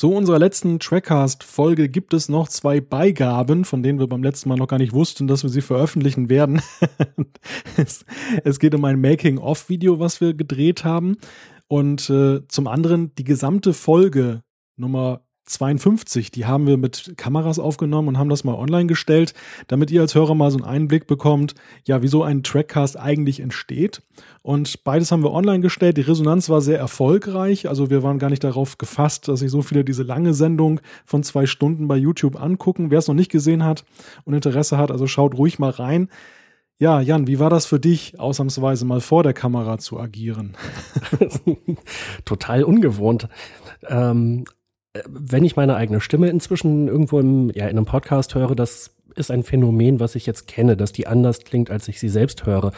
Zu unserer letzten Trackcast-Folge gibt es noch zwei Beigaben, von denen wir beim letzten Mal noch gar nicht wussten, dass wir sie veröffentlichen werden. es, es, geht um ein Making-of-Video, was wir gedreht haben. Und äh, zum anderen die gesamte Folge Nummer 52, die haben wir mit Kameras aufgenommen und haben das mal online gestellt, damit ihr als Hörer mal so einen Einblick bekommt, ja, wieso ein Trackcast eigentlich entsteht. Und beides haben wir online gestellt. Die Resonanz war sehr erfolgreich. Also wir waren gar nicht darauf gefasst, dass sich so viele diese lange Sendung von zwei Stunden bei YouTube angucken. Wer es noch nicht gesehen hat und Interesse hat, also schaut ruhig mal rein. Ja, Jan, wie war das für dich, ausnahmsweise mal vor der Kamera zu agieren? Total ungewohnt. Ähm, wenn ich meine eigene Stimme inzwischen irgendwo im, ja, in einem Podcast höre, das ist ein Phänomen, was ich jetzt kenne, dass die anders klingt, als ich sie selbst höre.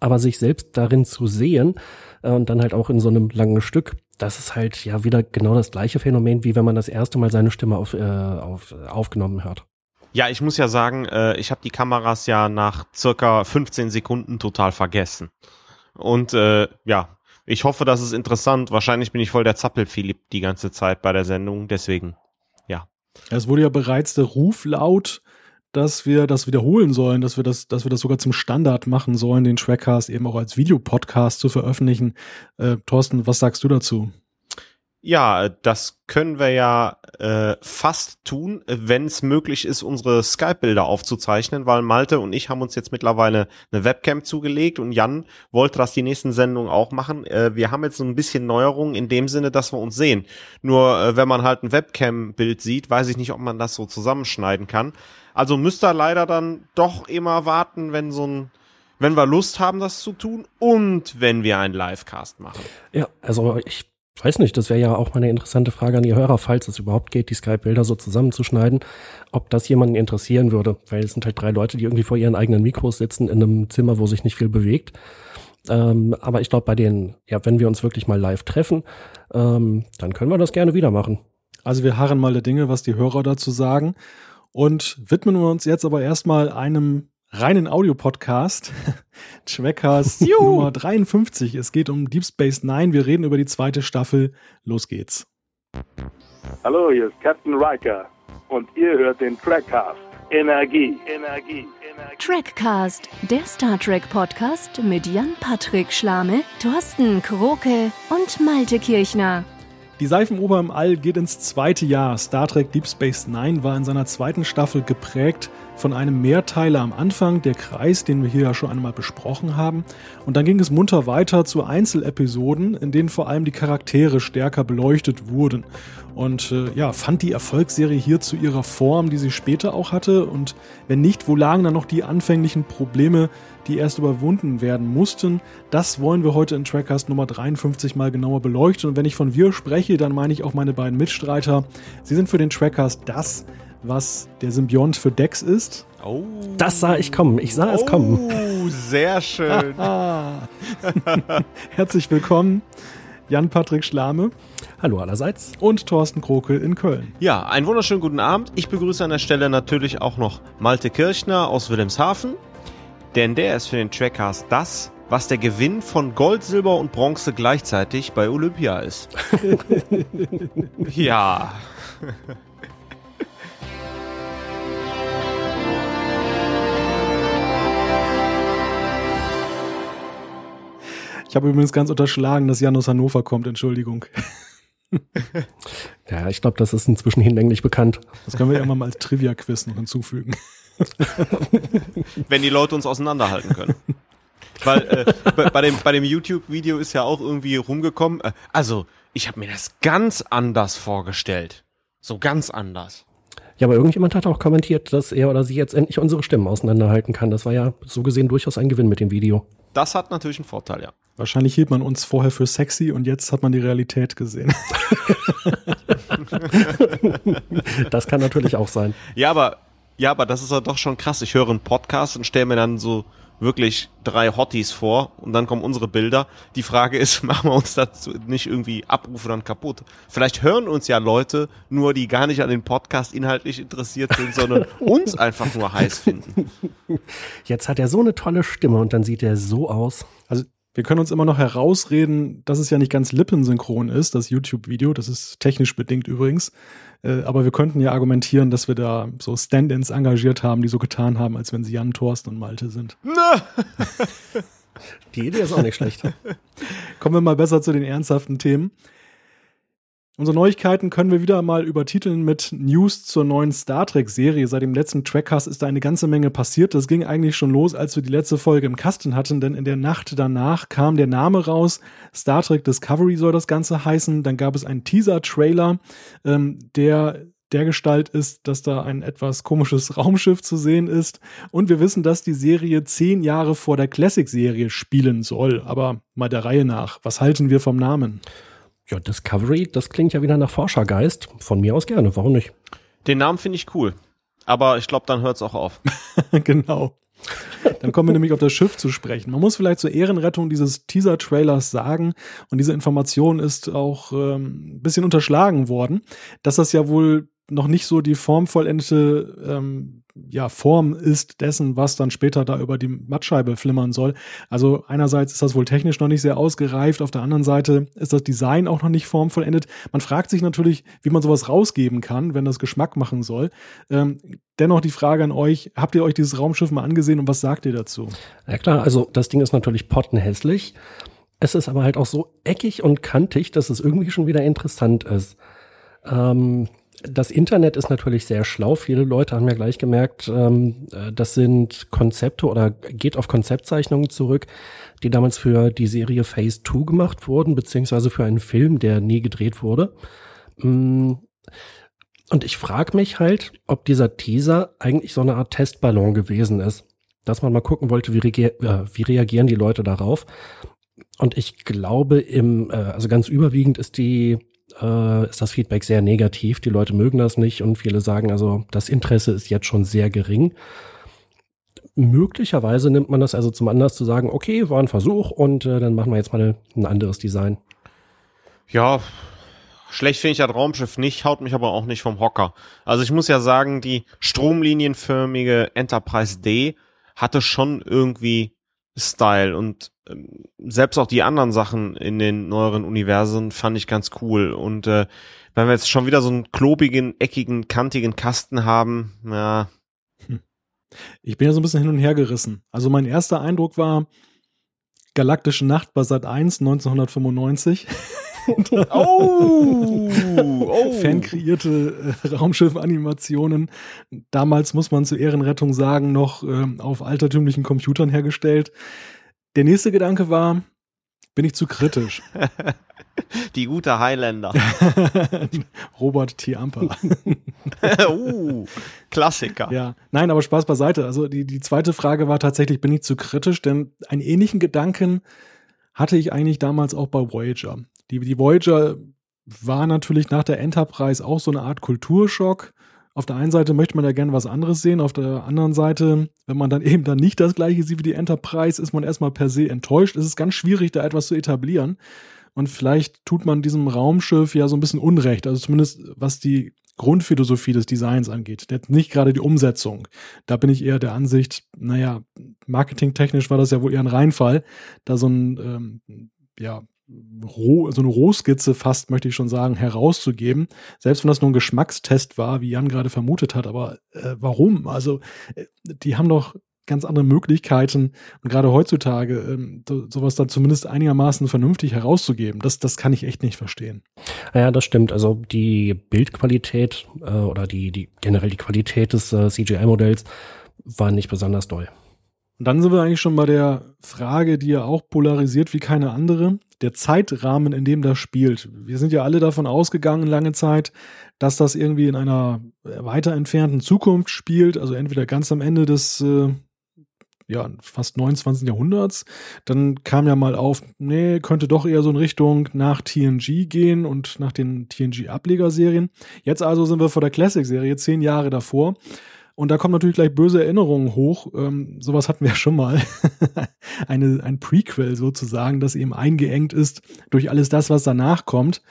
Aber sich selbst darin zu sehen äh, und dann halt auch in so einem langen Stück, das ist halt ja wieder genau das gleiche Phänomen, wie wenn man das erste Mal seine Stimme auf, äh, auf, aufgenommen hört. Ja, ich muss ja sagen, äh, ich habe die Kameras ja nach circa 15 Sekunden total vergessen. Und äh, ja, ich hoffe, das ist interessant. Wahrscheinlich bin ich voll der Zappel-Philipp die ganze Zeit bei der Sendung. Deswegen, ja. Es wurde ja bereits der Ruf laut, dass wir das wiederholen sollen, dass wir das, dass wir das sogar zum Standard machen sollen, den Trackcast eben auch als Videopodcast zu veröffentlichen. Äh, Thorsten, was sagst du dazu? Ja, das können wir ja äh, fast tun, wenn es möglich ist, unsere Skype-Bilder aufzuzeichnen, weil Malte und ich haben uns jetzt mittlerweile eine Webcam zugelegt und Jan wollte das die nächsten Sendungen auch machen. Äh, wir haben jetzt so ein bisschen Neuerungen in dem Sinne, dass wir uns sehen. Nur äh, wenn man halt ein Webcam-Bild sieht, weiß ich nicht, ob man das so zusammenschneiden kann. Also müsst ihr leider dann doch immer warten, wenn so ein wenn wir Lust haben, das zu tun und wenn wir einen Livecast machen. Ja, also ich weiß nicht, das wäre ja auch mal eine interessante Frage an die Hörer, falls es überhaupt geht, die Skype-Bilder so zusammenzuschneiden, ob das jemanden interessieren würde, weil es sind halt drei Leute, die irgendwie vor ihren eigenen Mikros sitzen in einem Zimmer, wo sich nicht viel bewegt. Ähm, aber ich glaube, bei den, ja, wenn wir uns wirklich mal live treffen, ähm, dann können wir das gerne wieder machen. Also wir harren mal der Dinge, was die Hörer dazu sagen und widmen wir uns jetzt aber erstmal einem reinen Audiopodcast. Trackcast Nummer 53. Es geht um Deep Space Nine. Wir reden über die zweite Staffel. Los geht's. Hallo, hier ist Captain Riker und ihr hört den Trackcast. Energie, Energie, Energie. Trackcast, der Star Trek Podcast mit Jan-Patrick Schlame, Thorsten Kroke und Malte Kirchner. Die Seifenoper im All geht ins zweite Jahr. Star Trek Deep Space Nine war in seiner zweiten Staffel geprägt von einem Mehrteiler am Anfang, der Kreis, den wir hier ja schon einmal besprochen haben. Und dann ging es munter weiter zu Einzelepisoden, in denen vor allem die Charaktere stärker beleuchtet wurden. Und äh, ja, fand die Erfolgsserie hier zu ihrer Form, die sie später auch hatte? Und wenn nicht, wo lagen dann noch die anfänglichen Probleme, die erst überwunden werden mussten? Das wollen wir heute in Trackcast Nummer 53 mal genauer beleuchten. Und wenn ich von wir spreche, dann meine ich auch meine beiden Mitstreiter. Sie sind für den Trackcast das, was der Symbiont für Dex ist. Oh. Das sah ich kommen. Ich sah oh, es kommen. Oh, sehr schön. Herzlich willkommen, Jan-Patrick Schlame. Hallo allerseits. Und Thorsten Kroke in Köln. Ja, einen wunderschönen guten Abend. Ich begrüße an der Stelle natürlich auch noch Malte Kirchner aus Wilhelmshaven. Denn der ist für den Trackcast das, was der Gewinn von Gold, Silber und Bronze gleichzeitig bei Olympia ist. ja. Ich habe übrigens ganz unterschlagen, dass Jan aus Hannover kommt, Entschuldigung. ja, ich glaube, das ist inzwischen hinlänglich bekannt. Das können wir ja mal als Trivia-Quiz noch hinzufügen. Wenn die Leute uns auseinanderhalten können. Weil äh, bei, bei, dem, bei dem YouTube-Video ist ja auch irgendwie rumgekommen. Äh, also, ich habe mir das ganz anders vorgestellt. So ganz anders. Ja, aber irgendjemand hat auch kommentiert, dass er oder sie jetzt endlich unsere Stimmen auseinanderhalten kann. Das war ja so gesehen durchaus ein Gewinn mit dem Video. Das hat natürlich einen Vorteil, ja. Wahrscheinlich hielt man uns vorher für sexy und jetzt hat man die Realität gesehen. das kann natürlich auch sein. Ja, aber ja, aber das ist ja doch schon krass. Ich höre einen Podcast und stelle mir dann so wirklich drei Hotties vor und dann kommen unsere Bilder. Die Frage ist, machen wir uns dazu nicht irgendwie Abrufe dann kaputt? Vielleicht hören uns ja Leute nur, die gar nicht an den Podcast inhaltlich interessiert sind, sondern uns einfach nur heiß finden. Jetzt hat er so eine tolle Stimme und dann sieht er so aus. Also Wir können uns immer noch herausreden, dass es ja nicht ganz lippensynchron ist, das YouTube-Video. Das ist technisch bedingt übrigens. Äh, aber wir könnten ja argumentieren, dass wir da so Stand-ins engagiert haben, die so getan haben, als wenn sie Jan, Thorsten und Malte sind. Die Idee ist auch nicht schlecht. Kommen wir mal besser zu den ernsthaften Themen. Unsere Neuigkeiten können wir wieder mal übertiteln mit News zur neuen Star Trek-Serie. Seit dem letzten Trackcast ist da eine ganze Menge passiert. Das ging eigentlich schon los, als wir die letzte Folge im Kasten hatten, denn in der Nacht danach kam der Name raus. Star Trek Discovery soll das Ganze heißen. Dann gab es einen Teaser-Trailer, ähm, der der Gestalt ist, dass da ein etwas komisches Raumschiff zu sehen ist. Und wir wissen, dass die Serie zehn Jahre vor der Classic-Serie spielen soll. Aber mal der Reihe nach. Was halten wir vom Namen? Ja, Discovery, das klingt ja wieder nach Forschergeist. Von mir aus gerne, warum nicht? Den Namen finde ich cool. Aber ich glaube, dann hört es auch auf. genau. Dann kommen wir nämlich auf das Schiff zu sprechen. Man muss vielleicht zur Ehrenrettung dieses Teaser-Trailers sagen, und diese Information ist auch ähm, ein bisschen unterschlagen worden, dass das ja wohl noch nicht so die formvollendete ähm, ja, Form ist dessen, was dann später da über die Mattscheibe flimmern soll. Also einerseits ist das wohl technisch noch nicht sehr ausgereift, auf der anderen Seite ist das Design auch noch nicht formvollendet. Man fragt sich natürlich, wie man sowas rausgeben kann, wenn das Geschmack machen soll. Ähm, dennoch die Frage an euch, habt ihr euch dieses Raumschiff mal angesehen und was sagt ihr dazu? Ja klar, also das Ding ist natürlich pottenhässlich. Es ist aber halt auch so eckig und kantig, dass es irgendwie schon wieder interessant ist. Ähm, das Internet ist natürlich sehr schlau. Viele Leute haben ja gleich gemerkt, ähm, äh, das sind Konzepte oder geht auf Konzeptzeichnungen zurück, die damals für die Serie Phase 2 gemacht wurden, beziehungsweise für einen Film, der nie gedreht wurde. Mm. Und ich frage mich halt, ob dieser Teaser eigentlich so eine Art Testballon gewesen ist, dass man mal gucken wollte, wie, reagier äh, wie reagieren die Leute darauf. Und ich glaube, im, äh, also ganz überwiegend ist die äh, ist das Feedback sehr negativ. Die Leute mögen das nicht und viele sagen also, das Interesse ist jetzt schon sehr gering. Möglicherweise nimmt man das also zum Anlass zu sagen, okay, war ein Versuch und äh, dann machen wir jetzt mal ein anderes Design. Ja, schlecht finde ich das Raumschiff nicht, haut mich aber auch nicht vom Hocker. Also ich muss ja sagen, die stromlinienförmige Enterprise D hatte schon irgendwie Style und selbst auch die anderen Sachen in den neueren Universen fand ich ganz cool und äh, wenn wir jetzt schon wieder so einen klobigen, eckigen, kantigen Kasten haben, ja. Hm. Ich bin ja so ein bisschen hin und her gerissen. Also mein erster Eindruck war Galaktische Nacht bei Sat 1 1995. oh, oh. Fankreierte äh, Raumschiff-Animationen. Damals muss man zur Ehrenrettung sagen, noch äh, auf altertümlichen Computern hergestellt. Der nächste Gedanke war, bin ich zu kritisch? Die gute Highlander. Robert T. Amper. uh, Klassiker. Ja, nein, aber Spaß beiseite. Also die, die zweite Frage war tatsächlich, bin ich zu kritisch? Denn einen ähnlichen Gedanken hatte ich eigentlich damals auch bei Voyager. Die, die Voyager war natürlich nach der Enterprise auch so eine Art Kulturschock. Auf der einen Seite möchte man ja gerne was anderes sehen, auf der anderen Seite, wenn man dann eben dann nicht das gleiche sieht wie die Enterprise, ist man erstmal per se enttäuscht. Es ist ganz schwierig, da etwas zu etablieren. Und vielleicht tut man diesem Raumschiff ja so ein bisschen Unrecht, also zumindest was die Grundphilosophie des Designs angeht. Nicht gerade die Umsetzung. Da bin ich eher der Ansicht, naja, marketingtechnisch war das ja wohl eher ein Reinfall, da so ein ähm, ja, roh, so eine Rohskizze fast, möchte ich schon sagen, herauszugeben. Selbst wenn das nur ein Geschmackstest war, wie Jan gerade vermutet hat. Aber äh, warum? Also, äh, die haben doch ganz andere Möglichkeiten und gerade heutzutage ähm, sowas dann zumindest einigermaßen vernünftig herauszugeben. Das, das kann ich echt nicht verstehen. Ja, das stimmt. Also die Bildqualität äh, oder die, die generell die Qualität des äh, CGI-Modells war nicht besonders doll. Und dann sind wir eigentlich schon bei der Frage, die ja auch polarisiert wie keine andere, der Zeitrahmen, in dem das spielt. Wir sind ja alle davon ausgegangen, lange Zeit, dass das irgendwie in einer weiter entfernten Zukunft spielt, also entweder ganz am Ende des äh, ja, fast 29. Jahrhunderts. Dann kam ja mal auf, nee, könnte doch eher so in Richtung nach TNG gehen und nach den TNG-Ablegerserien. Jetzt also sind wir vor der Classic-Serie, zehn Jahre davor. Und da kommen natürlich gleich böse Erinnerungen hoch. Ähm, sowas hatten wir schon mal. Eine, ein Prequel sozusagen, das eben eingeengt ist durch alles das, was danach kommt.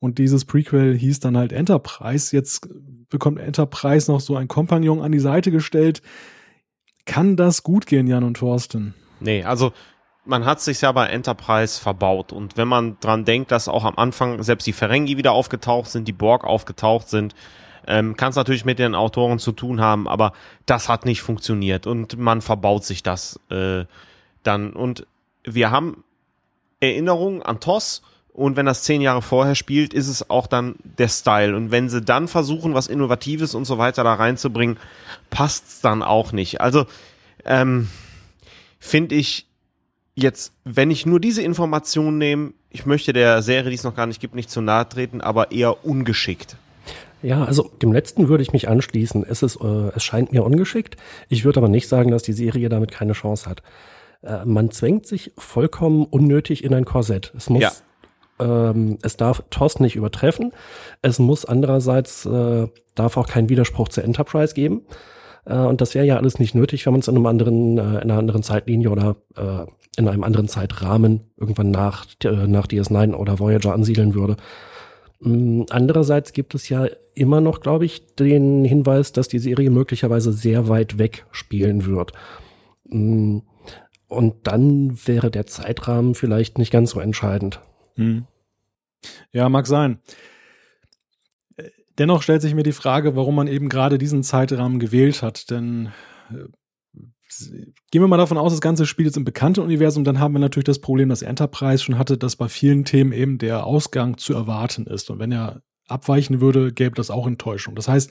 Und dieses Prequel hieß dann halt Enterprise. Jetzt bekommt Enterprise noch so ein Kompagnon an die Seite gestellt. Kann das gut gehen, Jan und Thorsten? Nee, also man hat sich ja bei Enterprise verbaut. Und wenn man dran denkt, dass auch am Anfang selbst die Ferengi wieder aufgetaucht sind, die Borg aufgetaucht sind, ähm, kann es natürlich mit den Autoren zu tun haben, aber das hat nicht funktioniert und man verbaut sich das äh, dann. Und wir haben Erinnerungen an TOS und wenn das zehn Jahre vorher spielt, ist es auch dann der Style. Und wenn sie dann versuchen, was Innovatives und so weiter da reinzubringen, passt's dann auch nicht. Also ähm, finde ich jetzt, wenn ich nur diese Information nehme, ich möchte der Serie, die es noch gar nicht gibt, nicht zu nahe treten, aber eher ungeschickt. Ja, also dem letzten würde ich mich anschließen. Es ist, äh, es scheint mir ungeschickt. Ich würde aber nicht sagen, dass die Serie damit keine Chance hat. Äh, man zwängt sich vollkommen unnötig in ein Korsett. Es muss, ja. ähm, es darf TOS nicht übertreffen. Es muss andererseits, äh, darf auch keinen Widerspruch zur Enterprise geben. Äh, und das wäre ja alles nicht nötig, wenn man es in einem anderen, äh, in einer anderen Zeitlinie oder äh, in einem anderen Zeitrahmen irgendwann nach, äh, nach DS9 oder Voyager ansiedeln würde. Mm, andererseits gibt es ja immer noch, glaube ich, den Hinweis, dass die Serie möglicherweise sehr weit weg spielen wird. Mm, und dann wäre der Zeitrahmen vielleicht nicht ganz so entscheidend. Hm. Ja, mag sein. Dennoch stellt sich mir die Frage, warum man eben gerade diesen Zeitrahmen gewählt hat. Denn äh, gehen wir mal davon aus, das Ganze spielt jetzt im bekannten Universum, dann haben wir natürlich das Problem, dass Enterprise schon hatte, dass bei vielen Themen eben der Ausgang zu erwarten ist. Und wenn er abweichen würde, gäbe das auch Enttäuschung. Das heißt,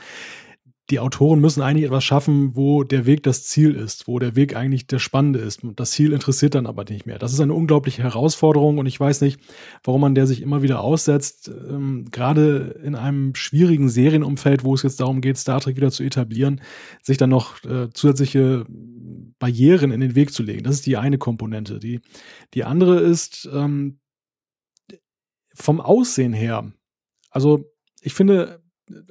die Autoren müssen eigentlich etwas schaffen, wo der Weg das Ziel ist, wo der Weg eigentlich der Spannende ist. Das Ziel interessiert dann aber nicht mehr. Das ist eine unglaubliche Herausforderung und ich weiß nicht, warum man der sich immer wieder aussetzt. Ähm, gerade in einem schwierigen Serienumfeld, wo es jetzt darum geht, Star Trek wieder zu etablieren, sich dann noch äh, zusätzliche Barrieren in den Weg zu legen. Das ist die eine Komponente. Die, die andere ist ähm, vom Aussehen her. Also ich finde,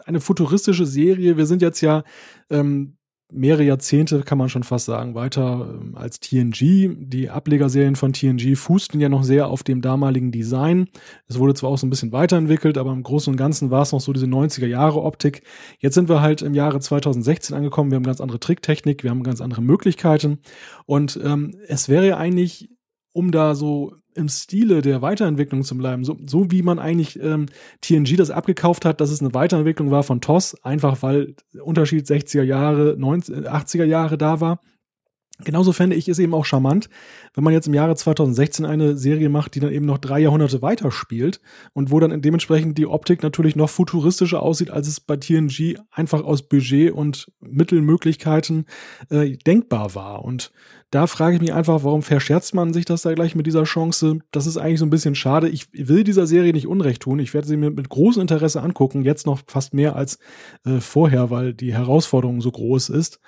eine futuristische Serie. Wir sind jetzt ja ähm, mehrere Jahrzehnte, kann man schon fast sagen, weiter ähm, als TNG. Die Ablegerserien von TNG fußten ja noch sehr auf dem damaligen Design. Es wurde zwar auch so ein bisschen weiterentwickelt, aber im Großen und Ganzen war es noch so diese 90er Jahre Optik. Jetzt sind wir halt im Jahre 2016 angekommen. Wir haben ganz andere Tricktechnik, wir haben ganz andere Möglichkeiten. Und ähm, es wäre ja eigentlich, um da so im Stile der Weiterentwicklung zu bleiben. So, so wie man eigentlich ähm, TNG das abgekauft hat, dass es eine Weiterentwicklung war von TOS, einfach weil Unterschied 60er Jahre, 90, 80er Jahre da war. Genauso fände ich es eben auch charmant, wenn man jetzt im Jahre 2016 eine Serie macht, die dann eben noch drei Jahrhunderte weiterspielt und wo dann dementsprechend die Optik natürlich noch futuristischer aussieht, als es bei TNG einfach aus Budget und Mittelmöglichkeiten äh, denkbar war. Und da frage ich mich einfach, warum verscherzt man sich das da gleich mit dieser Chance? Das ist eigentlich so ein bisschen schade. Ich will dieser Serie nicht Unrecht tun. Ich werde sie mir mit großem Interesse angucken, jetzt noch fast mehr als äh, vorher, weil die Herausforderung so groß ist.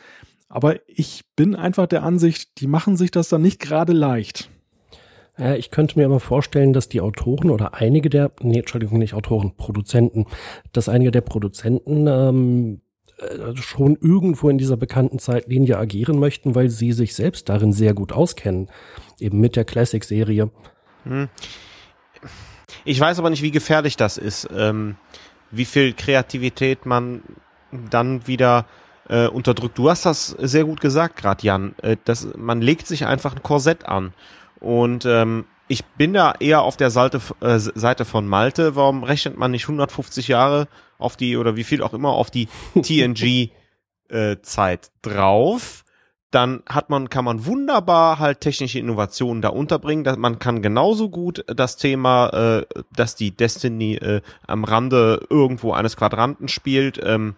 Aber ich bin einfach der Ansicht, die machen sich das dann nicht gerade leicht. Ja, ich könnte mir aber vorstellen, dass die Autoren oder einige der, nee, Entschuldigung, nicht Autoren, Produzenten, dass einige der Produzenten ähm, äh, schon irgendwo in dieser bekannten Zeitlinie agieren möchten, weil sie sich selbst darin sehr gut auskennen. Eben mit der Classic-Serie. Hm. Ich weiß aber nicht, wie gefährlich das ist, ähm, wie viel Kreativität man dann wieder äh, unterdrückt. Du hast das sehr gut gesagt, gerade Jan. Äh, das, man legt sich einfach ein Korsett an. Und ähm, ich bin da eher auf der Seite, äh, Seite von Malte. Warum rechnet man nicht 150 Jahre auf die oder wie viel auch immer auf die TNG äh, Zeit drauf? Dann hat man, kann man wunderbar halt technische Innovationen da unterbringen. Dass man kann genauso gut das Thema, äh, dass die Destiny äh, am Rande irgendwo eines Quadranten spielt, ähm,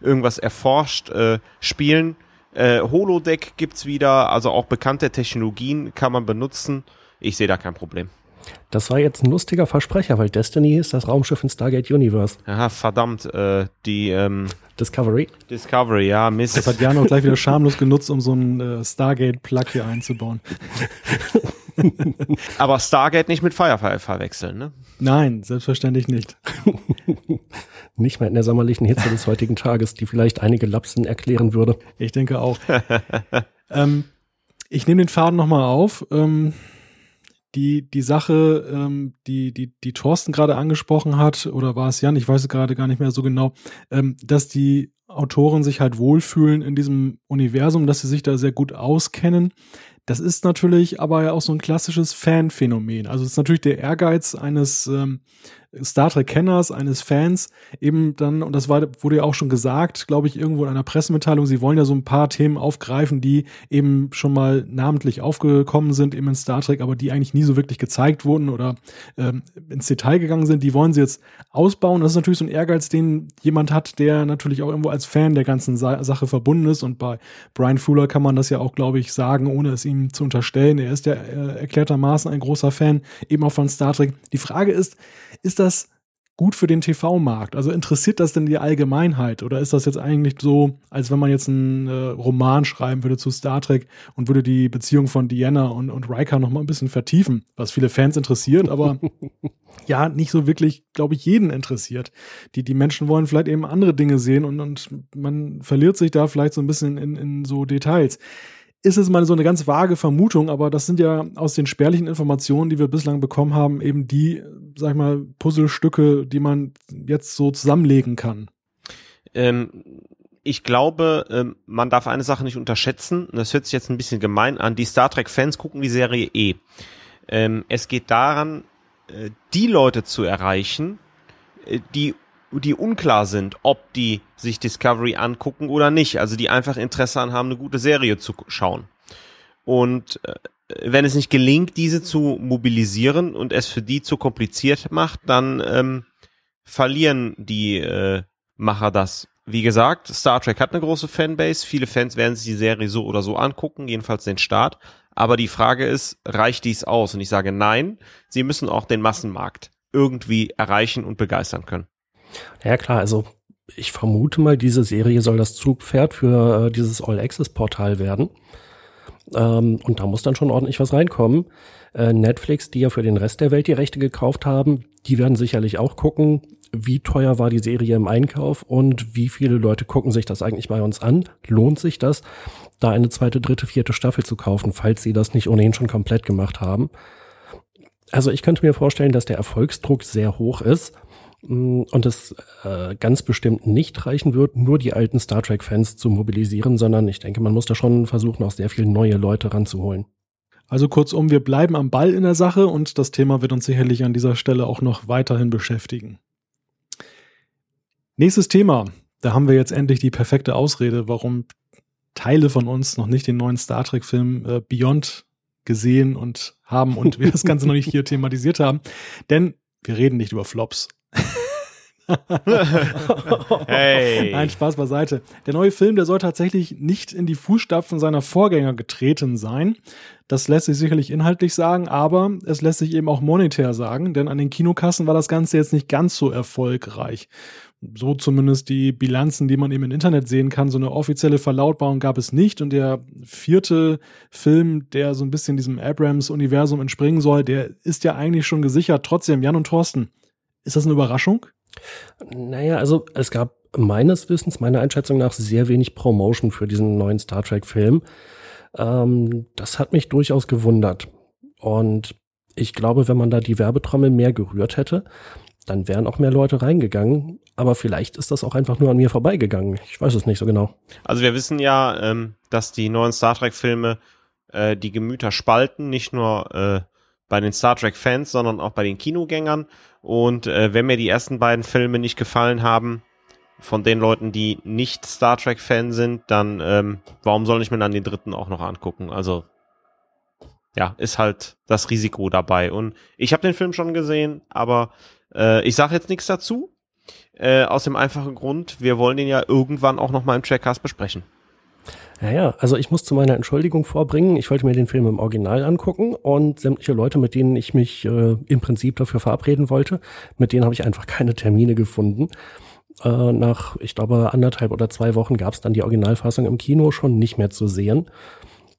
irgendwas erforscht, äh, spielen. Äh, Holodeck gibt's wieder, also auch bekannte Technologien kann man benutzen. Ich sehe da kein Problem. Das war jetzt ein lustiger Versprecher, weil Destiny ist das Raumschiff in Stargate Universe. Aha, verdammt, äh, die ähm, Discovery. Discovery, ja, Mist. Das hat Jan auch gleich wieder schamlos genutzt, um so einen äh, Stargate-Plug hier einzubauen. Aber Stargate nicht mit Firefly verwechseln, ne? Nein, selbstverständlich nicht. nicht mehr in der sommerlichen Hitze des heutigen Tages, die vielleicht einige Lapsen erklären würde. Ich denke auch. ähm, ich nehme den Faden nochmal auf. Ähm, die, die Sache, ähm, die, die, die Thorsten gerade angesprochen hat, oder war es Jan, ich weiß es gerade gar nicht mehr so genau, ähm, dass die Autoren sich halt wohlfühlen in diesem Universum, dass sie sich da sehr gut auskennen Das ist natürlich aber ja auch so ein klassisches Fanphänomen. Also es ist natürlich der Ehrgeiz eines ähm, Star Trek-Kenners, eines Fans, eben dann, und das war, wurde ja auch schon gesagt, glaube ich, irgendwo in einer Pressemitteilung, sie wollen ja so ein paar Themen aufgreifen, die eben schon mal namentlich aufgekommen sind, eben in Star Trek, aber die eigentlich nie so wirklich gezeigt wurden oder ähm, ins Detail gegangen sind. Die wollen sie jetzt ausbauen. Das ist natürlich so ein Ehrgeiz, den jemand hat, der natürlich auch irgendwo als Fan der ganzen Sa Sache verbunden ist. Und bei Brian Fuller kann man das ja auch, glaube ich, sagen, ohne es ihm zu unterstellen. Er ist ja äh, erklärtermaßen ein großer Fan, eben auch von Star Trek. Die Frage ist, ist das gut für den TV-Markt? Also interessiert das denn die Allgemeinheit? Oder ist das jetzt eigentlich so, als wenn man jetzt einen äh, Roman schreiben würde zu Star Trek und würde die Beziehung von Diana und, und Riker noch mal ein bisschen vertiefen, was viele Fans interessiert, aber ja, nicht so wirklich, glaube ich, jeden interessiert. Die, die Menschen wollen vielleicht eben andere Dinge sehen und, und man verliert sich da vielleicht so ein bisschen in, in so Details ist es mal so eine ganz vage Vermutung, aber das sind ja aus den spärlichen Informationen, die wir bislang bekommen haben, eben die, sag ich mal, Puzzlestücke, die man jetzt so zusammenlegen kann. Ähm, ich glaube, ähm, man darf eine Sache nicht unterschätzen. Das hört sich jetzt ein bisschen gemein an. Die Star Trek-Fans gucken die Serie. Ähm, es geht daran, äh, die Leute zu erreichen, äh, die die unklar sind, ob die sich Discovery angucken oder nicht. Also die einfach Interesse an haben, eine gute Serie zu schauen. Und äh, wenn es nicht gelingt, diese zu mobilisieren und es für die zu kompliziert macht, dann ähm, verlieren die äh, Macher das. Wie gesagt, Star Trek hat eine große Fanbase. Viele Fans werden sich die Serie so oder so angucken, jedenfalls den Start. Aber die Frage ist, reicht dies aus? Und ich sage nein, sie müssen auch den Massenmarkt irgendwie erreichen und begeistern können. Ja klar, also ich vermute mal, diese Serie soll das Zugpferd für äh, dieses All-Access-Portal werden. Ähm, und da muss dann schon ordentlich was reinkommen. Äh, Netflix, die ja für den Rest der Welt die Rechte gekauft haben, die werden sicherlich auch gucken, wie teuer war die Serie im Einkauf und wie viele Leute gucken sich das eigentlich bei uns an. Lohnt sich das, da eine zweite, dritte, vierte Staffel zu kaufen, falls sie das nicht ohnehin schon komplett gemacht haben? Also ich könnte mir vorstellen, dass der Erfolgsdruck sehr hoch ist und es äh, ganz bestimmt nicht reichen wird, nur die alten Star Trek-Fans zu mobilisieren, sondern ich denke, man muss da schon versuchen, auch sehr viele neue Leute ranzuholen. Also kurzum, wir bleiben am Ball in der Sache und das Thema wird uns sicherlich an dieser Stelle auch noch weiterhin beschäftigen. Nächstes Thema. Da haben wir jetzt endlich die perfekte Ausrede, warum Teile von uns noch nicht den neuen Star Trek-Film äh, Beyond gesehen und haben und wir das Ganze noch nicht hier thematisiert haben. Denn wir reden nicht über Flops. hey. Nein, Spaß beiseite. Der neue Film, der soll tatsächlich nicht in die Fußstapfen seiner Vorgänger getreten sein. Das lässt sich sicherlich inhaltlich sagen, aber es lässt sich eben auch monetär sagen, denn an den Kinokassen war das Ganze jetzt nicht ganz so erfolgreich. So zumindest die Bilanzen, die man eben im Internet sehen kann. So eine offizielle Verlautbarung gab es nicht. Und der vierte Film, der so ein bisschen diesem Abrams-Universum entspringen soll, der ist ja eigentlich schon gesichert. Trotzdem, Jan und Thorsten, ist das eine Überraschung? Naja, also es gab meines Wissens, meiner Einschätzung nach, sehr wenig Promotion für diesen neuen Star Trek-Film. Ähm, das hat mich durchaus gewundert. Und ich glaube, wenn man da die Werbetrommel mehr gerührt hätte, dann wären auch mehr Leute reingegangen. Aber vielleicht ist das auch einfach nur an mir vorbeigegangen. Ich weiß es nicht so genau. Also wir wissen ja, ähm, dass die neuen Star Trek-Filme äh, die Gemüter spalten, nicht nur äh, bei den Star Trek-Fans, sondern auch bei den Kinogängern. Und äh, wenn mir die ersten beiden Filme nicht gefallen haben, von den Leuten, die nicht Star Trek-Fan sind, dann ähm, warum soll ich mir dann den dritten auch noch angucken? Also ja, ist halt das Risiko dabei. Und ich habe den Film schon gesehen, aber äh, ich sage jetzt nichts dazu. Äh, aus dem einfachen Grund, wir wollen den ja irgendwann auch noch mal im Trackcast besprechen. Ja, ja, also ich muss zu meiner Entschuldigung vorbringen. Ich wollte mir den Film im Original angucken und sämtliche Leute, mit denen ich mich äh, im Prinzip dafür verabreden wollte, mit denen habe ich einfach keine Termine gefunden. Äh, nach, ich glaube, anderthalb oder zwei Wochen gab es dann die Originalfassung im Kino schon nicht mehr zu sehen.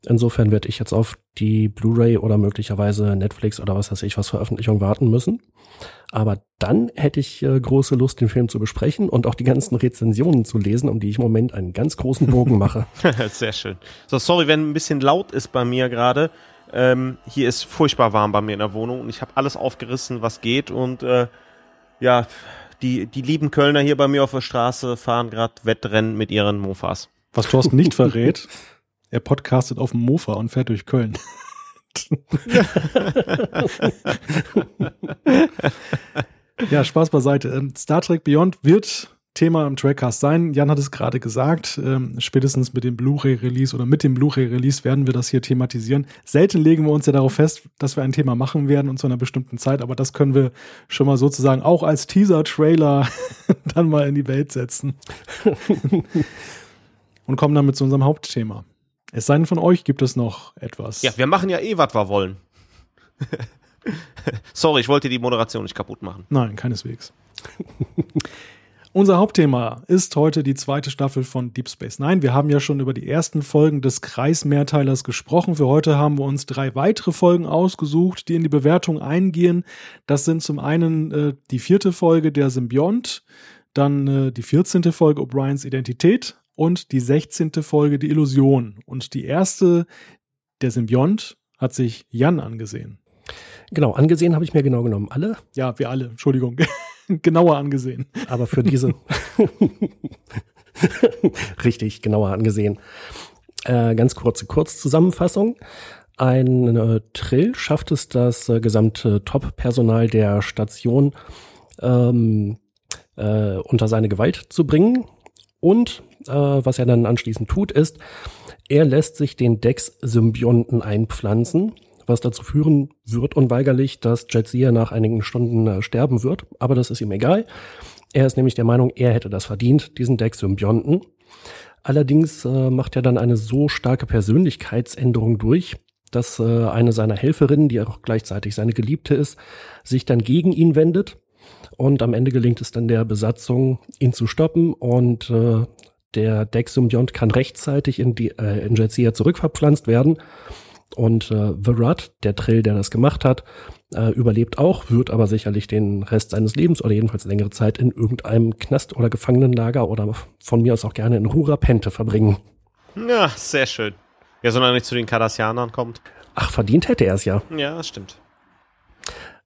Insofern werde ich jetzt auf die Blu-ray oder möglicherweise Netflix oder was weiß ich was Veröffentlichung warten müssen. Aber dann hätte ich äh, große Lust, den Film zu besprechen und auch die ganzen Rezensionen zu lesen, um die ich im Moment einen ganz großen Bogen mache. Sehr schön. So, sorry, wenn ein bisschen laut ist bei mir gerade. Ähm, hier ist furchtbar warm bei mir in der Wohnung und ich habe alles aufgerissen, was geht und äh, ja, die, die lieben Kölner hier bei mir auf der Straße fahren gerade Wettrennen mit ihren Mofas. Was Thorsten nicht verrät, Er podcastet auf dem Mofa und fährt durch Köln. ja, Spaß beiseite. Ähm, Star Trek Beyond wird Thema im Trackcast sein. Jan hat es gerade gesagt, ähm, spätestens mit dem Blu-ray-Release oder mit dem Blu-ray-Release werden wir das hier thematisieren. Selten legen wir uns ja darauf fest, dass wir ein Thema machen werden und zu einer bestimmten Zeit, aber das können wir schon mal sozusagen auch als Teaser-Trailer dann mal in die Welt setzen. und kommen dann mit zu unserem Hauptthema. Es sei denn, von euch gibt es noch etwas. Ja, wir machen ja eh, was wir wollen. Sorry, ich wollte die Moderation nicht kaputt machen. Nein, keineswegs. Unser Hauptthema ist heute die zweite Staffel von Deep Space Nine. Wir haben ja schon über die ersten Folgen des Kreismehrteilers gesprochen. Für heute haben wir uns drei weitere Folgen ausgesucht, die in die Bewertung eingehen. Das sind zum einen äh, die vierte Folge der Symbiont, dann äh, die 14. Folge O'Briens Identität und die 16. Folge Die Illusion. Und die erste, der Symbiont, hat sich Jan angesehen. Genau, angesehen habe ich mir genau genommen. Alle? Ja, wir alle, Entschuldigung. genauer angesehen. Aber für diese. Richtig, genauer angesehen. Äh, ganz kurze Kurzzusammenfassung. Ein äh, Trill schafft es, das äh, gesamte Top-Personal der Station ähm, äh, unter seine Gewalt zu bringen. Und äh, was er dann anschließend tut, ist, er lässt sich den Dex-Symbionten einpflanzen, was dazu führen wird unweigerlich, dass Jetsia nach einigen Stunden äh, sterben wird. Aber das ist ihm egal. Er ist nämlich der Meinung, er hätte das verdient, diesen Dex-Symbionten. Allerdings äh, macht er dann eine so starke Persönlichkeitsänderung durch, dass äh, eine seiner Helferinnen, die auch gleichzeitig seine Geliebte ist, sich dann gegen ihn wendet. Und am Ende gelingt es dann der Besatzung, ihn zu stoppen und äh, der Dex-Symbiont kann rechtzeitig in, die, äh, in Jetsia zurückverpflanzt werden. Und äh, Verrat, der Trill, der das gemacht hat, äh, überlebt auch, wird aber sicherlich den Rest seines Lebens oder jedenfalls längere Zeit in irgendeinem Knast oder Gefangenenlager oder von mir aus auch gerne in Rurapente verbringen. Ja, sehr schön. Ja, solange er nicht zu den Cardassianern kommt. Ach, verdient hätte er es ja. Ja, das stimmt.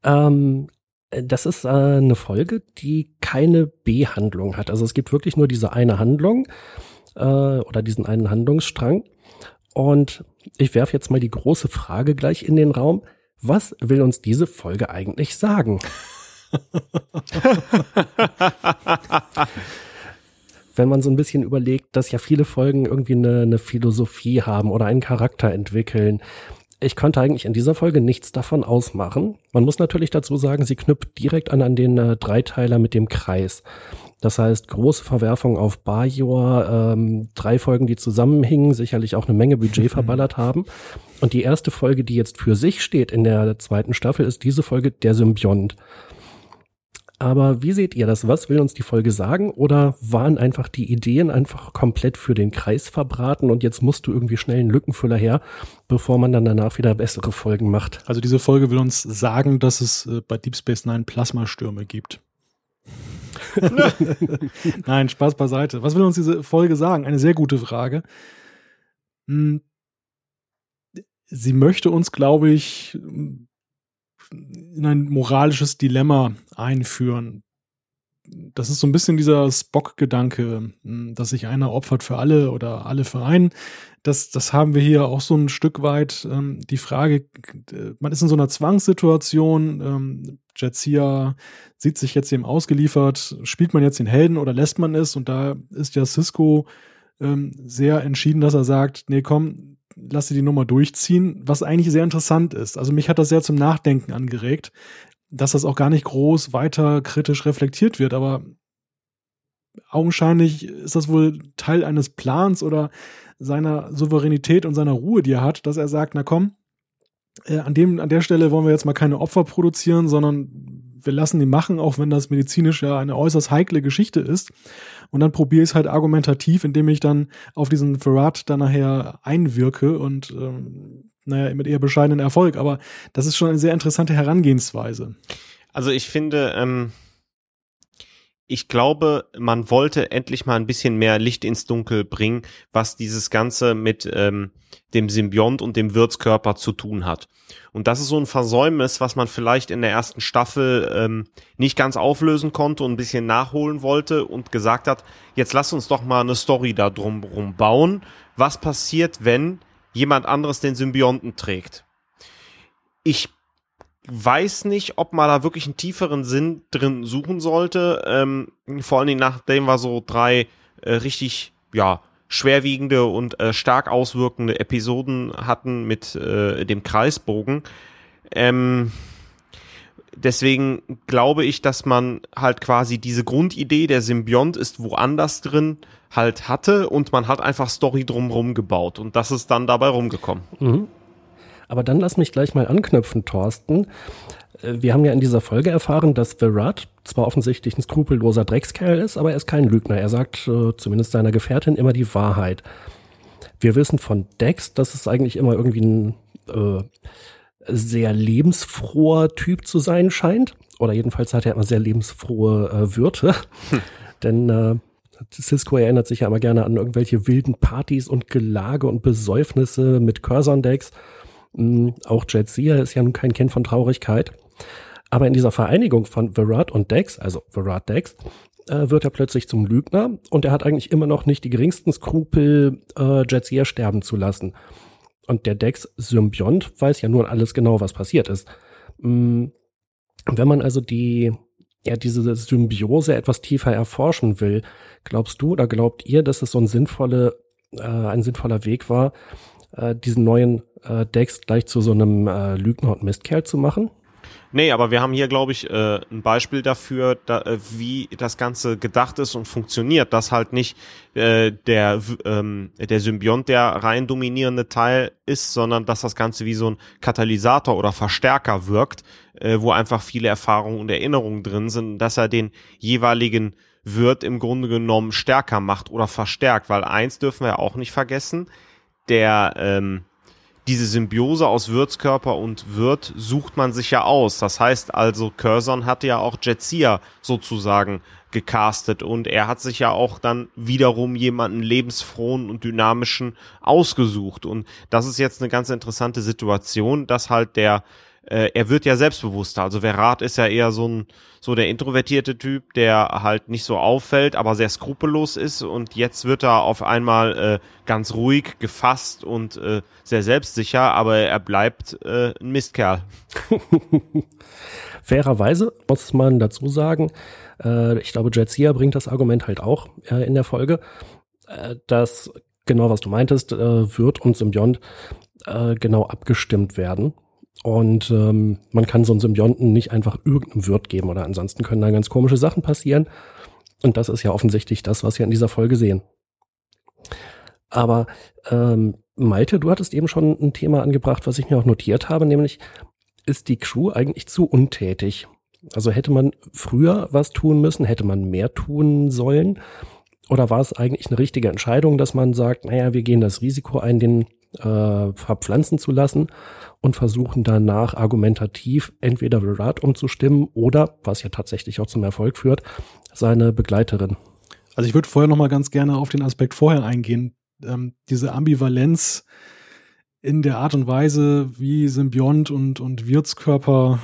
Ähm, das ist äh, eine Folge, die keine B-Handlung hat. Also es gibt wirklich nur diese eine Handlung äh, oder diesen einen Handlungsstrang. Und ich werfe jetzt mal die große Frage gleich in den Raum. Was will uns diese Folge eigentlich sagen? Wenn man so ein bisschen überlegt, dass ja viele Folgen irgendwie eine, eine Philosophie haben oder einen Charakter entwickeln, ich konnte eigentlich in dieser Folge nichts davon ausmachen. Man muss natürlich dazu sagen, sie knüpft direkt an an den äh, Dreiteiler mit dem Kreis. Das heißt, große Verwerfung auf Bajor, ähm, drei Folgen, die zusammenhingen, sicherlich auch eine Menge Budget verballert haben. Und die erste Folge, die jetzt für sich steht in der zweiten Staffel, ist diese Folge Der Symbiont. Aber wie seht ihr das? Was will uns die Folge sagen? Oder waren einfach die Ideen einfach komplett für den Kreis verbraten und jetzt musst du irgendwie schnell einen Lückenfüller her, bevor man dann danach wieder bessere Folgen macht? Also diese Folge will uns sagen, dass es äh, bei Deep Space Nine Plasmastürme gibt. Nein, Spaß beiseite. Was will uns diese Folge sagen? Eine sehr gute Frage. Hm. Sie möchte uns, glaube ich, in ein moralisches Dilemma einführen. Das ist so ein bisschen dieser Spock-Gedanke, hm, dass sich einer opfert für alle oder alle für einen. Das, das haben wir hier auch so ein Stück weit. Ähm, die Frage, man ist in so einer Zwangssituation. Ähm, Jetsia sieht sich jetzt eben ausgeliefert. Spielt man jetzt den Helden oder lässt man es? Und da ist ja Cisco ähm, sehr entschieden, dass er sagt, nee, komm, lass sie die Nummer durchziehen, was eigentlich sehr interessant ist. Also mich hat das sehr zum Nachdenken angeregt, dass das auch gar nicht groß weiter kritisch reflektiert wird, aber augenscheinlich ist das wohl Teil eines Plans oder seiner Souveränität und seiner Ruhe, die er hat, dass er sagt, na komm, äh, an dem, an der Stelle wollen wir jetzt mal keine Opfer produzieren, sondern wir lassen die machen, auch wenn das medizinisch ja eine äußerst heikle Geschichte ist. Und dann probiere ich es halt argumentativ, indem ich dann auf diesen Verrat dann nachher einwirke und ähm, naja, mit eher bescheidenen Erfolg. Aber das ist schon eine sehr interessante Herangehensweise. Also ich finde, ähm, ich glaube, man wollte endlich mal ein bisschen mehr Licht ins Dunkel bringen, was dieses Ganze mit ähm, dem Symbiont und dem Wirtskörper zu tun hat. Und das ist so ein Versäumnis, was man vielleicht in der ersten Staffel ähm, nicht ganz auflösen konnte und ein bisschen nachholen wollte und gesagt hat, jetzt lass uns doch mal eine Story da drumherum bauen. Was passiert, wenn jemand anderes den Symbionten trägt? Ich weiß nicht, ob man da wirklich einen tieferen Sinn drin suchen sollte. Ähm, vor allen Dingen nachdem wir so drei äh, richtig, ja, schwerwiegende und äh, stark auswirkende Episoden hatten mit äh, dem Kreisbogen. Ähm, deswegen glaube ich, dass man halt quasi diese Grundidee, der Symbiont ist woanders drin, halt hatte und man hat einfach Story drumherum gebaut und das ist dann dabei rumgekommen. Mhm. Aber dann lass mich gleich mal anknüpfen, Thorsten. Äh, wir haben ja in dieser Folge erfahren, dass Verrat zwar offensichtlich ein skrupelloser Dreckskerl ist, aber er ist kein Lügner. Er sagt äh, zumindest seiner Gefährtin immer die Wahrheit. Wir wissen von Dex, dass es eigentlich immer irgendwie ein äh, sehr lebensfroher Typ zu sein scheint. Oder jedenfalls hat er immer sehr lebensfrohe äh, Wirte. Hm. Denn äh, Cisco erinnert sich ja immer gerne an irgendwelche wilden Partys und Gelage und Besäufnisse mit Cursor-Decks. Hm, auch Jetsia ist ja nun kein Kind von Traurigkeit. Aber in dieser Vereinigung von Verrat und Dex, also Verrat Dex, äh, wird er plötzlich zum Lügner und er hat eigentlich immer noch nicht die geringsten Skrupel, äh, Jetsia sterben zu lassen. Und der Dex-Symbiont weiß ja nun alles genau, was passiert ist. Hm, wenn man also die, ja, diese Symbiose etwas tiefer erforschen will, glaubst du oder glaubt ihr, dass es so ein sinnvolle, äh, ein sinnvoller Weg war, äh, diesen neuen äh, Dex gleich zu so einem äh, Lügner und Mistkerl zu machen? Nee, aber wir haben hier, glaube ich, äh, ein Beispiel dafür, da, äh, wie das Ganze gedacht ist und funktioniert, dass halt nicht äh, der, ähm, der Symbiont der rein dominierende Teil ist, sondern dass das Ganze wie so ein Katalysator oder Verstärker wirkt, äh, wo einfach viele Erfahrungen und Erinnerungen drin sind, dass er den jeweiligen Wirt im Grunde genommen stärker macht oder verstärkt, weil eins dürfen wir auch nicht vergessen, der ähm, diese Symbiose aus Wirtskörper und Wirt sucht man sich ja aus. Das heißt also, Curzon hatte ja auch Jetsia sozusagen gecastet und er hat sich ja auch dann wiederum jemanden lebensfrohen und dynamischen ausgesucht. Und das ist jetzt eine ganz interessante Situation, dass halt der äh, er wird ja selbstbewusster. Also Verrat ist ja eher so ein so der introvertierte Typ, der halt nicht so auffällt, aber sehr skrupellos ist und jetzt wird er auf einmal äh, ganz ruhig, gefasst und äh, sehr selbstsicher, aber er bleibt äh, ein Mistkerl. Fairerweise muss man dazu sagen, äh, ich glaube, Jetsia bringt das Argument halt auch äh, in der Folge, äh, dass genau was du meintest, äh, Wirt und Symbiont äh, genau abgestimmt werden. Und ähm, man kann so einen Symbionten nicht einfach irgendeinem Wirt geben oder ansonsten können da ganz komische Sachen passieren. Und das ist ja offensichtlich das, was wir in dieser Folge sehen. Aber ähm, Malte, du hattest eben schon ein Thema angebracht, was ich mir auch notiert habe, nämlich ist die Crew eigentlich zu untätig? Also hätte man früher was tun müssen, hätte man mehr tun sollen? Oder war es eigentlich eine richtige Entscheidung, dass man sagt, naja, wir gehen das Risiko ein, den äh, verpflanzen zu lassen und versuchen danach argumentativ entweder Virat umzustimmen oder, was ja tatsächlich auch zum Erfolg führt, seine Begleiterin. Also ich würde vorher noch mal ganz gerne auf den Aspekt vorher eingehen. Ähm, diese Ambivalenz in der Art und Weise, wie Symbiont und, und Wirtskörper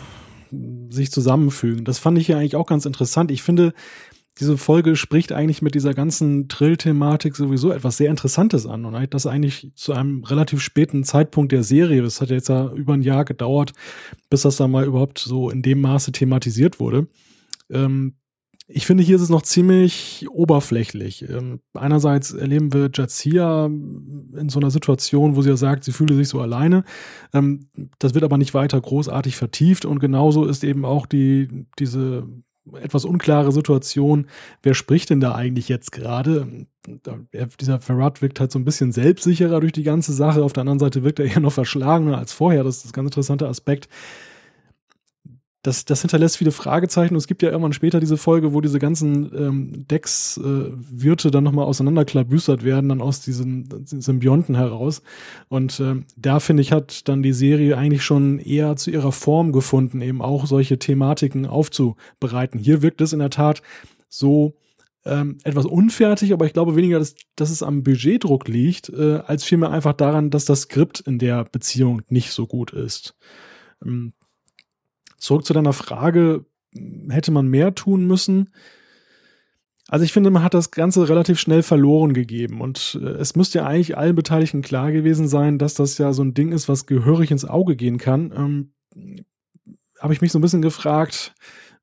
sich zusammenfügen. Das fand ich ja eigentlich auch ganz interessant. Ich finde, diese Folge spricht eigentlich mit dieser ganzen Trill-Thematik sowieso etwas sehr Interessantes an und das eigentlich zu einem relativ späten Zeitpunkt der Serie. Das hat jetzt ja über ein Jahr gedauert, bis das dann mal überhaupt so in dem Maße thematisiert wurde. Ähm, ich finde, hier ist es noch ziemlich oberflächlich. Ähm, einerseits erleben wir Jazia in so einer Situation, wo sie ja sagt, sie fühle sich so alleine. Ähm, das wird aber nicht weiter großartig vertieft und genauso ist eben auch die, diese etwas unklare Situation, wer spricht denn da eigentlich jetzt gerade? Dieser Ferrat wirkt halt so ein bisschen selbstsicherer durch die ganze Sache. Auf der anderen Seite wirkt er eher noch verschlagener als vorher. Das ist ein ganz interessanter Aspekt das, das hinterlässt viele Fragezeichen. Und es gibt ja irgendwann später diese Folge, wo diese ganzen ähm, Decks-Wirte äh, dann nochmal auseinanderklabüstert werden, dann aus diesen Symbionten heraus. Und äh, da, finde ich, hat dann die Serie eigentlich schon eher zu ihrer Form gefunden, eben auch solche Thematiken aufzubereiten. Hier wirkt es in der Tat so ähm, etwas unfertig, aber ich glaube weniger, dass, dass es am Budgetdruck liegt, äh, als vielmehr einfach daran, dass das Skript in der Beziehung nicht so gut ist. Ähm, zurück zu deiner Frage, hätte man mehr tun müssen? Also ich finde, man hat das Ganze relativ schnell verloren gegeben und äh, es müsste ja eigentlich allen Beteiligten klar gewesen sein, dass das ja so ein Ding ist, was gehörig ins Auge gehen kann. Ähm, Habe ich mich so ein bisschen gefragt,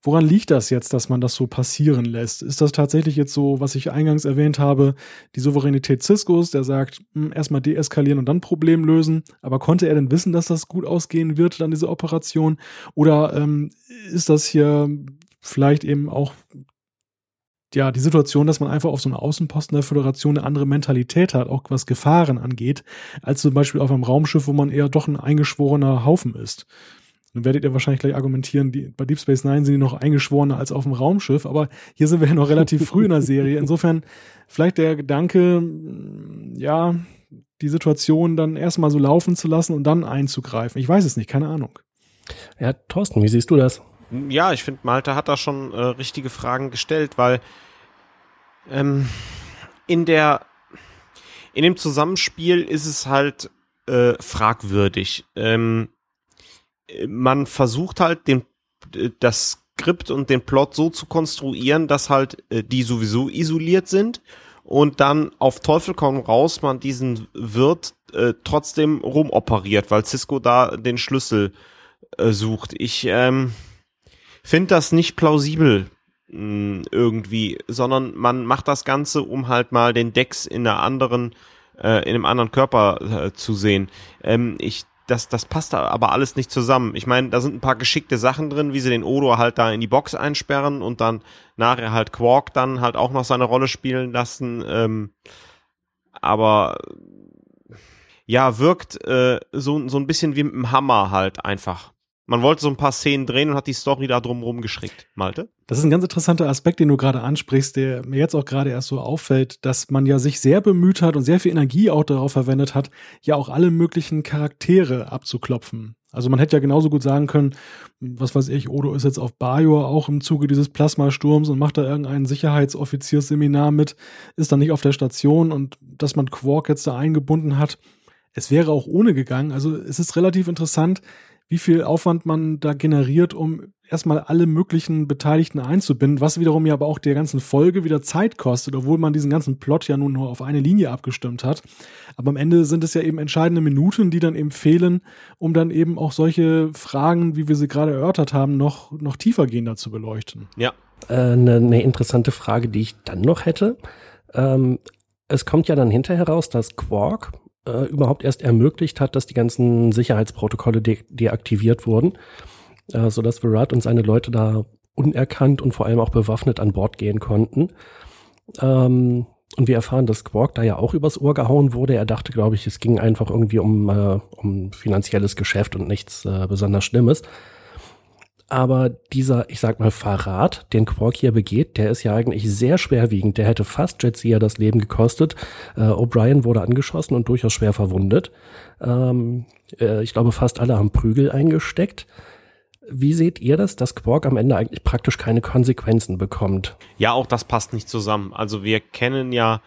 woran liegt das jetzt, dass man das so passieren lässt? Ist das tatsächlich jetzt so, was ich eingangs erwähnt habe, die Souveränität Ciscos, der sagt, hm, erstmal deeskalieren und dann Problem lösen, aber konnte er denn wissen, dass das gut ausgehen wird, dann diese Operation? Oder ähm, ist das hier vielleicht eben auch ja, die Situation, dass man einfach auf so einem Außenposten der Föderation eine andere Mentalität hat, auch was Gefahren angeht, als zum Beispiel auf einem Raumschiff, wo man eher doch ein eingeschworener Haufen ist. Dann werdet ihr wahrscheinlich gleich argumentieren, die, bei Deep Space Nine sind die noch eingeschworener als auf dem Raumschiff, aber hier sind wir ja noch relativ früh in der Serie. Insofern vielleicht der Gedanke, ja, die Situation dann erstmal so laufen zu lassen und dann einzugreifen. Ich weiß es nicht, keine Ahnung. Ja, Thorsten, wie siehst du das? Ja, ich finde, Malte hat da schon äh, richtige Fragen gestellt, weil ähm, in der in dem Zusammenspiel ist es halt äh, fragwürdig. Ähm, man versucht halt den das Skript und den Plot so zu konstruieren, dass halt äh, die sowieso isoliert sind und dann auf Teufel komm raus man diesen Wirt äh, trotzdem rumoperiert, weil Cisco da den Schlüssel äh, sucht. Ich ähm, finde das nicht plausibel mh, hm, irgendwie, sondern man macht das Ganze, um halt mal den Dex in einer anderen, äh, in einem anderen Körper äh, zu sehen. Ähm, ich das, das passt aber alles nicht zusammen. Ich meine, da sind ein paar geschickte Sachen drin, wie sie den Odo halt da in die Box einsperren und dann nachher halt Quark dann halt auch noch seine Rolle spielen lassen. Ähm, aber ja, wirkt äh, so, so ein bisschen wie mit dem Hammer halt einfach. Man wollte so ein paar Szenen drehen und hat die Story da drumherum geschickt. Malte? Das ist ein ganz interessanter Aspekt, den du gerade ansprichst, der mir jetzt auch gerade erst so auffällt, dass man ja sich sehr bemüht hat und sehr viel Energie auch darauf verwendet hat, ja auch alle möglichen Charaktere abzuklopfen. Also man hätte ja genauso gut sagen können, was weiß ich, Odo ist jetzt auf Bajor auch im Zuge dieses Plasmasturms und macht da irgendein Sicherheitsoffizierseminar mit, ist dann nicht auf der Station und dass man Quark jetzt da eingebunden hat. Es wäre auch ohne gegangen. Also es ist relativ interessant, wie viel Aufwand man da generiert, um erstmal alle möglichen Beteiligten einzubinden, was wiederum ja aber auch der ganzen Folge wieder Zeit kostet, obwohl man diesen ganzen Plot ja nun nur auf eine Linie abgestimmt hat. Aber am Ende sind es ja eben entscheidende Minuten, die dann eben fehlen, um dann eben auch solche Fragen, wie wir sie gerade erörtert haben, noch, noch tiefergehender zu beleuchten. Ja. Eine äh, ne, ne interessante Frage, die ich dann noch hätte. Ähm, es kommt ja dann hinterher raus, dass Quark äh, überhaupt erst ermöglicht hat, dass die ganzen Sicherheitsprotokolle de deaktiviert wurden, äh, sodass Virat und seine Leute da unerkannt und vor allem auch bewaffnet an Bord gehen konnten. Ähm, und wir erfahren, dass Quark da ja auch übers Ohr gehauen wurde. Er dachte, glaube ich, es ging einfach irgendwie um, äh, um finanzielles Geschäft und nichts äh, besonders Schlimmes. Aber dieser, ich sag mal, Verrat, den Quark hier begeht, der ist ja eigentlich sehr schwerwiegend. Der hätte fast Jetsia das Leben gekostet. Äh, O'Brien wurde angeschossen und durchaus schwer verwundet. Ähm, äh, ich glaube, fast alle haben Prügel eingesteckt. Wie seht ihr das, dass Quark am Ende eigentlich praktisch keine Konsequenzen bekommt? Ja, auch das passt nicht zusammen. Also wir kennen ja,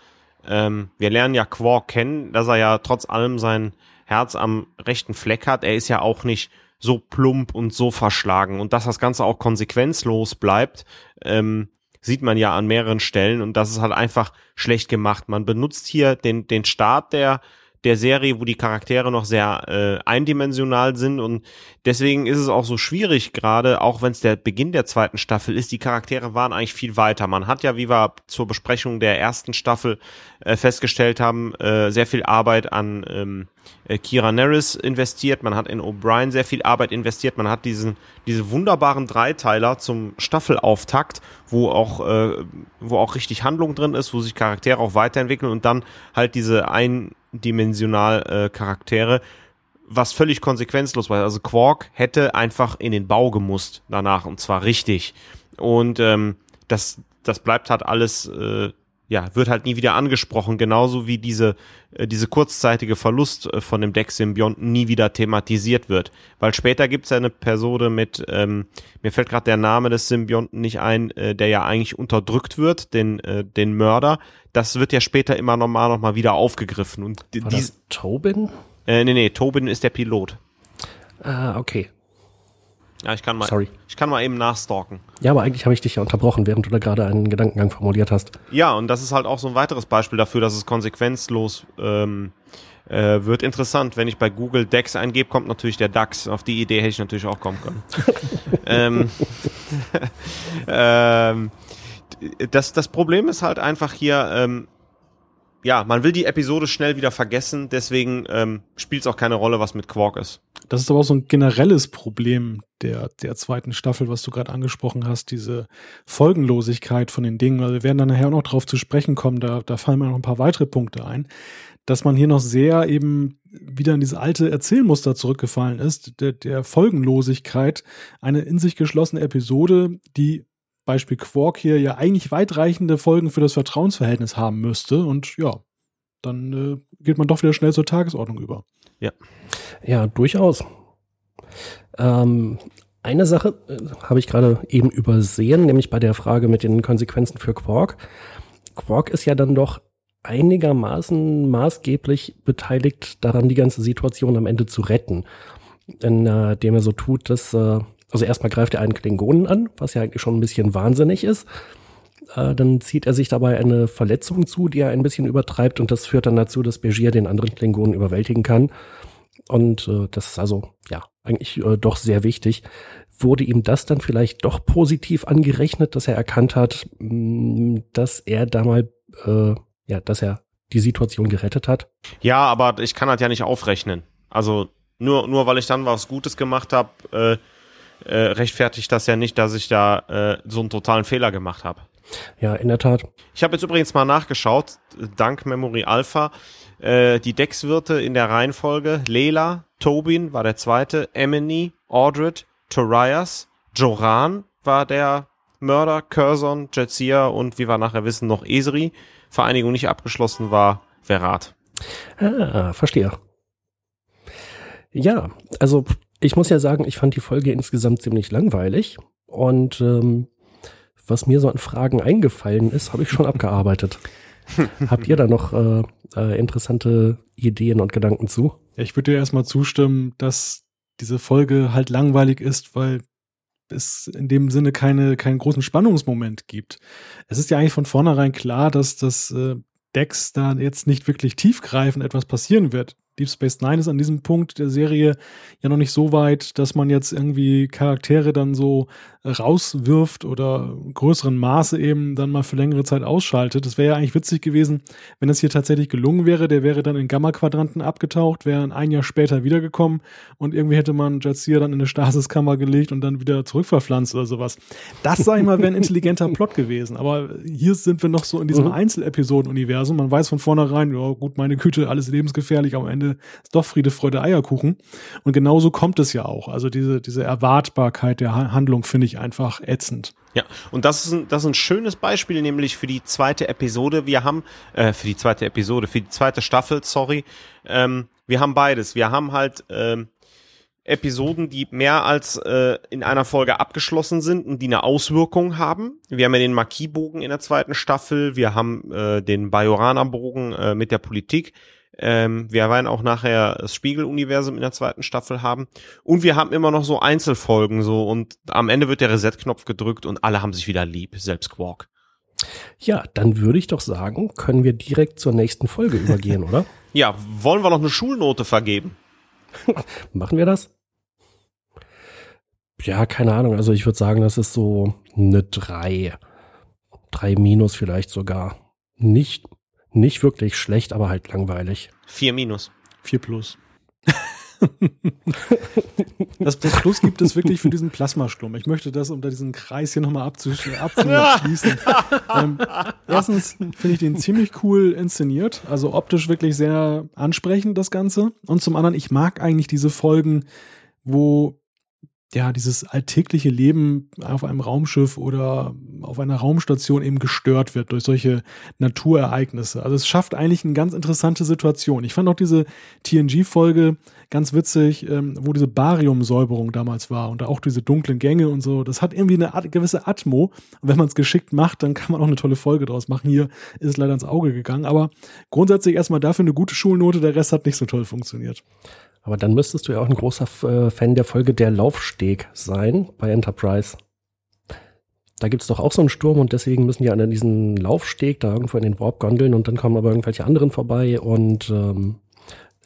ähm, wir lernen ja Quark kennen, dass er ja trotz allem sein Herz am rechten Fleck hat. Er ist ja auch nicht so plump und so verschlagen und dass das Ganze auch konsequenzlos bleibt, ähm, sieht man ja an mehreren Stellen und das ist halt einfach schlecht gemacht. Man benutzt hier den, den Start der der Serie, wo die Charaktere noch sehr äh, eindimensional sind. Und deswegen ist es auch so schwierig gerade, auch wenn es der Beginn der zweiten Staffel ist, die Charaktere waren eigentlich viel weiter. Man hat ja, wie wir zur Besprechung der ersten Staffel äh, festgestellt haben, äh, sehr viel Arbeit an ähm, äh, Kira Nerys investiert, man hat in O'Brien sehr viel Arbeit investiert, man hat diesen diese wunderbaren Dreiteiler zum Staffelauftakt, wo auch äh, wo auch richtig Handlung drin ist, wo sich Charaktere auch weiterentwickeln und dann halt diese eindimensional äh, Charaktere, was völlig konsequenzlos war. Also Quark hätte einfach in den Bau gemusst danach und zwar richtig und ähm, das das bleibt halt alles äh, ja, wird halt nie wieder angesprochen, genauso wie diese, äh, diese kurzzeitige Verlust äh, von dem Deck-Symbionten nie wieder thematisiert wird. Weil später gibt's ja eine Episode mit, ähm, mir fällt gerade der Name des Symbionten nicht ein, äh, der ja eigentlich unterdrückt wird, den, äh, den Mörder. Das wird ja später immer normal nochmal wieder aufgegriffen. Und War das Tobin? Äh, nee, nee, Tobin ist der Pilot. Ah, okay. Ja, ich kann mal, Sorry. ich kann mal eben nachstalken. Ja, aber eigentlich habe ich dich ja unterbrochen, während du da gerade einen Gedankengang formuliert hast. Ja, und das ist halt auch so ein weiteres Beispiel dafür, dass es konsequenzlos ähm, äh, wird. Interessant, wenn ich bei Google DAX eingebe, kommt natürlich der DAX. Auf die Idee hätte ich natürlich auch kommen können. ähm, ähm, das, das Problem ist halt einfach hier, ähm, ja, man will die Episode schnell wieder vergessen, deswegen ähm, spielt es auch keine Rolle, was mit Quark ist. Das ist aber auch so ein generelles Problem der, der zweiten Staffel, was du gerade angesprochen hast, diese Folgenlosigkeit von den Dingen. Also wir werden dann nachher auch noch drauf zu sprechen kommen, da, da fallen mir noch ein paar weitere Punkte ein, dass man hier noch sehr eben wieder in diese alte Erzählmuster zurückgefallen ist, der, der Folgenlosigkeit, eine in sich geschlossene Episode, die Beispiel Quark hier ja eigentlich weitreichende Folgen für das Vertrauensverhältnis haben müsste. Und ja, dann äh, geht man doch wieder schnell zur Tagesordnung über. Ja. Ja, durchaus. Ähm, eine Sache äh, habe ich gerade eben übersehen, nämlich bei der Frage mit den Konsequenzen für Quark. Quark ist ja dann doch einigermaßen maßgeblich beteiligt daran, die ganze Situation am Ende zu retten. Indem er so tut, dass äh, also erstmal greift er einen Klingonen an, was ja eigentlich schon ein bisschen wahnsinnig ist. Äh, dann zieht er sich dabei eine Verletzung zu, die er ein bisschen übertreibt und das führt dann dazu, dass Begier den anderen Klingonen überwältigen kann. Und äh, das ist also ja eigentlich äh, doch sehr wichtig. Wurde ihm das dann vielleicht doch positiv angerechnet, dass er erkannt hat, mh, dass er da mal äh, ja, dass er die Situation gerettet hat? Ja, aber ich kann halt ja nicht aufrechnen. Also nur nur weil ich dann was Gutes gemacht habe, äh, äh, rechtfertigt das ja nicht, dass ich da äh, so einen totalen Fehler gemacht habe. Ja, in der Tat. Ich habe jetzt übrigens mal nachgeschaut, dank Memory Alpha, äh, die Deckswirte in der Reihenfolge. Lela, Tobin war der zweite, Emily, Aldred, Torias, Joran war der Mörder, Curzon, Jetsia und wie wir nachher wissen, noch Esri. Vereinigung nicht abgeschlossen war Verat. Ah, verstehe. Ja, also ich muss ja sagen, ich fand die Folge insgesamt ziemlich langweilig und ähm, was mir so an Fragen eingefallen ist, habe ich schon abgearbeitet. Habt ihr da noch äh, äh, interessante Ideen und Gedanken zu? Ich würde dir erstmal zustimmen, dass diese Folge halt langweilig ist, weil es in dem Sinne keine, keinen großen Spannungsmoment gibt. Es ist ja eigentlich von vornherein klar, dass das äh, Dex da jetzt nicht wirklich tiefgreifend etwas passieren wird. Deep Space Nine ist an diesem Punkt der Serie ja noch nicht so weit, dass man jetzt irgendwie Charaktere dann so rauswirft oder größeren Maße eben dann mal für längere Zeit ausschaltet. Das wäre ja eigentlich witzig gewesen, wenn es hier tatsächlich gelungen wäre. Der wäre dann in Gamma-Quadranten abgetaucht, wäre ein Jahr später wiedergekommen und irgendwie hätte man Jadzia dann in eine Stasiskammer gelegt und dann wieder zurückverpflanzt oder sowas. Das, sag ich mal, wäre ein intelligenter Plot gewesen. Aber hier sind wir noch so in diesem mhm. Einzelepisoden-Universum. Man weiß von vornherein, ja gut, meine Güte, alles lebensgefährlich, am Ende ist doch Friede, Freude, Eierkuchen. Und genauso kommt es ja auch. Also diese, diese Erwartbarkeit der Handlung finde ich einfach ätzend. Ja, und das ist, ein, das ist ein schönes Beispiel, nämlich für die zweite Episode. Wir haben, äh, für die zweite Episode, für die zweite Staffel, sorry. Ähm, wir haben beides. Wir haben halt ähm, Episoden, die mehr als äh, in einer Folge abgeschlossen sind und die eine Auswirkung haben. Wir haben ja den Marquis-Bogen in der zweiten Staffel, wir haben äh, den Bajoraner-Bogen äh, mit der Politik. Ähm, wir werden auch nachher das Spiegeluniversum in der zweiten Staffel haben. Und wir haben immer noch so Einzelfolgen so und am Ende wird der Reset-Knopf gedrückt und alle haben sich wieder lieb, selbst Quark. Ja, dann würde ich doch sagen, können wir direkt zur nächsten Folge übergehen, oder? Ja, wollen wir noch eine Schulnote vergeben? Machen wir das? Ja, keine Ahnung. Also ich würde sagen, das ist so eine 3. 3 minus vielleicht sogar. Nicht nicht wirklich schlecht, aber halt langweilig. Vier minus. Vier plus. das, das, Plus gibt es wirklich für diesen Plasmasturm. Ich möchte das, um da diesen Kreis hier nochmal abzuschließen. ähm, erstens finde ich den ziemlich cool inszeniert, also optisch wirklich sehr ansprechend, das Ganze. Und zum anderen, ich mag eigentlich diese Folgen, wo ja, dieses alltägliche Leben auf einem Raumschiff oder auf einer Raumstation eben gestört wird durch solche Naturereignisse. Also es schafft eigentlich eine ganz interessante Situation. Ich fand auch diese TNG-Folge ganz witzig, ähm, wo diese Bariumsäuberung damals war und auch diese dunklen Gänge und so. Das hat irgendwie eine gewisse Atmo. Und wenn man es geschickt macht, dann kann man auch eine tolle Folge draus machen. Hier ist es leider ins Auge gegangen. Aber grundsätzlich erstmal dafür eine gute Schulnote. Der Rest hat nicht so toll funktioniert. Aber dann müsstest du ja auch ein großer äh, Fan der Folge Der Laufsteg sein bei Enterprise. Da gibt es doch auch so einen Sturm und deswegen müssen die an diesen Laufsteg da irgendwo in den Warp-Gondeln und dann kommen aber irgendwelche anderen vorbei und ähm,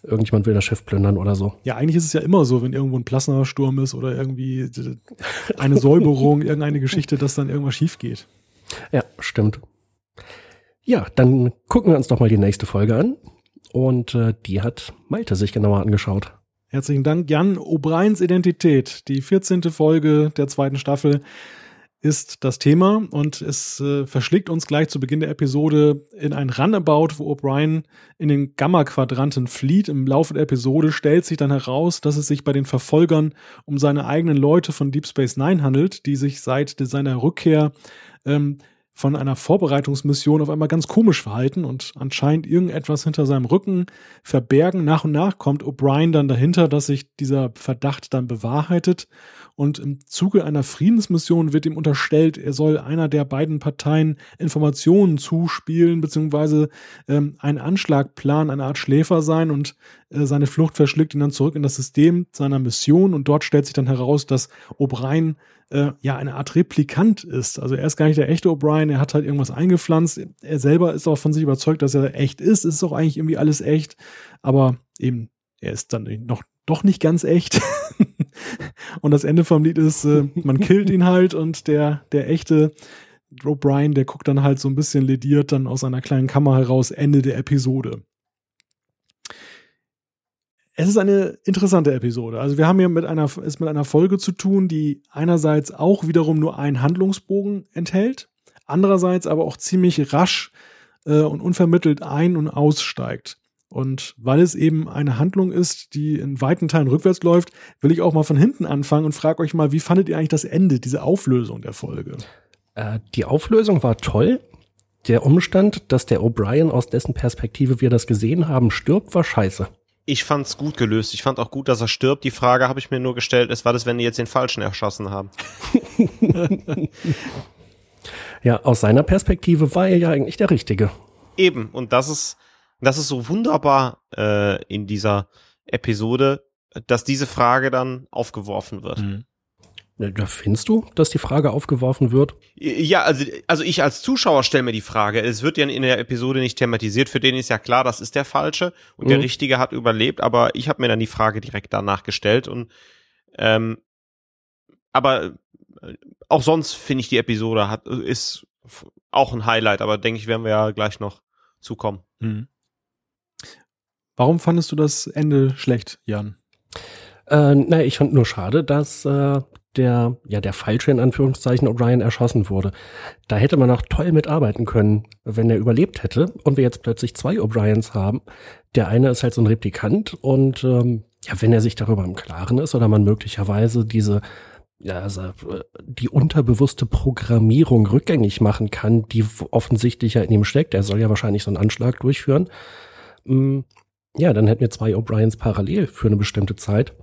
irgendjemand will das Schiff plündern oder so. Ja, eigentlich ist es ja immer so, wenn irgendwo ein Plasmasturm ist oder irgendwie eine Säuberung, irgendeine Geschichte, dass dann irgendwas schief geht. Ja, stimmt. Ja, dann gucken wir uns doch mal die nächste Folge an. Und äh, die hat Malte sich genauer angeschaut. Herzlichen Dank. Jan O'Briens Identität, die 14. Folge der zweiten Staffel ist das Thema und es äh, verschlägt uns gleich zu Beginn der Episode in ein Runabout, wo O'Brien in den Gamma-Quadranten flieht. Im Laufe der Episode stellt sich dann heraus, dass es sich bei den Verfolgern um seine eigenen Leute von Deep Space Nine handelt, die sich seit seiner Rückkehr ähm, von einer Vorbereitungsmission auf einmal ganz komisch verhalten und anscheinend irgendetwas hinter seinem Rücken verbergen. Nach und nach kommt O'Brien dann dahinter, dass sich dieser Verdacht dann bewahrheitet. Und im Zuge einer Friedensmission wird ihm unterstellt, er soll einer der beiden Parteien Informationen zuspielen, beziehungsweise ähm, einen Anschlag planen, eine Art Schläfer sein und äh, seine Flucht verschlägt ihn dann zurück in das System seiner Mission und dort stellt sich dann heraus, dass O'Brien äh, ja eine Art Replikant ist. Also er ist gar nicht der echte O'Brien, er hat halt irgendwas eingepflanzt. Er selber ist auch von sich überzeugt, dass er echt ist. Es ist auch eigentlich irgendwie alles echt, aber eben er ist dann noch doch nicht ganz echt. und das Ende vom Lied ist, äh, man killt ihn halt und der der echte O'Brien, der guckt dann halt so ein bisschen lediert dann aus einer kleinen Kammer heraus Ende der Episode es ist eine interessante Episode. Also wir haben hier mit einer, es mit einer Folge zu tun, die einerseits auch wiederum nur einen Handlungsbogen enthält, andererseits aber auch ziemlich rasch äh, und unvermittelt ein- und aussteigt. Und weil es eben eine Handlung ist, die in weiten Teilen rückwärts läuft, will ich auch mal von hinten anfangen und frage euch mal, wie fandet ihr eigentlich das Ende, diese Auflösung der Folge? Äh, die Auflösung war toll. Der Umstand, dass der O'Brien aus dessen Perspektive wir das gesehen haben, stirbt, war scheiße. Ich fand's gut gelöst. Ich fand auch gut, dass er stirbt. Die Frage habe ich mir nur gestellt, es war das, wenn die jetzt den Falschen erschossen haben. ja, aus seiner Perspektive war er ja eigentlich der Richtige. Eben, und das ist, das ist so wunderbar äh, in dieser Episode, dass diese Frage dann aufgeworfen wird. Mhm. Da findest du, dass die Frage aufgeworfen wird? Ja, also, also ich als Zuschauer stelle mir die Frage. Es wird ja in der Episode nicht thematisiert. Für den ist ja klar, das ist der Falsche und mhm. der Richtige hat überlebt. Aber ich habe mir dann die Frage direkt danach gestellt und ähm, aber äh, auch sonst finde ich die Episode hat ist auch ein Highlight. Aber denke ich, werden wir ja gleich noch zukommen. Mhm. Warum fandest du das Ende schlecht, Jan? Äh, naja, ich fand nur schade, dass äh, der, ja, der falsche in Anführungszeichen O'Brien erschossen wurde. Da hätte man auch toll mitarbeiten können, wenn er überlebt hätte und wir jetzt plötzlich zwei O'Briens haben. Der eine ist halt so ein Replikant und ähm, ja, wenn er sich darüber im Klaren ist oder man möglicherweise diese ja, also äh, die unterbewusste Programmierung rückgängig machen kann, die offensichtlich ja in ihm steckt. Er soll ja wahrscheinlich so einen Anschlag durchführen. Mm, ja, dann hätten wir zwei O'Briens parallel für eine bestimmte Zeit.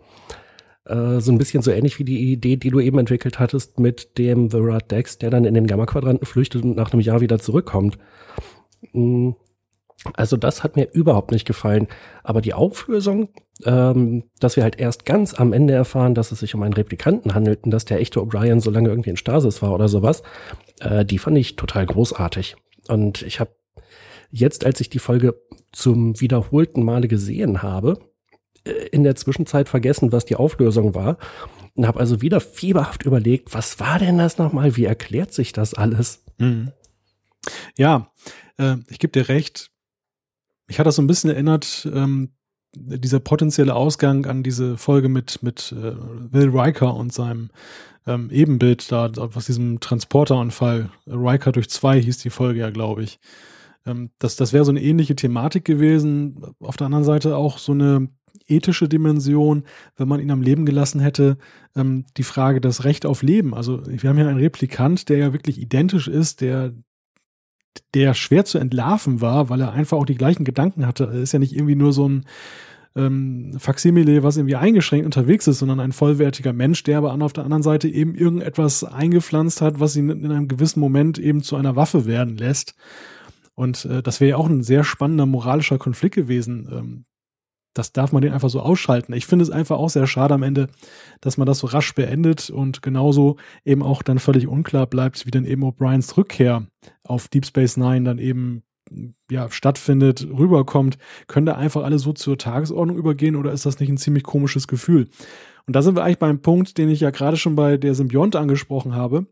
Äh, so ein bisschen so ähnlich wie die Idee, die du eben entwickelt hattest mit dem Virat Dex, der dann in den Gamma-Quadranten flüchtet und nach einem Jahr wieder zurückkommt. Mm, also das hat mir überhaupt nicht gefallen. Aber die Auflösung, ähm, dass wir halt erst ganz am Ende erfahren, dass es sich um einen Replikanten handelt und dass der echte O'Brien so lange irgendwie in Stasis war oder sowas, äh, die fand ich total großartig. Und ich habe jetzt, als ich die Folge zum wiederholten Male gesehen habe, in der Zwischenzeit vergessen, was die Auflösung war und habe also wieder fieberhaft überlegt, was war denn das nochmal? Wie erklärt sich das alles? Mhm. Ja, äh, ich gebe dir recht. Ich hatte das so ein bisschen erinnert, ähm, dieser potenzielle Ausgang an diese Folge mit, mit äh, Will Riker und seinem ähm, Ebenbild da aus diesem Transporterunfall. Riker durch zwei hieß die Folge ja, glaube ich. Ähm, das das wäre so eine ähnliche Thematik gewesen. Auf der anderen Seite auch so eine ethische Dimension, wenn man ihn am Leben gelassen hätte, ähm, die Frage das Recht auf Leben. Also wir haben ja einen Replikant, der ja wirklich identisch ist, der der schwer zu entlarven war, weil er einfach auch die gleichen Gedanken hatte. Er ist ja nicht irgendwie nur so ein ähm, Faksimile, was irgendwie eingeschränkt unterwegs ist, sondern ein vollwertiger Mensch, der aber auf der anderen Seite eben irgendetwas eingepflanzt hat, was ihn in einem gewissen Moment eben zu einer Waffe werden lässt. Und äh, das wäre ja auch ein sehr spannender moralischer Konflikt gewesen. Ähm, das darf man den einfach so ausschalten. Ich finde es einfach auch sehr schade am Ende, dass man das so rasch beendet und genauso eben auch dann völlig unklar bleibt, wie dann eben O'Briens Rückkehr auf Deep Space Nine dann eben ja, stattfindet, rüberkommt, können da einfach alle so zur Tagesordnung übergehen oder ist das nicht ein ziemlich komisches Gefühl? Und da sind wir eigentlich beim Punkt, den ich ja gerade schon bei der Symbiont angesprochen habe.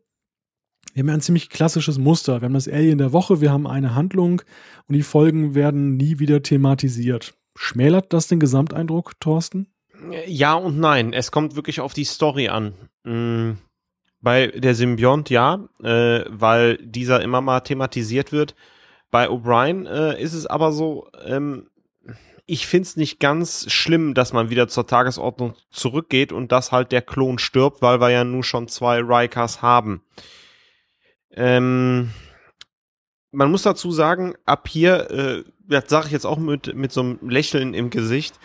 Wir haben ja ein ziemlich klassisches Muster. Wir haben das Alien der Woche, wir haben eine Handlung und die Folgen werden nie wieder thematisiert. Schmälert das den Gesamteindruck, Thorsten? Ja und nein. Es kommt wirklich auf die Story an. Mhm. Bei der Symbiont ja, äh, weil dieser immer mal thematisiert wird. Bei O'Brien äh, ist es aber so, ähm, ich find's nicht ganz schlimm, dass man wieder zur Tagesordnung zurückgeht und dass halt der Klon stirbt, weil wir ja nur schon zwei Rikers haben. Ähm, man muss dazu sagen, ab hier, äh, das sage ich jetzt auch mit, mit so einem Lächeln im Gesicht,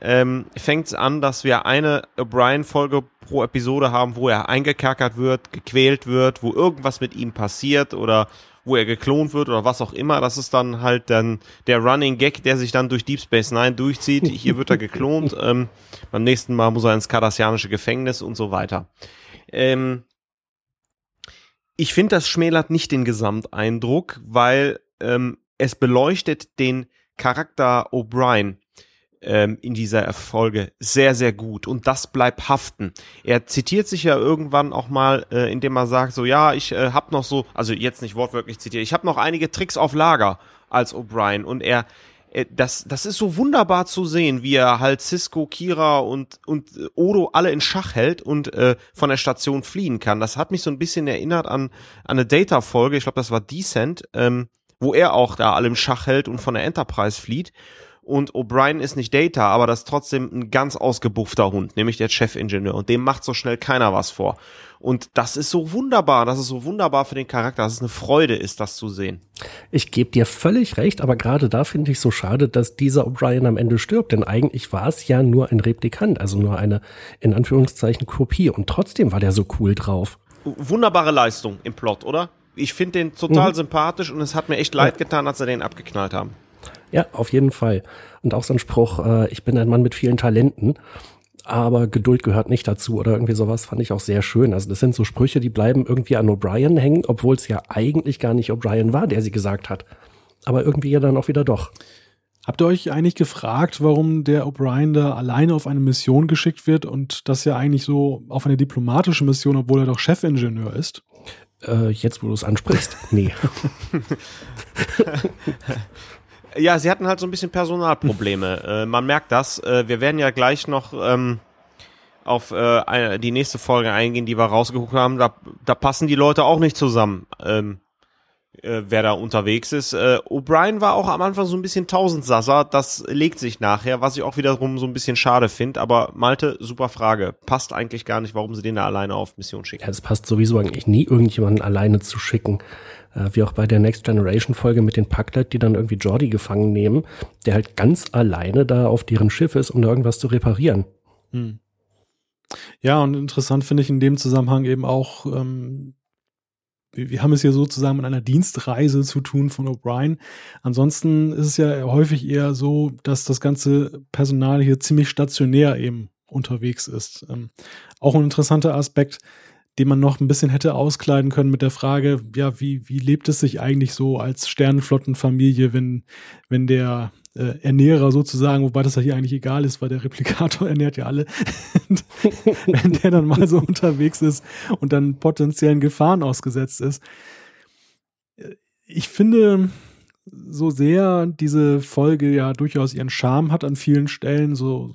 ähm, fängt es an, dass wir eine O'Brien-Folge pro Episode haben, wo er eingekerkert wird, gequält wird, wo irgendwas mit ihm passiert oder wo er geklont wird oder was auch immer. Das ist dann halt dann der Running Gag, der sich dann durch Deep Space Nine durchzieht. Hier wird er geklont. ähm, beim nächsten Mal muss er ins kardassianische Gefängnis und so weiter. Ähm, ich finde, das schmälert nicht den Gesamteindruck, weil ähm, es beleuchtet den Charakter O'Brien ähm, in dieser Erfolge sehr, sehr gut und das bleibt haften. Er zitiert sich ja irgendwann auch mal, äh, indem er sagt, so ja, ich äh, hab noch so, also jetzt nicht wortwörtlich zitiert, ich habe noch einige Tricks auf Lager als O'Brien und er äh, das, das ist so wunderbar zu sehen, wie er halt Cisco, Kira und, und Odo alle in Schach hält und äh, von der Station fliehen kann. Das hat mich so ein bisschen erinnert an, an eine Data-Folge, ich glaube, das war Decent, ähm, wo er auch da alle im Schach hält und von der Enterprise flieht und O'Brien ist nicht Data, aber das ist trotzdem ein ganz ausgebuffter Hund, nämlich der Chefingenieur und dem macht so schnell keiner was vor. Und das ist so wunderbar, das ist so wunderbar für den Charakter, dass es eine Freude ist, das zu sehen. Ich gebe dir völlig recht, aber gerade da finde ich so schade, dass dieser O'Brien am Ende stirbt, denn eigentlich war es ja nur ein Replikant, also nur eine in Anführungszeichen Kopie und trotzdem war der so cool drauf. Wunderbare Leistung im Plot, oder? Ich finde den total mhm. sympathisch und es hat mir echt leid getan, als sie den abgeknallt haben. Ja, auf jeden Fall. Und auch so ein Spruch, äh, ich bin ein Mann mit vielen Talenten, aber Geduld gehört nicht dazu oder irgendwie sowas fand ich auch sehr schön. Also das sind so Sprüche, die bleiben irgendwie an O'Brien hängen, obwohl es ja eigentlich gar nicht O'Brien war, der sie gesagt hat. Aber irgendwie ja dann auch wieder doch. Habt ihr euch eigentlich gefragt, warum der O'Brien da alleine auf eine Mission geschickt wird und das ja eigentlich so auf eine diplomatische Mission, obwohl er doch Chefingenieur ist? Äh, jetzt, wo du es ansprichst, nee. Ja, sie hatten halt so ein bisschen Personalprobleme. äh, man merkt das. Äh, wir werden ja gleich noch ähm, auf äh, die nächste Folge eingehen, die wir rausgeguckt haben. Da, da passen die Leute auch nicht zusammen, ähm, äh, wer da unterwegs ist. Äh, O'Brien war auch am Anfang so ein bisschen Tausendsasser. Das legt sich nachher, was ich auch wiederum so ein bisschen schade finde. Aber Malte, super Frage. Passt eigentlich gar nicht, warum sie den da alleine auf Mission schicken. Ja, es passt sowieso eigentlich nie, irgendjemanden alleine zu schicken. Äh, wie auch bei der Next Generation Folge mit den Packlet, die dann irgendwie Jordi gefangen nehmen, der halt ganz alleine da auf deren Schiff ist, um da irgendwas zu reparieren. Hm. Ja, und interessant finde ich in dem Zusammenhang eben auch, ähm, wir, haben es hier sozusagen mit einer Dienstreise zu tun von O'Brien. Ansonsten ist es ja häufig eher so, dass das ganze Personal hier ziemlich stationär eben unterwegs ist. Ähm, auch ein interessanter Aspekt, den man noch ein bisschen hätte auskleiden können mit der Frage, ja, wie, wie lebt es sich eigentlich so als Sternenflottenfamilie, wenn, wenn der äh, Ernährer sozusagen, wobei das ja hier eigentlich egal ist, weil der Replikator ernährt ja alle, wenn der dann mal so unterwegs ist und dann potenziellen Gefahren ausgesetzt ist. Ich finde, so sehr diese Folge ja durchaus ihren Charme hat an vielen Stellen, so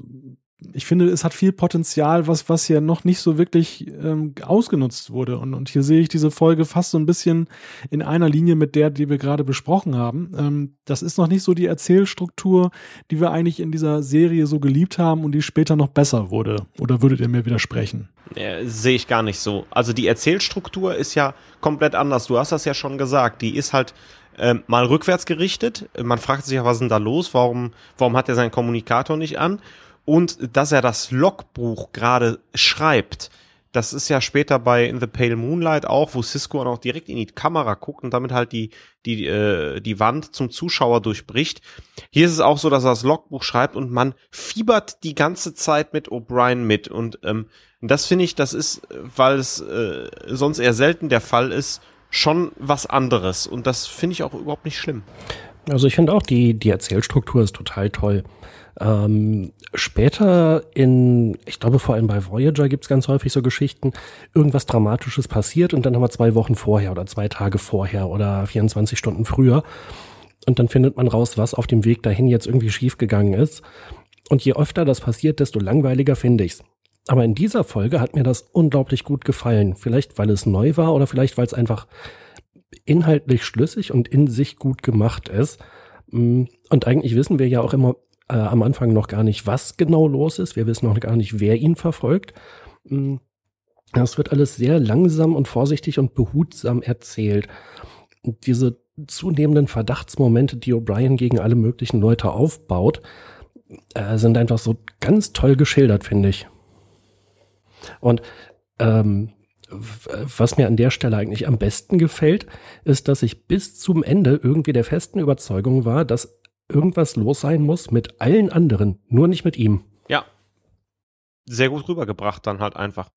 ich finde, es hat viel Potenzial, was, was ja noch nicht so wirklich ähm, ausgenutzt wurde. Und, und hier sehe ich diese Folge fast so ein bisschen in einer Linie mit der, die wir gerade besprochen haben. Ähm, das ist noch nicht so die Erzählstruktur, die wir eigentlich in dieser Serie so geliebt haben und die später noch besser wurde. Oder würdet ihr mir widersprechen? Ja, sehe ich gar nicht so. Also die Erzählstruktur ist ja komplett anders. Du hast das ja schon gesagt. Die ist halt ähm, mal rückwärts gerichtet. Man fragt sich ja, was ist denn da los? Warum, warum hat er seinen Kommunikator nicht an? Und dass er das Logbuch gerade schreibt, das ist ja später bei In the Pale Moonlight auch, wo Cisco auch direkt in die Kamera guckt und damit halt die, die, äh, die Wand zum Zuschauer durchbricht. Hier ist es auch so, dass er das Logbuch schreibt und man fiebert die ganze Zeit mit O'Brien mit. Und ähm, das finde ich, das ist, weil es äh, sonst eher selten der Fall ist, schon was anderes. Und das finde ich auch überhaupt nicht schlimm. Also ich finde auch, die, die Erzählstruktur ist total toll. Ähm, später in, ich glaube vor allem bei Voyager gibt's ganz häufig so Geschichten, irgendwas Dramatisches passiert und dann haben wir zwei Wochen vorher oder zwei Tage vorher oder 24 Stunden früher. Und dann findet man raus, was auf dem Weg dahin jetzt irgendwie schiefgegangen ist. Und je öfter das passiert, desto langweiliger finde ich's. Aber in dieser Folge hat mir das unglaublich gut gefallen. Vielleicht, weil es neu war oder vielleicht, weil es einfach inhaltlich schlüssig und in sich gut gemacht ist. Mm, und eigentlich wissen wir ja auch immer äh, am Anfang noch gar nicht, was genau los ist. Wir wissen noch gar nicht, wer ihn verfolgt. Mm, das wird alles sehr langsam und vorsichtig und behutsam erzählt. Und diese zunehmenden Verdachtsmomente, die O'Brien gegen alle möglichen Leute aufbaut, äh, sind einfach so ganz toll geschildert, finde ich. Und ähm, was mir an der Stelle eigentlich am besten gefällt, ist, dass ich bis zum Ende irgendwie der festen Überzeugung war, dass irgendwas los sein muss mit allen anderen, nur nicht mit ihm. Ja. Sehr gut rübergebracht dann halt einfach.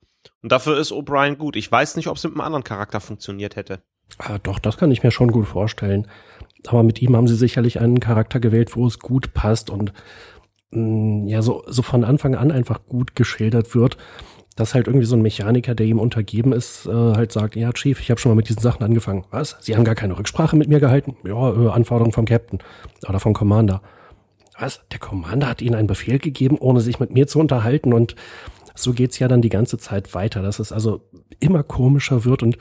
Und dafür ist O'Brien gut. Ich weiß nicht, ob es mit einem anderen Charakter funktioniert hätte. Ah, doch, das kann ich mir schon gut vorstellen. Aber mit ihm haben sie sicherlich einen Charakter gewählt, wo es gut passt und mh, mm, ja, so, so von Anfang an einfach gut geschildert wird dass halt irgendwie so ein Mechaniker, der ihm untergeben ist, äh, halt sagt, ja, Chief, ich habe schon mal mit diesen Sachen angefangen. Was? Sie haben gar keine Rücksprache mit mir gehalten? Ja, äh, Anforderung vom Captain oder vom Commander. Was? Der Commander hat ihnen einen Befehl gegeben, ohne sich mit mir zu unterhalten und so geht's ja dann die ganze Zeit weiter, dass es also immer komischer wird und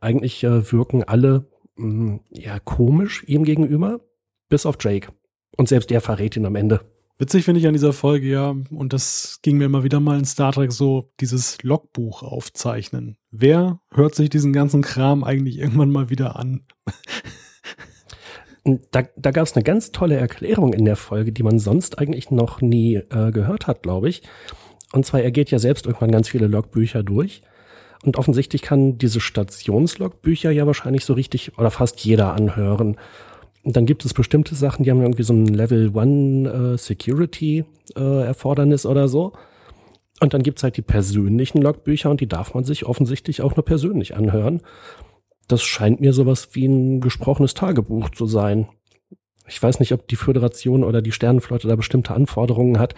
eigentlich äh, wirken alle mh, mm, ja komisch ihm gegenüber, bis auf Jake. Und selbst er verrät ihn am Ende. Witzig finde ich an dieser Folge ja, und das ging mir immer wieder mal in Star Trek so, dieses Logbuch aufzeichnen. Wer hört sich diesen ganzen Kram eigentlich irgendwann mal wieder an? Da, da gab es eine ganz tolle Erklärung in der Folge, die man sonst eigentlich noch nie äh, gehört hat, glaube ich. Und zwar, er geht ja selbst irgendwann ganz viele Logbücher durch. Und offensichtlich kann diese Stationslogbücher ja wahrscheinlich so richtig oder fast jeder anhören. Und dann gibt es bestimmte Sachen, die haben irgendwie so ein Level One äh, Security äh, Erfordernis oder so. Und dann gibt's halt die persönlichen Logbücher und die darf man sich offensichtlich auch nur persönlich anhören. Das scheint mir sowas wie ein gesprochenes Tagebuch zu sein. Ich weiß nicht, ob die Föderation oder die Sternenflotte da bestimmte Anforderungen hat,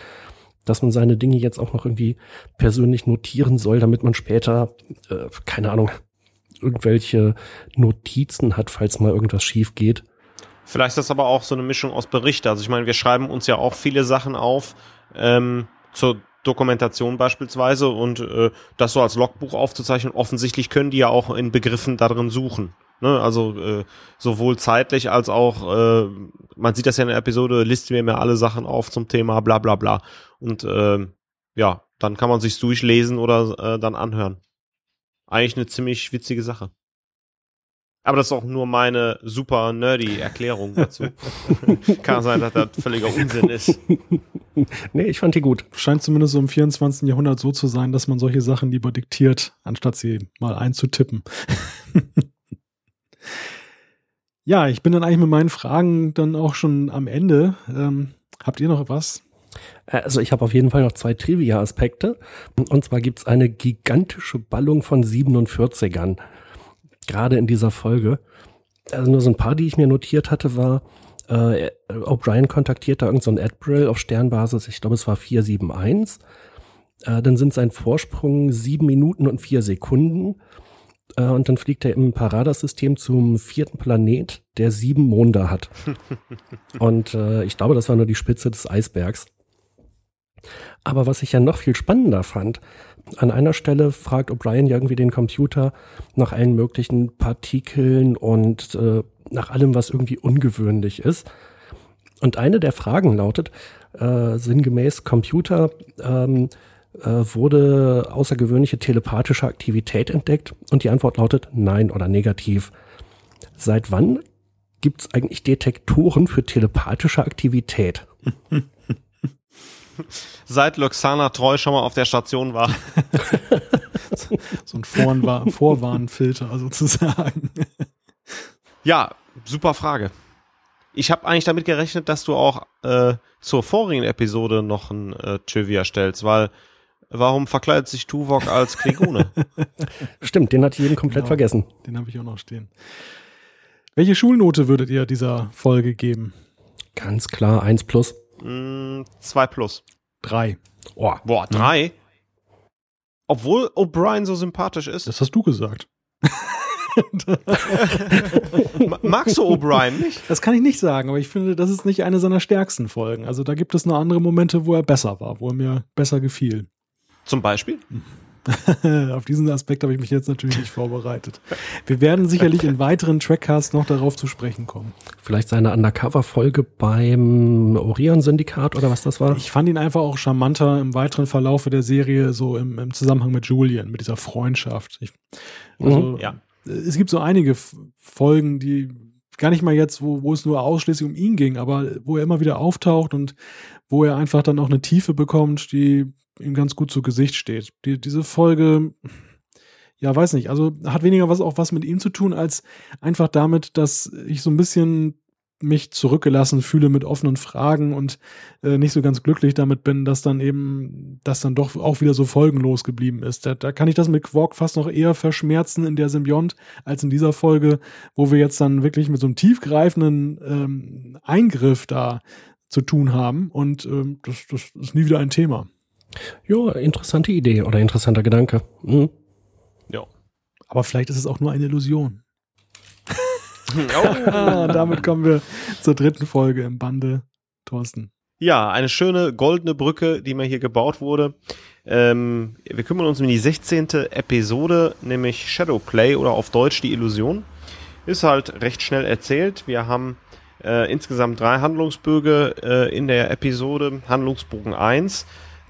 dass man seine Dinge jetzt auch noch irgendwie persönlich notieren soll, damit man später, äh, keine Ahnung, irgendwelche Notizen hat, falls mal irgendwas schief geht. Vielleicht ist das aber auch so eine Mischung aus Berichte. Also ich meine, wir schreiben uns ja auch viele Sachen auf ähm, zur Dokumentation beispielsweise und äh, das so als Logbuch aufzuzeichnen. Offensichtlich können die ja auch in Begriffen darin suchen. Ne? Also äh, sowohl zeitlich als auch, äh, man sieht das ja in der Episode, listen wir mir alle Sachen auf zum Thema bla bla bla. Und äh, ja, dann kann man sich's durchlesen oder äh, dann anhören. Eigentlich eine ziemlich witzige Sache. Aber das ist auch nur meine super nerdy Erklärung dazu. Kann sein, dass das völliger Unsinn ist. Nee, ich fand die gut. Scheint zumindest so im 24. Jahrhundert so zu sein, dass man solche Sachen lieber diktiert, anstatt sie mal einzutippen. ja, ich bin dann eigentlich mit meinen Fragen dann auch schon am Ende. Ähm, habt ihr noch was? Also ich habe auf jeden Fall noch zwei Trivia-Aspekte. Und zwar gibt's eine gigantische Ballung von 47ern gerade in dieser Folge. Also nur so ein paar, die ich mir notiert hatte, war, äh, O'Brien kontaktiert da irgendein so Admiral auf Sternbasis, ich glaube es war 471. Äh, dann sind sein Vorsprung sieben Minuten und vier Sekunden. Äh, und dann fliegt er im Paradasystem zum vierten Planet, der sieben Monde hat. und äh, ich glaube, das war nur die Spitze des Eisbergs. Aber was ich ja noch viel spannender fand, an einer Stelle fragt O'Brien irgendwie den Computer nach allen möglichen Partikeln und äh, nach allem, was irgendwie ungewöhnlich ist. Und eine der Fragen lautet, äh, sinngemäß Computer, ähm, äh, wurde außergewöhnliche telepathische Aktivität entdeckt? Und die Antwort lautet nein oder negativ. Seit wann gibt es eigentlich Detektoren für telepathische Aktivität? Seit Luxana Treu schon mal auf der Station war. so ein Vorwarn Vorwarnfilter sozusagen. Ja, super Frage. Ich habe eigentlich damit gerechnet, dass du auch äh, zur vorigen Episode noch ein äh, Trivia stellst, weil warum verkleidet sich Tuvok als Klingone? Stimmt, den hat jeden komplett genau, vergessen. Den habe ich auch noch stehen. Welche Schulnote würdet ihr dieser Folge geben? Ganz klar, 1 plus. 2 mm, plus. 3. Oh. Boah, 3? Obwohl O'Brien so sympathisch ist. Das hast du gesagt. Magst du O'Brien nicht? Das kann ich nicht sagen, aber ich finde, das ist nicht eine seiner stärksten Folgen. Also da gibt es noch andere Momente, wo er besser war, wo er mir besser gefiel. Zum Beispiel? Auf diesen Aspekt habe ich mich jetzt natürlich nicht vorbereitet. Wir werden sicherlich in weiteren Trackcasts noch darauf zu sprechen kommen. Vielleicht seine Undercover-Folge beim Orion-Syndikat oder was das war? Ich fand ihn einfach auch charmanter im weiteren Verlaufe der Serie, so im, im Zusammenhang mit Julian, mit dieser Freundschaft. Ich, also, mhm, ja. Es gibt so einige Folgen, die gar nicht mal jetzt, wo, wo es nur ausschließlich um ihn ging, aber wo er immer wieder auftaucht und wo er einfach dann auch eine Tiefe bekommt, die ihm ganz gut zu Gesicht steht. Die, diese Folge, ja, weiß nicht, also hat weniger was auch was mit ihm zu tun, als einfach damit, dass ich so ein bisschen mich zurückgelassen fühle mit offenen Fragen und äh, nicht so ganz glücklich damit bin, dass dann eben das dann doch auch wieder so folgenlos geblieben ist. Da, da kann ich das mit Quark fast noch eher verschmerzen in der Symbiont als in dieser Folge, wo wir jetzt dann wirklich mit so einem tiefgreifenden ähm, Eingriff da zu tun haben und ähm, das, das ist nie wieder ein Thema. Ja, interessante Idee oder interessanter Gedanke. Mhm. Ja. Aber vielleicht ist es auch nur eine Illusion. oh. Damit kommen wir zur dritten Folge im Bande. Thorsten. Ja, eine schöne goldene Brücke, die mir hier gebaut wurde. Ähm, wir kümmern uns um die 16. Episode, nämlich Shadowplay oder auf Deutsch die Illusion. Ist halt recht schnell erzählt. Wir haben äh, insgesamt drei Handlungsböge äh, in der Episode. Handlungsbogen 1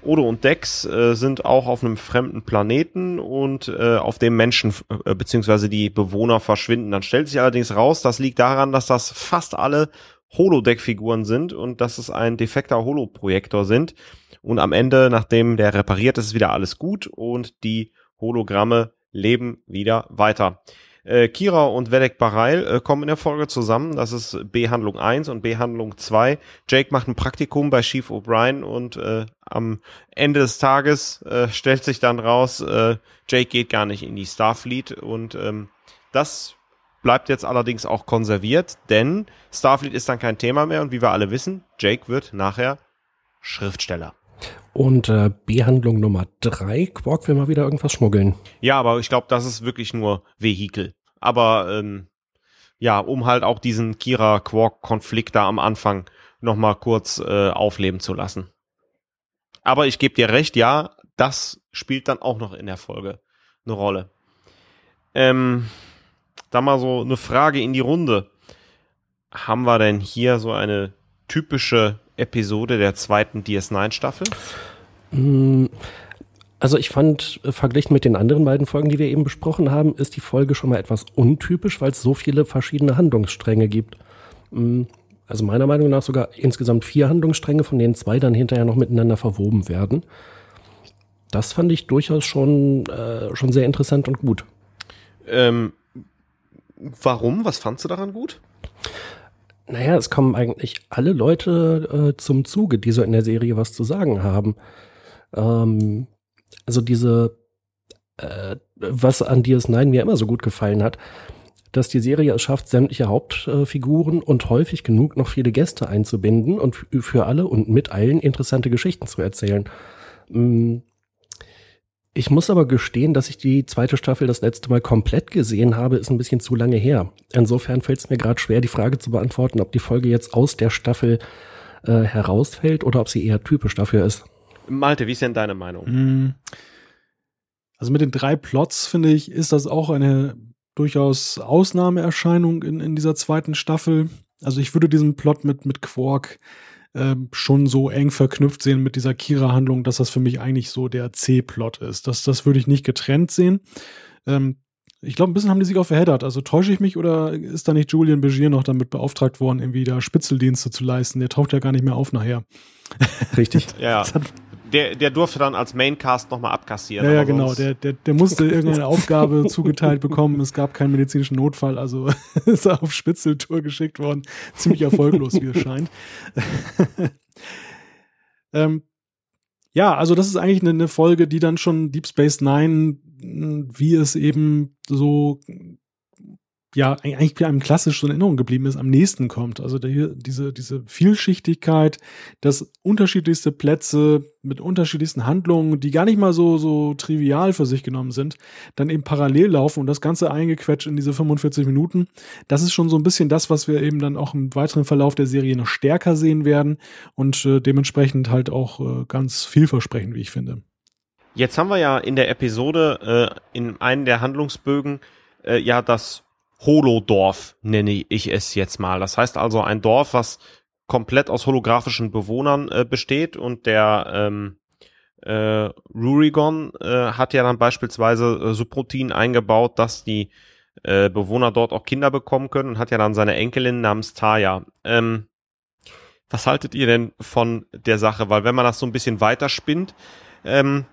Odo und Dex äh, sind auch auf einem fremden Planeten und äh, auf dem Menschen äh, beziehungsweise die Bewohner verschwinden. Dann stellt sich allerdings raus, das liegt daran, dass das fast alle Holodeck-Figuren sind und dass es ein defekter Holoprojektor sind. Und am Ende, nachdem der repariert ist, ist wieder alles gut und die Hologramme leben wieder weiter. Äh, Kira und Vedek Barail äh, kommen in der Folge zusammen. Das ist B-Handlung 1 und B-Handlung 2. Jake macht ein Praktikum bei Chief O'Brien und äh, am Ende des Tages äh, stellt sich dann raus, äh, Jake geht gar nicht in die Starfleet und ähm, das bleibt jetzt allerdings auch konserviert, denn Starfleet ist dann kein Thema mehr und wie wir alle wissen, Jake wird nachher Schriftsteller. Und äh, Behandlung Nummer drei, Quark will mal wieder irgendwas schmuggeln. Ja, aber ich glaube, das ist wirklich nur Vehikel. Aber ähm, ja, um halt auch diesen Kira-Quark-Konflikt da am Anfang nochmal kurz äh, aufleben zu lassen. Aber ich gebe dir recht, ja, das spielt dann auch noch in der Folge eine Rolle. Ähm, da mal so eine Frage in die Runde. Haben wir denn hier so eine typische Episode der zweiten DS9-Staffel? Mm, also ich fand, äh, verglichen mit den anderen beiden Folgen, die wir eben besprochen haben, ist die Folge schon mal etwas untypisch, weil es so viele verschiedene Handlungsstränge gibt. Mm, also meiner Meinung nach sogar insgesamt vier Handlungsstränge, von denen zwei dann hinterher noch miteinander verwoben werden. Das fand ich durchaus schon, äh, schon sehr interessant und gut. Ähm, warum? Was fandst du daran gut? Naja, es kommen eigentlich alle Leute äh, zum Zuge, die so in der Serie was zu sagen haben. Ähm, also diese, äh, was an DS9 mir immer so gut gefallen hat, dass die Serie es schafft, sämtliche Hauptfiguren und häufig genug noch viele Gäste einzubinden und für alle und mit allen interessante Geschichten zu erzählen. Mm, ich muss aber gestehen, dass ich die zweite Staffel das letzte Mal komplett gesehen habe, ist ein bisschen zu lange her. Insofern fällt es mir gerade schwer, die Frage zu beantworten, ob die Folge jetzt aus der Staffel äh, herausfällt oder ob sie eher typisch dafür ist. Malte, wie ist denn deine Meinung? Mm. Also mit den drei Plots, finde ich, ist das auch eine durchaus Ausnahmeerscheinung in, in dieser zweiten Staffel. Also ich würde diesen Plot mit, mit Quark ähm, schon so eng verknüpft sehen mit dieser Kira-Handlung, dass das für mich eigentlich so der C-Plot ist. Das, das würde ich nicht getrennt sehen. Ähm, ich glaube, ein bisschen haben die sich auch verheddert. Also täusche ich mich oder ist da nicht Julian Begier noch damit beauftragt worden, irgendwie da Spitzeldienste zu leisten? Der taucht ja gar nicht mehr auf nachher. Richtig. ja. Der, der durfte dann als Maincast nochmal abkassieren. Ja, ja genau. Der, der, der musste irgendeine Aufgabe zugeteilt bekommen. Es gab keinen medizinischen Notfall, also ist er auf Spitzeltour geschickt worden. Ziemlich erfolglos, wie es scheint. ähm, ja, also das ist eigentlich eine, eine Folge, die dann schon Deep Space Nine, wie es eben so ja eigentlich einem klassisch so in Erinnerung geblieben ist, am nächsten kommt. Also der, diese, diese Vielschichtigkeit, dass unterschiedlichste Plätze mit unterschiedlichsten Handlungen, die gar nicht mal so, so trivial für sich genommen sind, dann eben parallel laufen und das Ganze eingequetscht in diese 45 Minuten. Das ist schon so ein bisschen das, was wir eben dann auch im weiteren Verlauf der Serie noch stärker sehen werden und äh, dementsprechend halt auch äh, ganz vielversprechend, wie ich finde. Jetzt haben wir ja in der Episode äh, in einem der Handlungsbögen äh, ja das Holodorf nenne ich es jetzt mal. Das heißt also ein Dorf, was komplett aus holographischen Bewohnern äh, besteht und der ähm, äh, Rurigon äh, hat ja dann beispielsweise äh, Subroutinen eingebaut, dass die äh, Bewohner dort auch Kinder bekommen können und hat ja dann seine Enkelin namens Taya. Ähm, was haltet ihr denn von der Sache? Weil wenn man das so ein bisschen weiterspinnt, ähm,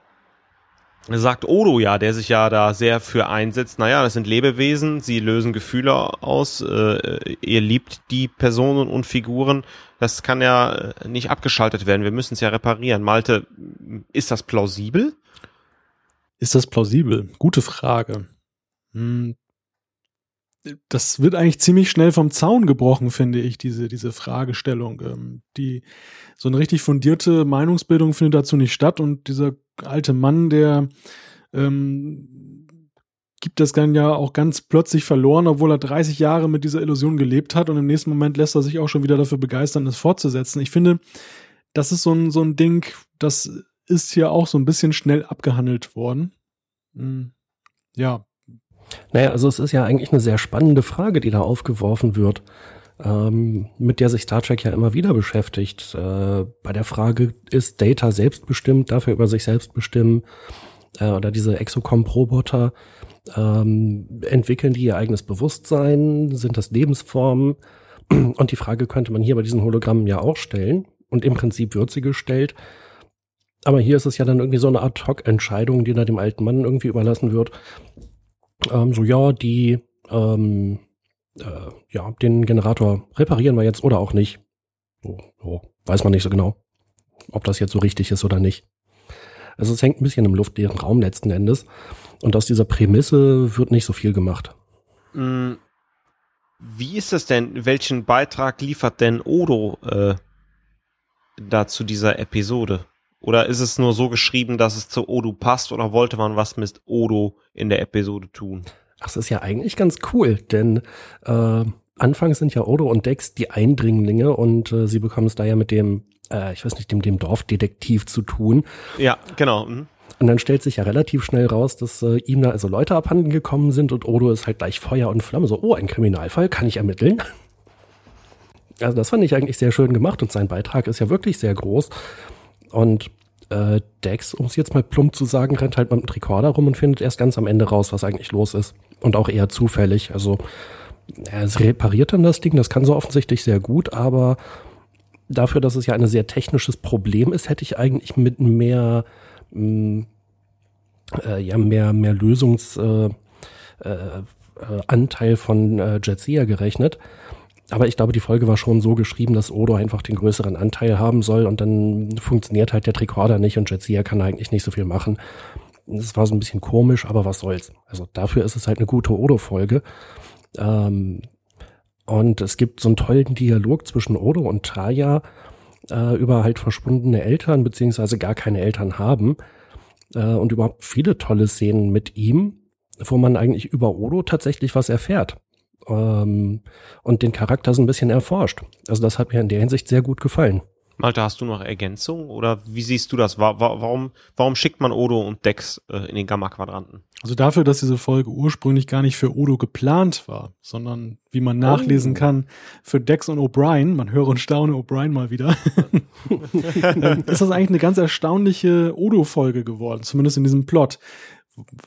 sagt Odo ja, der sich ja da sehr für einsetzt, naja, das sind Lebewesen, sie lösen Gefühle aus, äh, ihr liebt die Personen und Figuren, das kann ja äh, nicht abgeschaltet werden, wir müssen es ja reparieren. Malte, ist das plausibel? Ist das plausibel? Gute Frage. Hm. Das wird eigentlich ziemlich schnell vom Zaun gebrochen, finde ich, diese, diese Fragestellung. Ähm, die, so eine richtig fundierte Meinungsbildung findet dazu nicht statt und dieser alte Mann, der ähm, gibt das dann ja auch ganz plötzlich verloren, obwohl er 30 Jahre mit dieser Illusion gelebt hat und im nächsten Moment lässt er sich auch schon wieder dafür begeistern, es fortzusetzen. Ich finde, das ist so ein, so ein Ding, das ist hier auch so ein bisschen schnell abgehandelt worden. Hm. Ja. Naja, also es ist ja eigentlich eine sehr spannende Frage, die da aufgeworfen wird ähm, mit der sich Star Trek ja immer wieder beschäftigt. Äh, bei der Frage, ist Data selbstbestimmt, dafür über sich selbst bestimmen? Äh, oder diese Exocomp-Roboter, ähm, entwickeln die ihr eigenes Bewusstsein? Sind das Lebensformen? Und die Frage könnte man hier bei diesen Hologrammen ja auch stellen. Und im Prinzip wird sie gestellt. Aber hier ist es ja dann irgendwie so eine Ad-Hoc-Entscheidung, die da dem alten Mann irgendwie überlassen wird. Ähm, so, ja, die ähm, äh, ja, den Generator reparieren wir jetzt oder auch nicht. So, so, weiß man nicht so genau, ob das jetzt so richtig ist oder nicht. Also es hängt ein bisschen im luftleeren Raum letzten Endes. Und aus dieser Prämisse wird nicht so viel gemacht. Mm, wie ist das denn? Welchen Beitrag liefert denn Odo äh, da zu dieser Episode? Oder ist es nur so geschrieben, dass es zu Odo passt? Oder wollte man was mit Odo in der Episode tun? Das ist ja eigentlich ganz cool, denn äh, anfangs sind ja Odo und Dex die Eindringlinge und äh, sie bekommen es da ja mit dem, äh, ich weiß nicht, dem, dem Dorfdetektiv zu tun. Ja, genau. Mhm. Und dann stellt sich ja relativ schnell raus, dass äh, ihm da also Leute abhanden gekommen sind und Odo ist halt gleich Feuer und Flamme. So, oh, ein Kriminalfall, kann ich ermitteln? Also das fand ich eigentlich sehr schön gemacht und sein Beitrag ist ja wirklich sehr groß. Und äh, Dex, um es jetzt mal plump zu sagen, rennt halt mit dem Rekorder rum und findet erst ganz am Ende raus, was eigentlich los ist. Und auch eher zufällig. Also er repariert dann das Ding, das kann so offensichtlich sehr gut, aber dafür, dass es ja ein sehr technisches Problem ist, hätte ich eigentlich mit mehr, mh, mm, äh, ja, mehr, mehr Lösungsanteil äh, äh, von äh, Jetsia gerechnet. Aber ich glaube, die Folge war schon so geschrieben, dass Odo einfach den größeren Anteil haben soll und dann funktioniert halt der Tricorder nicht und Jetsia kann eigentlich nicht so viel machen. Das war so ein bisschen komisch, aber was soll's. Also dafür ist es halt eine gute Odo-Folge. Ähm, und es gibt so einen tollen Dialog zwischen Odo und Taya äh, über halt verschwundene Eltern, beziehungsweise gar keine Eltern haben. Äh, und überhaupt viele tolle Szenen mit ihm, wo man eigentlich über Odo tatsächlich was erfährt ähm, und den Charakter so ein bisschen erforscht. Also das hat mir in der Hinsicht sehr gut gefallen. Malte, hast du noch Ergänzung oder wie siehst du das? Warum, warum schickt man Odo und Dex äh, in den Gamma-Quadranten? Also dafür, dass diese Folge ursprünglich gar nicht für Odo geplant war, sondern wie man nachlesen oh. kann, für Dex und O'Brien, man höre und staune O'Brien mal wieder, ist das eigentlich eine ganz erstaunliche Odo-Folge geworden, zumindest in diesem Plot.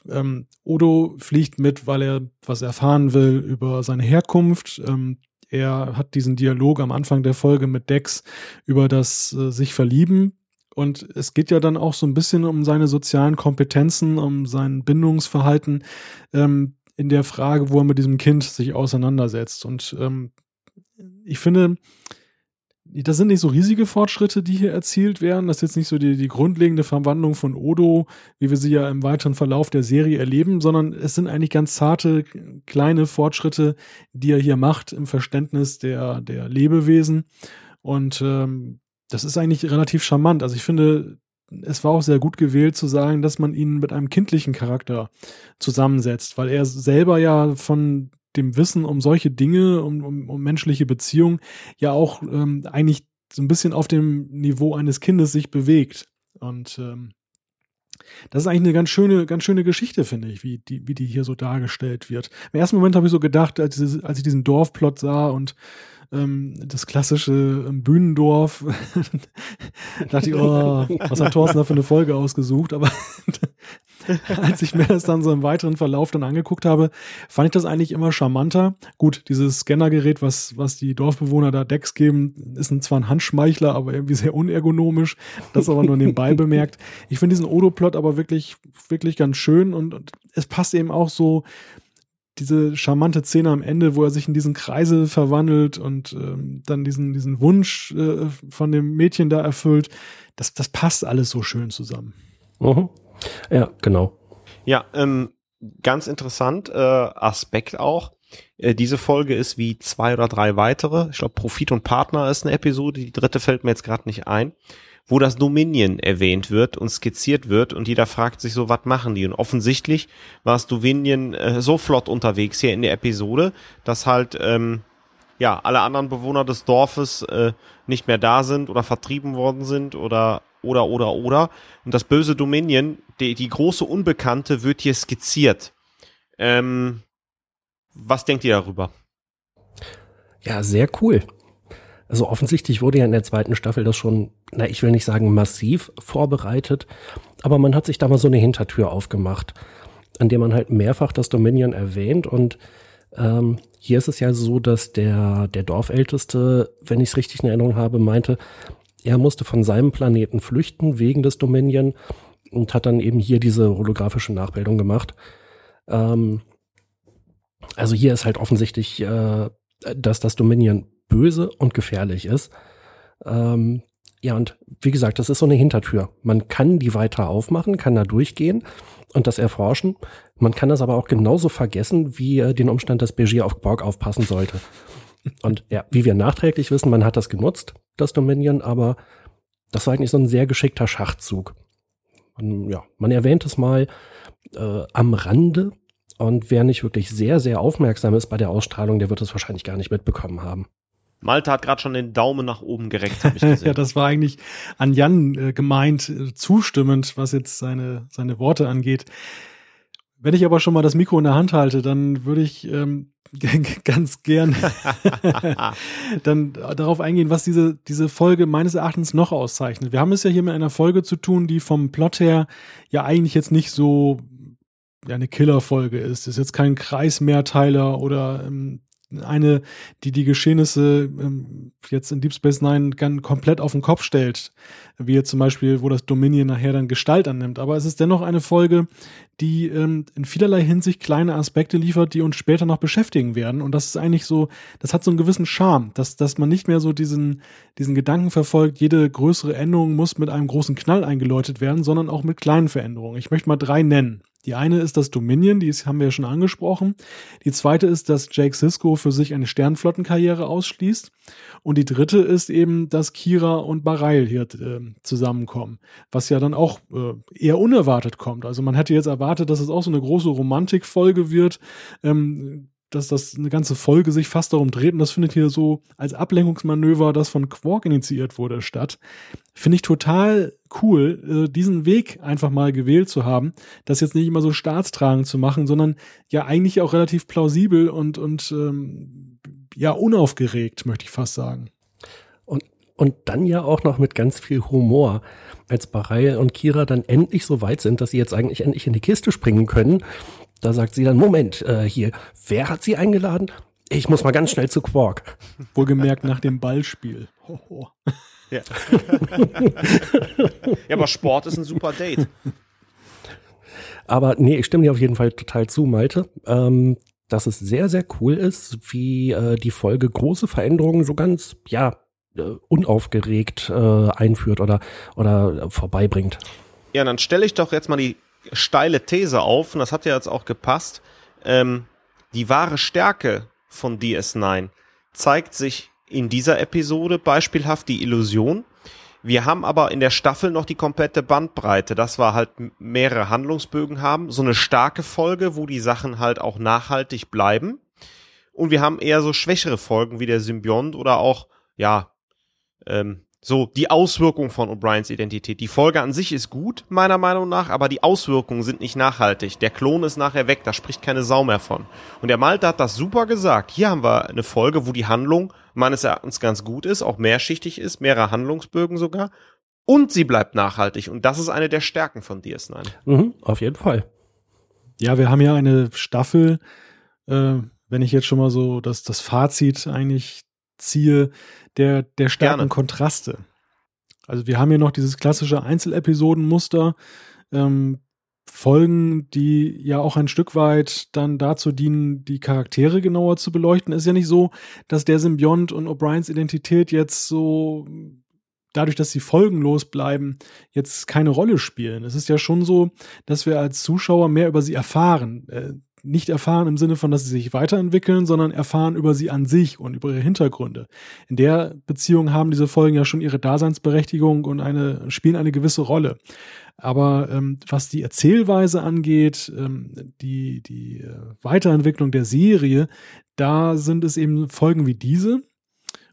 Ähm, Odo fliegt mit, weil er was erfahren will über seine Herkunft. Ähm, er hat diesen Dialog am Anfang der Folge mit Dex über das äh, sich verlieben. Und es geht ja dann auch so ein bisschen um seine sozialen Kompetenzen, um sein Bindungsverhalten ähm, in der Frage, wo er mit diesem Kind sich auseinandersetzt. Und ähm, ich finde, das sind nicht so riesige Fortschritte, die hier erzielt werden. Das ist jetzt nicht so die, die grundlegende Verwandlung von Odo, wie wir sie ja im weiteren Verlauf der Serie erleben, sondern es sind eigentlich ganz zarte, kleine Fortschritte, die er hier macht im Verständnis der, der Lebewesen. Und ähm, das ist eigentlich relativ charmant. Also ich finde, es war auch sehr gut gewählt zu sagen, dass man ihn mit einem kindlichen Charakter zusammensetzt, weil er selber ja von dem Wissen um solche Dinge, um, um, um menschliche Beziehungen, ja auch ähm, eigentlich so ein bisschen auf dem Niveau eines Kindes sich bewegt. Und ähm, das ist eigentlich eine ganz schöne, ganz schöne Geschichte, finde ich, wie die, wie die hier so dargestellt wird. Im ersten Moment habe ich so gedacht, als, als ich diesen Dorfplot sah und ähm, das klassische ähm, Bühnendorf. dachte ich, oh, was hat Thorsten da für eine Folge ausgesucht? Aber als ich mir das dann so im weiteren Verlauf dann angeguckt habe, fand ich das eigentlich immer charmanter. Gut, dieses Scannergerät, was, was die Dorfbewohner da Decks geben, ist zwar ein Handschmeichler, aber irgendwie sehr unergonomisch. Das aber nur nebenbei bemerkt. Ich finde diesen Odo-Plot aber wirklich, wirklich ganz schön und, und es passt eben auch so diese charmante Szene am Ende, wo er sich in diesen Kreisel verwandelt und ähm, dann diesen, diesen Wunsch äh, von dem Mädchen da erfüllt, das, das passt alles so schön zusammen. Mhm. Ja, genau. Ja, ähm, ganz interessant äh, Aspekt auch. Äh, diese Folge ist wie zwei oder drei weitere. Ich glaube, Profit und Partner ist eine Episode. Die dritte fällt mir jetzt gerade nicht ein wo das Dominion erwähnt wird und skizziert wird und jeder fragt sich so, was machen die? Und offensichtlich war das Dominion äh, so flott unterwegs hier in der Episode, dass halt ähm, ja alle anderen Bewohner des Dorfes äh, nicht mehr da sind oder vertrieben worden sind oder oder oder oder und das böse Dominion, die, die große Unbekannte wird hier skizziert. Ähm, was denkt ihr darüber? Ja, sehr cool. Also offensichtlich wurde ja in der zweiten Staffel das schon, na, ich will nicht sagen massiv vorbereitet, aber man hat sich da mal so eine Hintertür aufgemacht, an der man halt mehrfach das Dominion erwähnt und ähm, hier ist es ja so, dass der, der Dorfälteste, wenn ich es richtig in Erinnerung habe, meinte, er musste von seinem Planeten flüchten wegen des Dominion und hat dann eben hier diese holographische Nachbildung gemacht. Ähm, also hier ist halt offensichtlich, äh, dass das Dominion böse und gefährlich ist. Ähm, ja, und wie gesagt, das ist so eine Hintertür. Man kann die weiter aufmachen, kann da durchgehen und das erforschen. Man kann das aber auch genauso vergessen, wie äh, den Umstand, dass Begier auf Borg aufpassen sollte. Und ja, wie wir nachträglich wissen, man hat das genutzt, das Dominion, aber das war eigentlich so ein sehr geschickter Schachzug. Man, ja, man erwähnt es mal äh, am Rande und wer nicht wirklich sehr, sehr aufmerksam ist bei der Ausstrahlung, der wird es wahrscheinlich gar nicht mitbekommen haben. Malte hat gerade schon den Daumen nach oben gereckt, habe ich gesehen. ja, das war eigentlich an Jan äh, gemeint, äh, zustimmend, was jetzt seine, seine Worte angeht. Wenn ich aber schon mal das Mikro in der Hand halte, dann würde ich ähm, ganz gern dann darauf eingehen, was diese, diese Folge meines Erachtens noch auszeichnet. Wir haben es ja hier mit einer Folge zu tun, die vom Plot her ja eigentlich jetzt nicht so ja, eine Killerfolge ist. Es ist jetzt kein Kreismehrteiler oder ähm, eine, die die Geschehnisse ähm, jetzt in Deep Space Nine ganz komplett auf den Kopf stellt, wie jetzt zum Beispiel, wo das Dominion nachher dann Gestalt annimmt. Aber es ist dennoch eine Folge, die ähm, in vielerlei Hinsicht kleine Aspekte liefert, die uns später noch beschäftigen werden. Und das ist eigentlich so, das hat so einen gewissen Charme, dass, dass man nicht mehr so diesen, diesen Gedanken verfolgt, jede größere Änderung muss mit einem großen Knall eingeläutet werden, sondern auch mit kleinen Veränderungen. Ich möchte mal drei nennen. Die eine ist das Dominion, die haben wir ja schon angesprochen. Die zweite ist, dass Jake Sisko für sich eine Sternflottenkarriere ausschließt. Und die dritte ist eben, dass Kira und Barail hier äh, zusammenkommen, was ja dann auch äh, eher unerwartet kommt. Also man hätte jetzt erwartet, dass es auch so eine große Romantikfolge wird. Ähm, dass das eine ganze Folge sich fast darum dreht und das findet hier so als Ablenkungsmanöver, das von Quark initiiert wurde, statt. Finde ich total cool, äh, diesen Weg einfach mal gewählt zu haben, das jetzt nicht immer so staatstragend zu machen, sondern ja eigentlich auch relativ plausibel und, und ähm, ja unaufgeregt, möchte ich fast sagen. Und, und dann ja auch noch mit ganz viel Humor. Als Bareil und Kira dann endlich so weit sind, dass sie jetzt eigentlich endlich in die Kiste springen können, da sagt sie dann, Moment, äh, hier, wer hat sie eingeladen? Ich muss mal ganz schnell zu Quark. Wohlgemerkt nach dem Ballspiel. Ho, ho. Ja. ja, aber Sport ist ein super Date. Aber nee, ich stimme dir auf jeden Fall total zu, Malte. Ähm, dass es sehr, sehr cool ist, wie äh, die Folge große Veränderungen so ganz, ja, äh, unaufgeregt äh, einführt oder, oder vorbeibringt. Ja, dann stelle ich doch jetzt mal die steile These auf, und das hat ja jetzt auch gepasst. Ähm, die wahre Stärke von DS9 zeigt sich in dieser Episode beispielhaft die Illusion. Wir haben aber in der Staffel noch die komplette Bandbreite. Das war halt mehrere Handlungsbögen haben. So eine starke Folge, wo die Sachen halt auch nachhaltig bleiben. Und wir haben eher so schwächere Folgen wie der Symbiont oder auch, ja, ähm, so die Auswirkung von O'Briens Identität. Die Folge an sich ist gut, meiner Meinung nach, aber die Auswirkungen sind nicht nachhaltig. Der Klon ist nachher weg, da spricht keine Sau mehr von. Und der Malte hat das super gesagt. Hier haben wir eine Folge, wo die Handlung meines Erachtens ganz gut ist, auch mehrschichtig ist, mehrere Handlungsbögen sogar. Und sie bleibt nachhaltig. Und das ist eine der Stärken von DS9. Mhm, auf jeden Fall. Ja, wir haben ja eine Staffel, äh, wenn ich jetzt schon mal so das, das Fazit eigentlich ziehe, der, der starken Gerne. Kontraste. Also wir haben hier noch dieses klassische Einzelepisodenmuster, ähm, Folgen, die ja auch ein Stück weit dann dazu dienen, die Charaktere genauer zu beleuchten. Ist ja nicht so, dass der Symbiont und O'Briens Identität jetzt so dadurch, dass sie folgenlos bleiben, jetzt keine Rolle spielen. Es ist ja schon so, dass wir als Zuschauer mehr über sie erfahren. Nicht erfahren im Sinne von, dass sie sich weiterentwickeln, sondern erfahren über sie an sich und über ihre Hintergründe. In der Beziehung haben diese Folgen ja schon ihre Daseinsberechtigung und eine, spielen eine gewisse Rolle. Aber ähm, was die Erzählweise angeht, ähm, die, die äh, Weiterentwicklung der Serie, da sind es eben Folgen wie diese,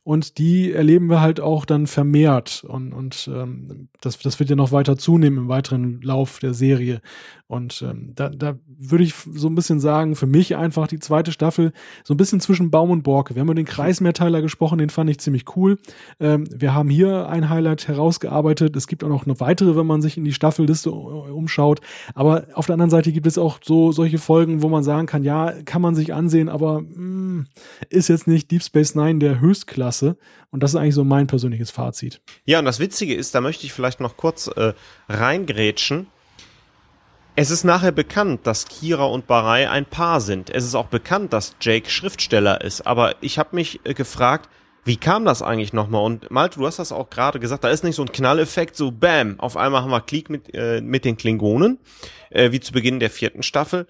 und die erleben wir halt auch dann vermehrt und, und ähm, das, das wird ja noch weiter zunehmen im weiteren Lauf der Serie. Und ähm, da, da würde ich so ein bisschen sagen, für mich einfach die zweite Staffel so ein bisschen zwischen Baum und Borke. Wir haben über den Kreismehrteiler gesprochen, den fand ich ziemlich cool. Ähm, wir haben hier ein Highlight herausgearbeitet. Es gibt auch noch eine weitere, wenn man sich in die Staffelliste umschaut. Aber auf der anderen Seite gibt es auch so solche Folgen, wo man sagen kann, ja, kann man sich ansehen, aber mh, mm, ist jetzt nicht Deep Space Nine der Höchstklasse. Und das ist eigentlich so mein persönliches Fazit. Ja, und das Witzige ist, da möchte ich vielleicht noch kurz äh, reingrätschen es ist nachher bekannt, dass Kira und Barai ein Paar sind. Es ist auch bekannt, dass Jake Schriftsteller ist. Aber ich habe mich äh, gefragt, wie kam das eigentlich nochmal? Und Malte, du hast das auch gerade gesagt, da ist nicht so ein Knalleffekt, so Bam, auf einmal haben wir Krieg mit, äh, mit den Klingonen, äh, wie zu Beginn der vierten Staffel.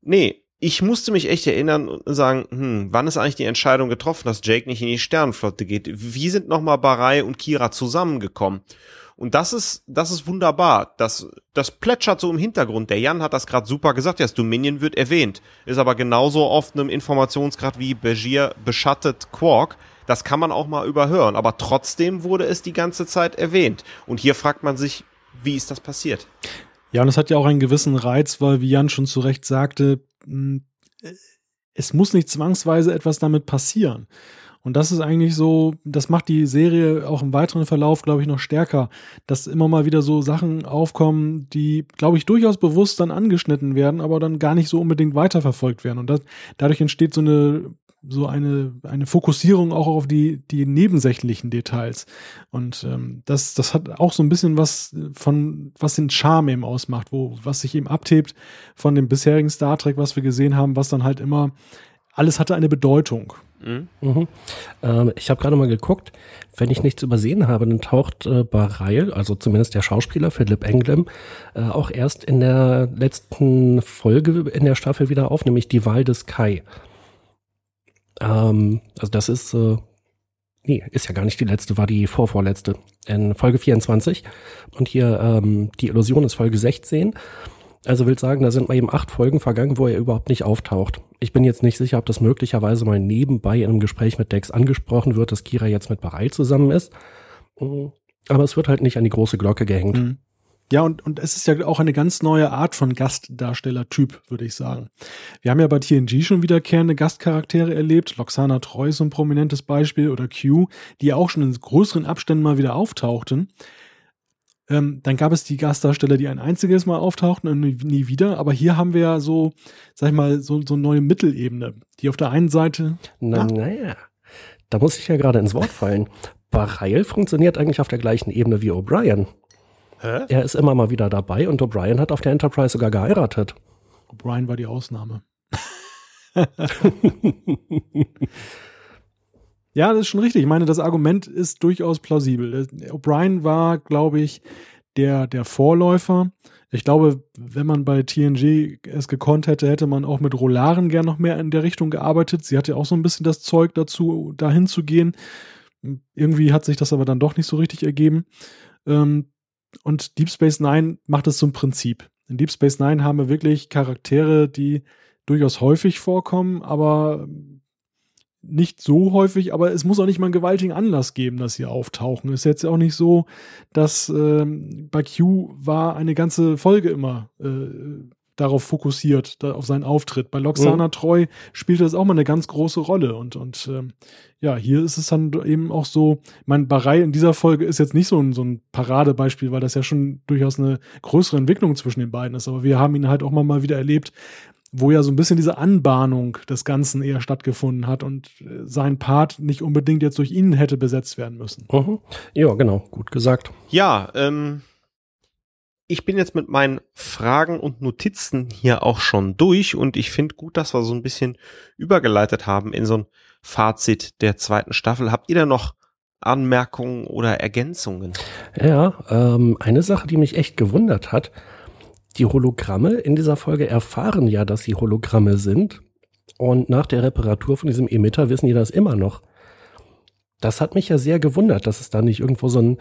Nee, ich musste mich echt erinnern und sagen, hm, wann ist eigentlich die Entscheidung getroffen, dass Jake nicht in die Sternenflotte geht? Wie sind nochmal Barai und Kira zusammengekommen? Und das ist, das ist wunderbar. Das, das plätschert so im Hintergrund. Der Jan hat das gerade super gesagt. Das Dominion wird erwähnt. Ist aber genauso oft einem Informationsgrad wie Begier beschattet Quark. Das kann man auch mal überhören. Aber trotzdem wurde es die ganze Zeit erwähnt. Und hier fragt man sich, wie ist das passiert? Ja, und es hat ja auch einen gewissen Reiz, weil, wie Jan schon zu Recht sagte, hm, es muss nicht zwangsweise etwas damit passieren. Und das ist eigentlich so, das macht die Serie auch im weiteren Verlauf, glaube ich, noch stärker, dass immer mal wieder so Sachen aufkommen, die, glaube ich, durchaus bewusst dann angeschnitten werden, aber dann gar nicht so unbedingt weiterverfolgt werden. Und das, dadurch entsteht so eine so eine, eine Fokussierung auch auf die, die nebensächlichen Details. Und ähm, das, das hat auch so ein bisschen was von, was den Charme eben ausmacht, wo, was sich eben abhebt von dem bisherigen Star Trek, was wir gesehen haben, was dann halt immer, alles hatte eine Bedeutung. Mhm. Mhm. Ähm, ich habe gerade mal geguckt, wenn ich nichts übersehen habe, dann taucht äh, Bareil, also zumindest der Schauspieler Philipp Englem, äh, auch erst in der letzten Folge in der Staffel wieder auf, nämlich die Wahl des Kai. Ähm, also das ist, äh, nee, ist ja gar nicht die letzte, war die vorvorletzte in Folge 24. Und hier ähm, die Illusion ist Folge 16. Also will sagen, da sind mal eben acht Folgen vergangen, wo er überhaupt nicht auftaucht. Ich bin jetzt nicht sicher, ob das möglicherweise mal nebenbei in einem Gespräch mit Dex angesprochen wird, dass Kira jetzt mit Bareil zusammen ist. Mhm. Aber es wird halt nicht an die große Glocke gehängt. Mhm. Ja, und, und es ist ja auch eine ganz neue Art von Gastdarsteller-Typ, würde ich sagen. Wir haben ja bei TNG schon wiederkehrende Gastcharaktere erlebt. Loxana Treu ist ein prominentes Beispiel oder Q, die auch schon in größeren Abständen mal wieder auftauchten. Ähm, dann gab es die Gastdarsteller, die ein einziges Mal auftauchten und nie, wieder. Aber hier haben wir ja so, sag ich mal, so, so eine neue Mittelebene, die auf der einen Seite. Na, naja, da muss ich ja gerade ins Wort fallen. Bareil funktioniert eigentlich auf der gleichen Ebene wie O'Brien. Hä? Er ist immer mal wieder dabei und O'Brien hat auf der Enterprise sogar geheiratet. O'Brien war die Ausnahme. ja, das ist schon richtig. Ich meine, das Argument ist durchaus plausibel. O'Brien war, glaube ich, der, der Vorläufer. Ich glaube, wenn man bei TNG es gekonnt hätte, hätte man auch mit Rolaren gern noch mehr in der Richtung gearbeitet. Sie hatte auch so ein bisschen das Zeug dazu, dahin zu gehen. Irgendwie hat sich das aber dann doch nicht so richtig ergeben. Ähm, und Deep Space Nine macht es zum Prinzip. In Deep Space Nine haben wir wirklich Charaktere, die durchaus häufig vorkommen, aber nicht so häufig, aber es muss auch nicht mal einen gewaltigen Anlass geben, dass sie auftauchen. Ist jetzt auch nicht so, dass ähm, bei Q war eine ganze Folge immer äh, darauf fokussiert, da, auf seinen Auftritt. Bei Loxana mhm. Treu spielt das auch mal eine ganz große Rolle. Und, und ähm, ja, hier ist es dann eben auch so, mein Barei in dieser Folge ist jetzt nicht so ein, so ein Paradebeispiel, weil das ja schon durchaus eine größere Entwicklung zwischen den beiden ist. Aber wir haben ihn halt auch mal, mal wieder erlebt, wo ja so ein bisschen diese Anbahnung des Ganzen eher stattgefunden hat und äh, sein Part nicht unbedingt jetzt durch ihn hätte besetzt werden müssen. Mhm. Ja, genau, gut gesagt. Ja, ähm, ich bin jetzt mit meinen Fragen und Notizen hier auch schon durch und ich finde gut, dass wir so ein bisschen übergeleitet haben in so ein Fazit der zweiten Staffel. Habt ihr da noch Anmerkungen oder Ergänzungen? Ja, ähm, eine Sache, die mich echt gewundert hat, die Hologramme in dieser Folge erfahren ja, dass sie Hologramme sind und nach der Reparatur von diesem Emitter wissen die das immer noch. Das hat mich ja sehr gewundert, dass es da nicht irgendwo so ein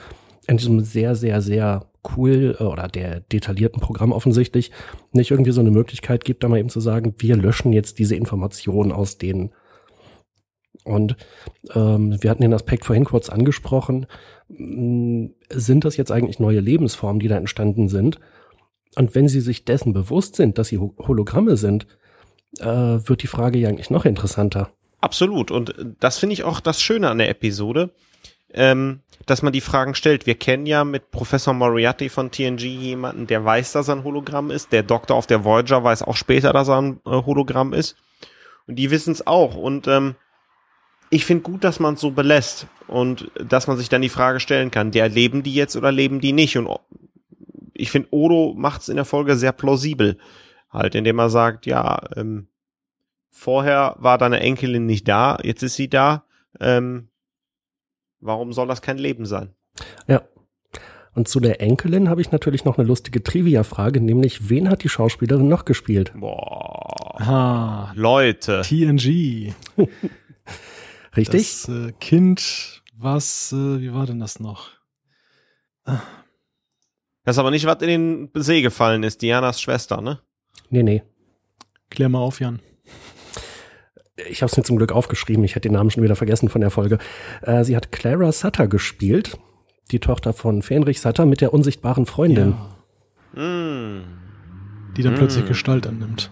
in diesem sehr, sehr, sehr cool äh, oder der detaillierten Programm offensichtlich nicht irgendwie so eine Möglichkeit gibt, da mal eben zu sagen, wir löschen jetzt diese Informationen aus denen. Und ähm, wir hatten den Aspekt vorhin kurz angesprochen. Mm, sind das jetzt eigentlich neue Lebensformen, die da entstanden sind? Und wenn sie sich dessen bewusst sind, dass sie Hologramme sind, äh, wird die Frage ja eigentlich noch interessanter. Absolut. Und das finde ich auch das Schöne an der Episode ähm, dass man die Fragen stellt. Wir kennen ja mit Professor Moriarty von TNG jemanden, der weiß, dass er ein Hologramm ist. Der Doktor auf der Voyager weiß auch später, dass er ein äh, Hologramm ist. Und die wissen es auch. Und ähm, ich finde gut, dass man es so belässt und dass man sich dann die Frage stellen kann, der leben die jetzt oder leben die nicht? Und ich finde, Odo macht es in der Folge sehr plausibel. Halt, indem er sagt, ja, ähm, vorher war deine Enkelin nicht da, jetzt ist sie da. Ähm, Warum soll das kein Leben sein? Ja. Und zu der Enkelin habe ich natürlich noch eine lustige Trivia-Frage, nämlich wen hat die Schauspielerin noch gespielt? Boah. Ah, Leute. TNG. Richtig? Das äh, Kind, was, äh, wie war denn das noch? Ah. Das ist aber nicht, was in den See gefallen ist, Dianas Schwester, ne? Nee, nee. Klär mal auf, Jan ich habe es mir zum Glück aufgeschrieben, ich hätte den Namen schon wieder vergessen von der Folge. Äh, sie hat Clara Sutter gespielt, die Tochter von Fenrich Sutter mit der unsichtbaren Freundin. Ja. Mm. Die dann mm. plötzlich Gestalt annimmt.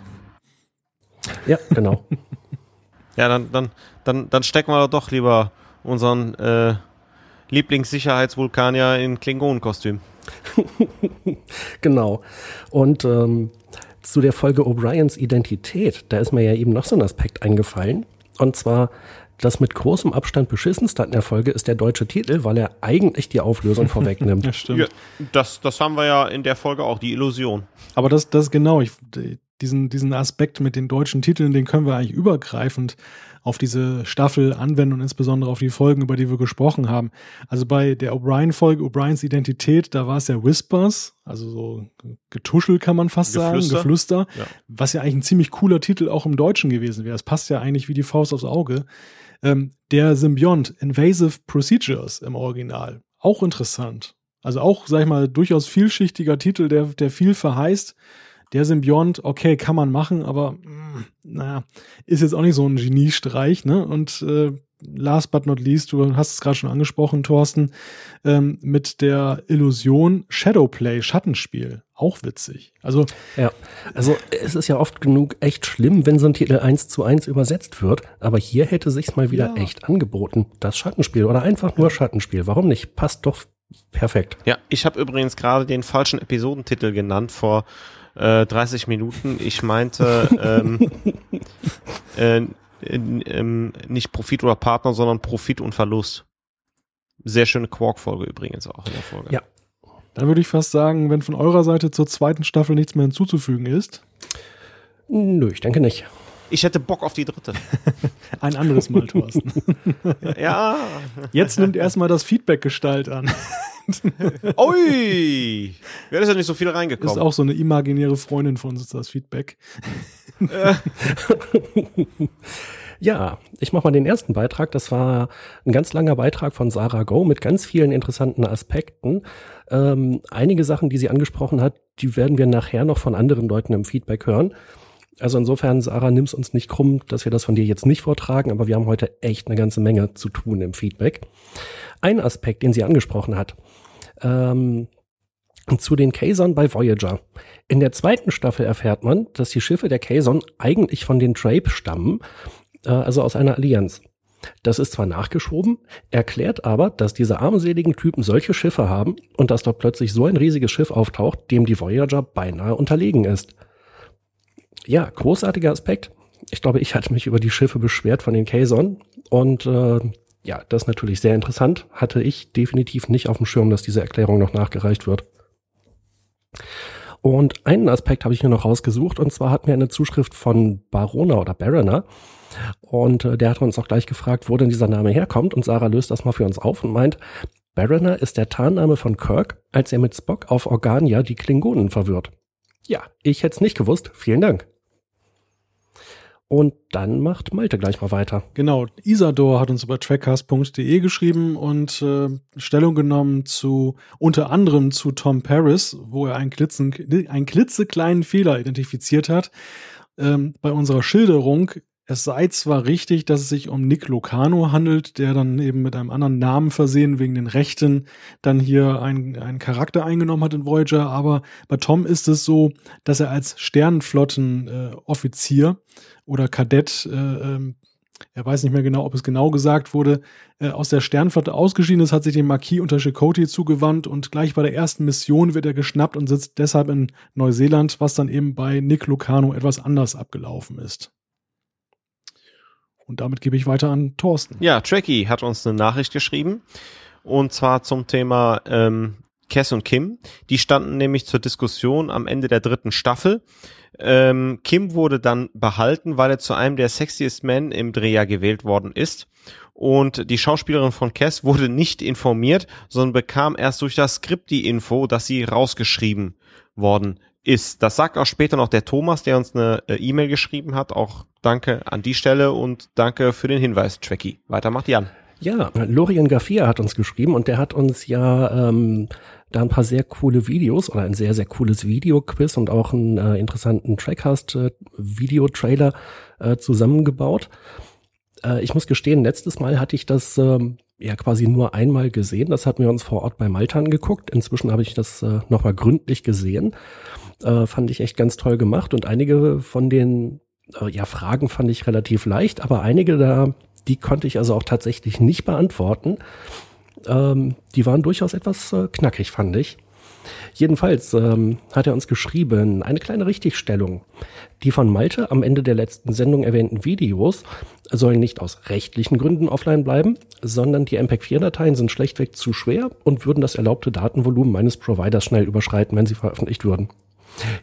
Ja, genau. ja, dann, dann, dann, dann stecken wir doch lieber unseren äh, Lieblingssicherheitsvulkanier in Klingonenkostüm. genau. Und ähm, zu der Folge O'Briens Identität, da ist mir ja eben noch so ein Aspekt eingefallen. Und zwar, das mit großem Abstand beschissenste an der Folge ist der deutsche Titel, weil er eigentlich die Auflösung vorwegnimmt. ja, stimmt. Ja, das, das haben wir ja in der Folge auch, die Illusion. Aber das, das genau, ich, diesen, diesen Aspekt mit den deutschen Titeln, den können wir eigentlich übergreifend auf diese Staffel anwenden und insbesondere auf die Folgen, über die wir gesprochen haben. Also bei der O'Brien-Folge, O'Briens Identität, da war es ja Whispers, also so Getuschel kann man fast Geflüster. sagen, Geflüster, ja. was ja eigentlich ein ziemlich cooler Titel auch im Deutschen gewesen wäre. Es passt ja eigentlich wie die Faust aufs Auge. Ähm, der Symbiont, Invasive Procedures im Original, auch interessant. Also auch, sag ich mal, durchaus vielschichtiger Titel, der, der viel verheißt der Symbiont, okay, kann man machen, aber mh, naja, ist jetzt auch nicht so ein Geniestreich, ne? Und äh, last but not least, du hast es gerade schon angesprochen, Thorsten, ähm, mit der Illusion Shadowplay, Schattenspiel. Auch witzig. Also, ja, also es ist ja oft genug echt schlimm, wenn so ein Titel eins zu eins übersetzt wird, aber hier hätte sich's mal wieder ja. echt angeboten. Das Schattenspiel oder einfach nur Schattenspiel. Warum nicht? Passt doch perfekt. Ja, ich habe übrigens gerade den falschen Episodentitel genannt vor äh, 30 Minuten. Ich meinte ähm, äh, ähm, nicht Profit oder Partner, sondern Profit und Verlust. Sehr schöne Quark-Folge übrigens auch in der Folge. Ja. Dann würde ich fast sagen, wenn von eurer Seite zur zweiten Staffel nichts mehr hinzuzufügen ist. Nö, ich denke nicht. Ich hätte Bock auf die dritte. Ein anderes Mal, Thorsten. ja. Jetzt nimmt erstmal das Feedback Gestalt an. Ui! Wäre das ja nicht so viel reingekommen. Ist auch so eine imaginäre Freundin von uns, das Feedback. ja, ich mache mal den ersten Beitrag. Das war ein ganz langer Beitrag von Sarah Go mit ganz vielen interessanten Aspekten. Ähm, einige Sachen, die sie angesprochen hat, die werden wir nachher noch von anderen Leuten im Feedback hören. Also insofern, Sarah, nimm's uns nicht krumm, dass wir das von dir jetzt nicht vortragen, aber wir haben heute echt eine ganze Menge zu tun im Feedback. Ein Aspekt, den sie angesprochen hat, ähm, zu den Kazon bei Voyager. In der zweiten Staffel erfährt man, dass die Schiffe der Kazon eigentlich von den Drape stammen, äh, also aus einer Allianz. Das ist zwar nachgeschoben, erklärt aber, dass diese armseligen Typen solche Schiffe haben und dass dort plötzlich so ein riesiges Schiff auftaucht, dem die Voyager beinahe unterlegen ist. Ja, großartiger Aspekt. Ich glaube, ich hatte mich über die Schiffe beschwert von den Kazon und äh, ja, das ist natürlich sehr interessant. Hatte ich definitiv nicht auf dem Schirm, dass diese Erklärung noch nachgereicht wird. Und einen Aspekt habe ich mir noch rausgesucht, und zwar hat mir eine Zuschrift von Barona oder Baroner. Und äh, der hat uns auch gleich gefragt, wo denn dieser Name herkommt. Und Sarah löst das mal für uns auf und meint, Baroner ist der Tarnname von Kirk, als er mit Spock auf Organia die Klingonen verwirrt. Ja, ich hätte es nicht gewusst. Vielen Dank. Und dann macht Malte gleich mal weiter. Genau, Isador hat uns über trackcast.de geschrieben und äh, Stellung genommen zu unter anderem zu Tom Paris, wo er einen, klitzen, einen klitzekleinen Fehler identifiziert hat. Ähm, bei unserer Schilderung es sei zwar richtig, dass es sich um Nick Locano handelt, der dann eben mit einem anderen Namen versehen wegen den Rechten dann hier einen, einen Charakter eingenommen hat in Voyager, aber bei Tom ist es so, dass er als Sternenflottenoffizier äh, oder Kadett, äh, ähm, er weiß nicht mehr genau, ob es genau gesagt wurde, äh, aus der Sternflotte ausgeschieden ist, hat sich dem Marquis unter Chakotay zugewandt und gleich bei der ersten Mission wird er geschnappt und sitzt deshalb in Neuseeland, was dann eben bei Nick Lucano etwas anders abgelaufen ist. Und damit gebe ich weiter an Thorsten. Ja, Tracky hat uns eine Nachricht geschrieben. Und zwar zum Thema ähm, Cass und Kim. Die standen nämlich zur Diskussion am Ende der dritten Staffel. Ähm, Kim wurde dann behalten, weil er zu einem der sexiest Men im Drehjahr gewählt worden ist. Und die Schauspielerin von Cass wurde nicht informiert, sondern bekam erst durch das Skript die Info, dass sie rausgeschrieben worden ist. Das sagt auch später noch der Thomas, der uns eine äh, E-Mail geschrieben hat. Auch danke an die Stelle und danke für den Hinweis, Tracky. Weiter macht Jan. Ja, Lorian Gaffia hat uns geschrieben und der hat uns ja ähm, da ein paar sehr coole Videos oder ein sehr, sehr cooles Videoquiz und auch einen äh, interessanten Trackcast-Video-Trailer äh, äh, zusammengebaut. Äh, ich muss gestehen, letztes Mal hatte ich das ähm, ja quasi nur einmal gesehen. Das hatten wir uns vor Ort bei Malta angeguckt. Inzwischen habe ich das äh, nochmal gründlich gesehen. Äh, fand ich echt ganz toll gemacht und einige von den äh, ja, Fragen fand ich relativ leicht, aber einige da, die konnte ich also auch tatsächlich nicht beantworten. Ähm, die waren durchaus etwas äh, knackig, fand ich. Jedenfalls ähm, hat er uns geschrieben, eine kleine Richtigstellung. Die von Malte am Ende der letzten Sendung erwähnten Videos sollen nicht aus rechtlichen Gründen offline bleiben, sondern die MPEG-4-Dateien sind schlechtweg zu schwer und würden das erlaubte Datenvolumen meines Providers schnell überschreiten, wenn sie veröffentlicht würden.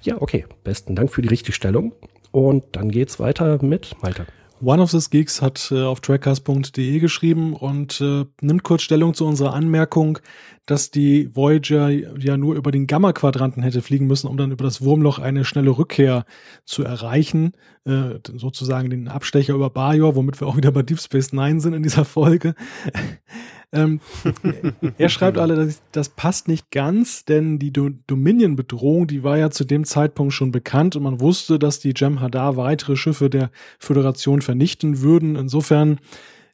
Ja, okay. Besten Dank für die Richtigstellung. Und dann geht's weiter mit Malte. One of the Geeks hat äh, auf trackcast.de geschrieben und äh, nimmt kurz Stellung zu unserer Anmerkung, dass die Voyager ja nur über den Gamma-Quadranten hätte fliegen müssen, um dann über das Wurmloch eine schnelle Rückkehr zu erreichen. Äh, sozusagen den Abstecher über Bajor, womit wir auch wieder bei Deep Space Nine sind in dieser Folge. Ähm, er schreibt alle, das, das passt nicht ganz, denn die Do Dominion-Bedrohung, die war ja zu dem Zeitpunkt schon bekannt und man wusste, dass die Jem'Hadar weitere Schiffe der Föderation vernichten würden. Insofern,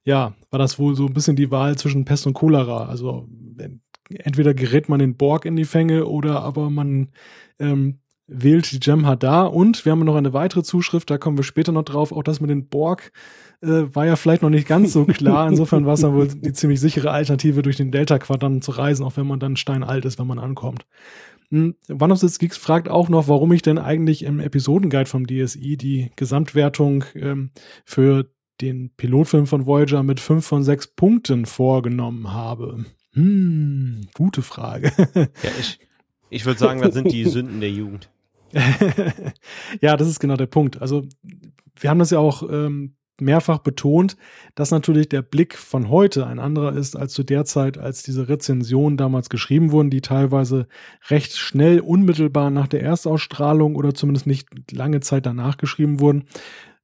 ja, war das wohl so ein bisschen die Wahl zwischen Pest und Cholera. Also entweder gerät man den Borg in die Fänge oder aber man ähm, wählt die Jem'Hadar und wir haben noch eine weitere Zuschrift, da kommen wir später noch drauf, auch das mit den Borg äh, war ja vielleicht noch nicht ganz so klar. Insofern war es dann wohl die ziemlich sichere Alternative, durch den Delta-Quadrant zu reisen, auch wenn man dann steinalt ist, wenn man ankommt. One of the Geeks fragt auch noch, warum ich denn eigentlich im Episodenguide vom DSI die Gesamtwertung ähm, für den Pilotfilm von Voyager mit fünf von sechs Punkten vorgenommen habe. Hm, gute Frage. ja, ich, ich würde sagen, das sind die Sünden der Jugend. ja, das ist genau der Punkt. Also wir haben das ja auch ähm, mehrfach betont, dass natürlich der Blick von heute ein anderer ist als zu der Zeit, als diese Rezensionen damals geschrieben wurden, die teilweise recht schnell, unmittelbar nach der Erstausstrahlung oder zumindest nicht lange Zeit danach geschrieben wurden.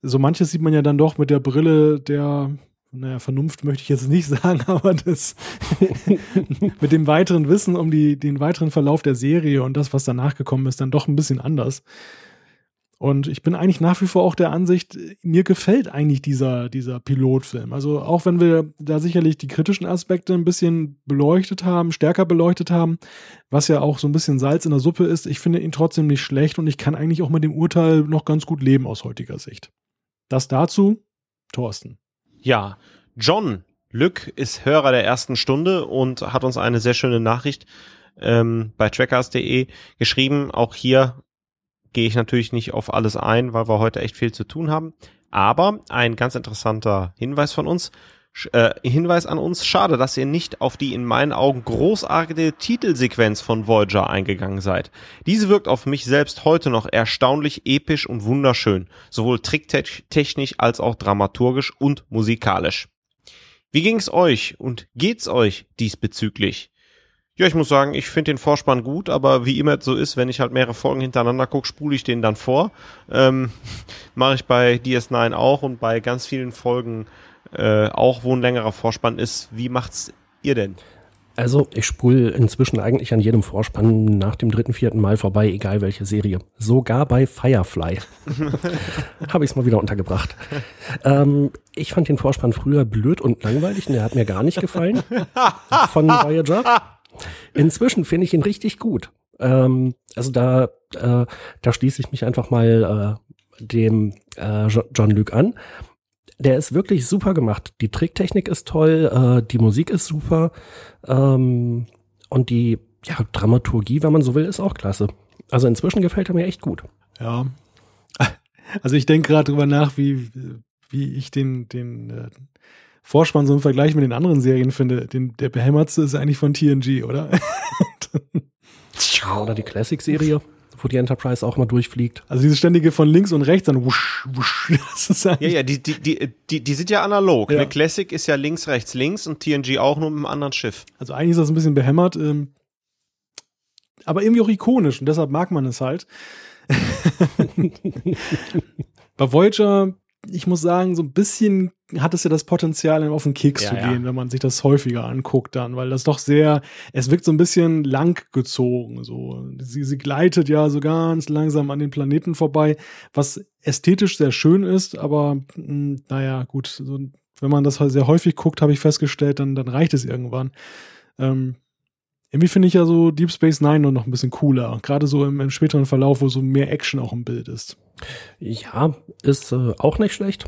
So manches sieht man ja dann doch mit der Brille der naja, Vernunft möchte ich jetzt nicht sagen, aber das mit dem weiteren Wissen um die, den weiteren Verlauf der Serie und das, was danach gekommen ist, dann doch ein bisschen anders. Und ich bin eigentlich nach wie vor auch der Ansicht, mir gefällt eigentlich dieser, dieser Pilotfilm. Also auch wenn wir da sicherlich die kritischen Aspekte ein bisschen beleuchtet haben, stärker beleuchtet haben, was ja auch so ein bisschen Salz in der Suppe ist, ich finde ihn trotzdem nicht schlecht und ich kann eigentlich auch mit dem Urteil noch ganz gut leben aus heutiger Sicht. Das dazu, Thorsten. Ja, John Lück ist Hörer der ersten Stunde und hat uns eine sehr schöne Nachricht ähm, bei trackers.de geschrieben. Auch hier gehe ich natürlich nicht auf alles ein, weil wir heute echt viel zu tun haben. Aber ein ganz interessanter Hinweis von uns, äh, Hinweis an uns. Schade, dass ihr nicht auf die in meinen Augen großartige Titelsequenz von Voyager eingegangen seid. Diese wirkt auf mich selbst heute noch erstaunlich episch und wunderschön, sowohl tricktechnisch als auch dramaturgisch und musikalisch. Wie ging's euch und geht's euch diesbezüglich? Ja, ich muss sagen, ich finde den Vorspann gut, aber wie immer so ist, wenn ich halt mehrere Folgen hintereinander gucke, spule ich den dann vor. Ähm, Mache ich bei DS9 auch und bei ganz vielen Folgen äh, auch, wo ein längerer Vorspann ist. Wie macht's ihr denn? Also ich spule inzwischen eigentlich an jedem Vorspann nach dem dritten, vierten Mal vorbei, egal welche Serie. Sogar bei Firefly habe ich es mal wieder untergebracht. Ähm, ich fand den Vorspann früher blöd und langweilig und der hat mir gar nicht gefallen von Voyager. Inzwischen finde ich ihn richtig gut. Ähm, also da, äh, da schließe ich mich einfach mal äh, dem äh, John Luke an der ist wirklich super gemacht. Die Tricktechnik ist toll, äh, die Musik ist super ähm, und die ja, Dramaturgie, wenn man so will, ist auch klasse. Also inzwischen gefällt er mir echt gut. Ja. Also ich denke gerade drüber nach, wie, wie ich den, den äh, Vorspann so im Vergleich mit den anderen Serien finde. Den, der behämmertste ist eigentlich von TNG, oder? oder die Classic-Serie wo die Enterprise auch mal durchfliegt. Also diese ständige von links und rechts dann wusch, wusch. Das ist ja, ja, die, die, die, die, die sind ja analog. Ja. Eine Classic ist ja links, rechts, links und TNG auch nur mit einem anderen Schiff. Also eigentlich ist das ein bisschen behämmert, ähm, aber irgendwie auch ikonisch und deshalb mag man es halt. Bei Voyager ich muss sagen, so ein bisschen hat es ja das Potenzial, auf den Keks ja, zu gehen, ja. wenn man sich das häufiger anguckt dann, weil das doch sehr, es wirkt so ein bisschen lang gezogen, so. Sie, sie gleitet ja so ganz langsam an den Planeten vorbei, was ästhetisch sehr schön ist, aber mh, hm, naja, gut, so, wenn man das sehr häufig guckt, habe ich festgestellt, dann, dann reicht es irgendwann. Ähm, irgendwie finde ich ja so Deep Space Nine noch ein bisschen cooler, gerade so im, im späteren Verlauf, wo so mehr Action auch im Bild ist. Ja, ist äh, auch nicht schlecht.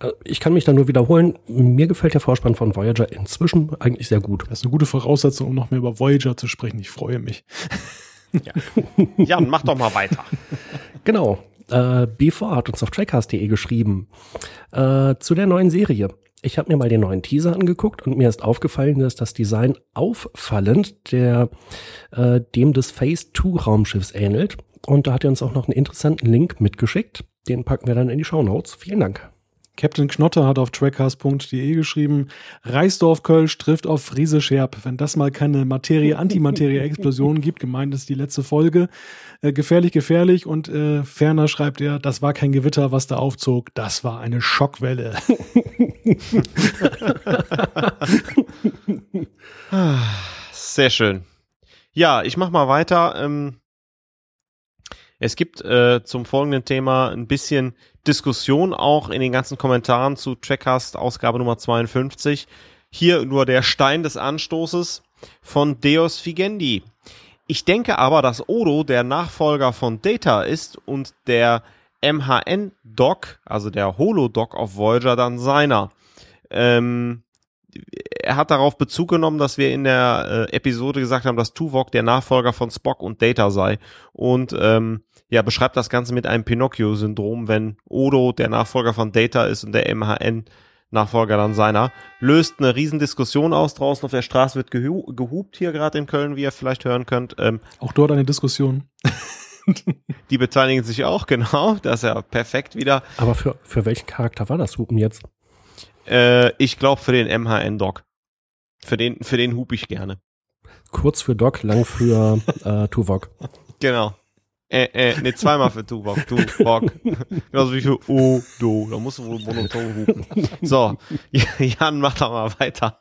Äh, ich kann mich da nur wiederholen. Mir gefällt der Vorspann von Voyager inzwischen eigentlich sehr gut. Das ist eine gute Voraussetzung, um noch mehr über Voyager zu sprechen. Ich freue mich. Ja, Jan, mach doch mal weiter. Genau. Äh, B4 hat uns auf trackcast.de geschrieben äh, zu der neuen Serie. Ich habe mir mal den neuen Teaser angeguckt und mir ist aufgefallen, dass das Design auffallend der, äh, dem des Phase 2 Raumschiffs ähnelt. Und da hat er uns auch noch einen interessanten Link mitgeschickt. Den packen wir dann in die Show Notes. Vielen Dank. Captain Knotter hat auf trackcast.de geschrieben, Reisdorf Kölsch trifft auf Friese Scherb. Wenn das mal keine Materie-Antimaterie-Explosion gibt, gemeint ist die letzte Folge. Äh, gefährlich, gefährlich. Und äh, ferner schreibt er, das war kein Gewitter, was da aufzog, das war eine Schockwelle. Sehr schön. Ja, ich mach mal weiter. Ähm, es gibt äh, zum folgenden Thema ein bisschen Diskussion auch in den ganzen Kommentaren zu Trackcast Ausgabe Nummer 52. Hier nur der Stein des Anstoßes von Deus Figendi. Ich denke aber, dass Odo der Nachfolger von Data ist und der MHN-Doc, also der Holo-Doc auf Voyager, dann seiner. Ähm, er hat darauf Bezug genommen, dass wir in der äh, Episode gesagt haben, dass Tuvok der Nachfolger von Spock und Data sei. Und ähm, ja, beschreibt das Ganze mit einem Pinocchio-Syndrom, wenn Odo der Nachfolger von Data ist und der MHN Nachfolger dann seiner. Löst eine Riesendiskussion aus. Draußen auf der Straße wird gehu gehupt hier gerade in Köln, wie ihr vielleicht hören könnt. Ähm, auch dort eine Diskussion. die beteiligen sich auch, genau. Das ist ja perfekt wieder. Aber für, für welchen Charakter war das Hupen jetzt? Äh, ich glaube für den MHN-Doc. Für den, für den hup ich gerne. Kurz für Doc, lang für äh, Tuvok. Genau. Äh, äh, ne, zweimal für Tuvok. Tuvok. Genauso wie für Odo. Da musst du wohl monoton hupen. So, Jan, mach doch mal weiter.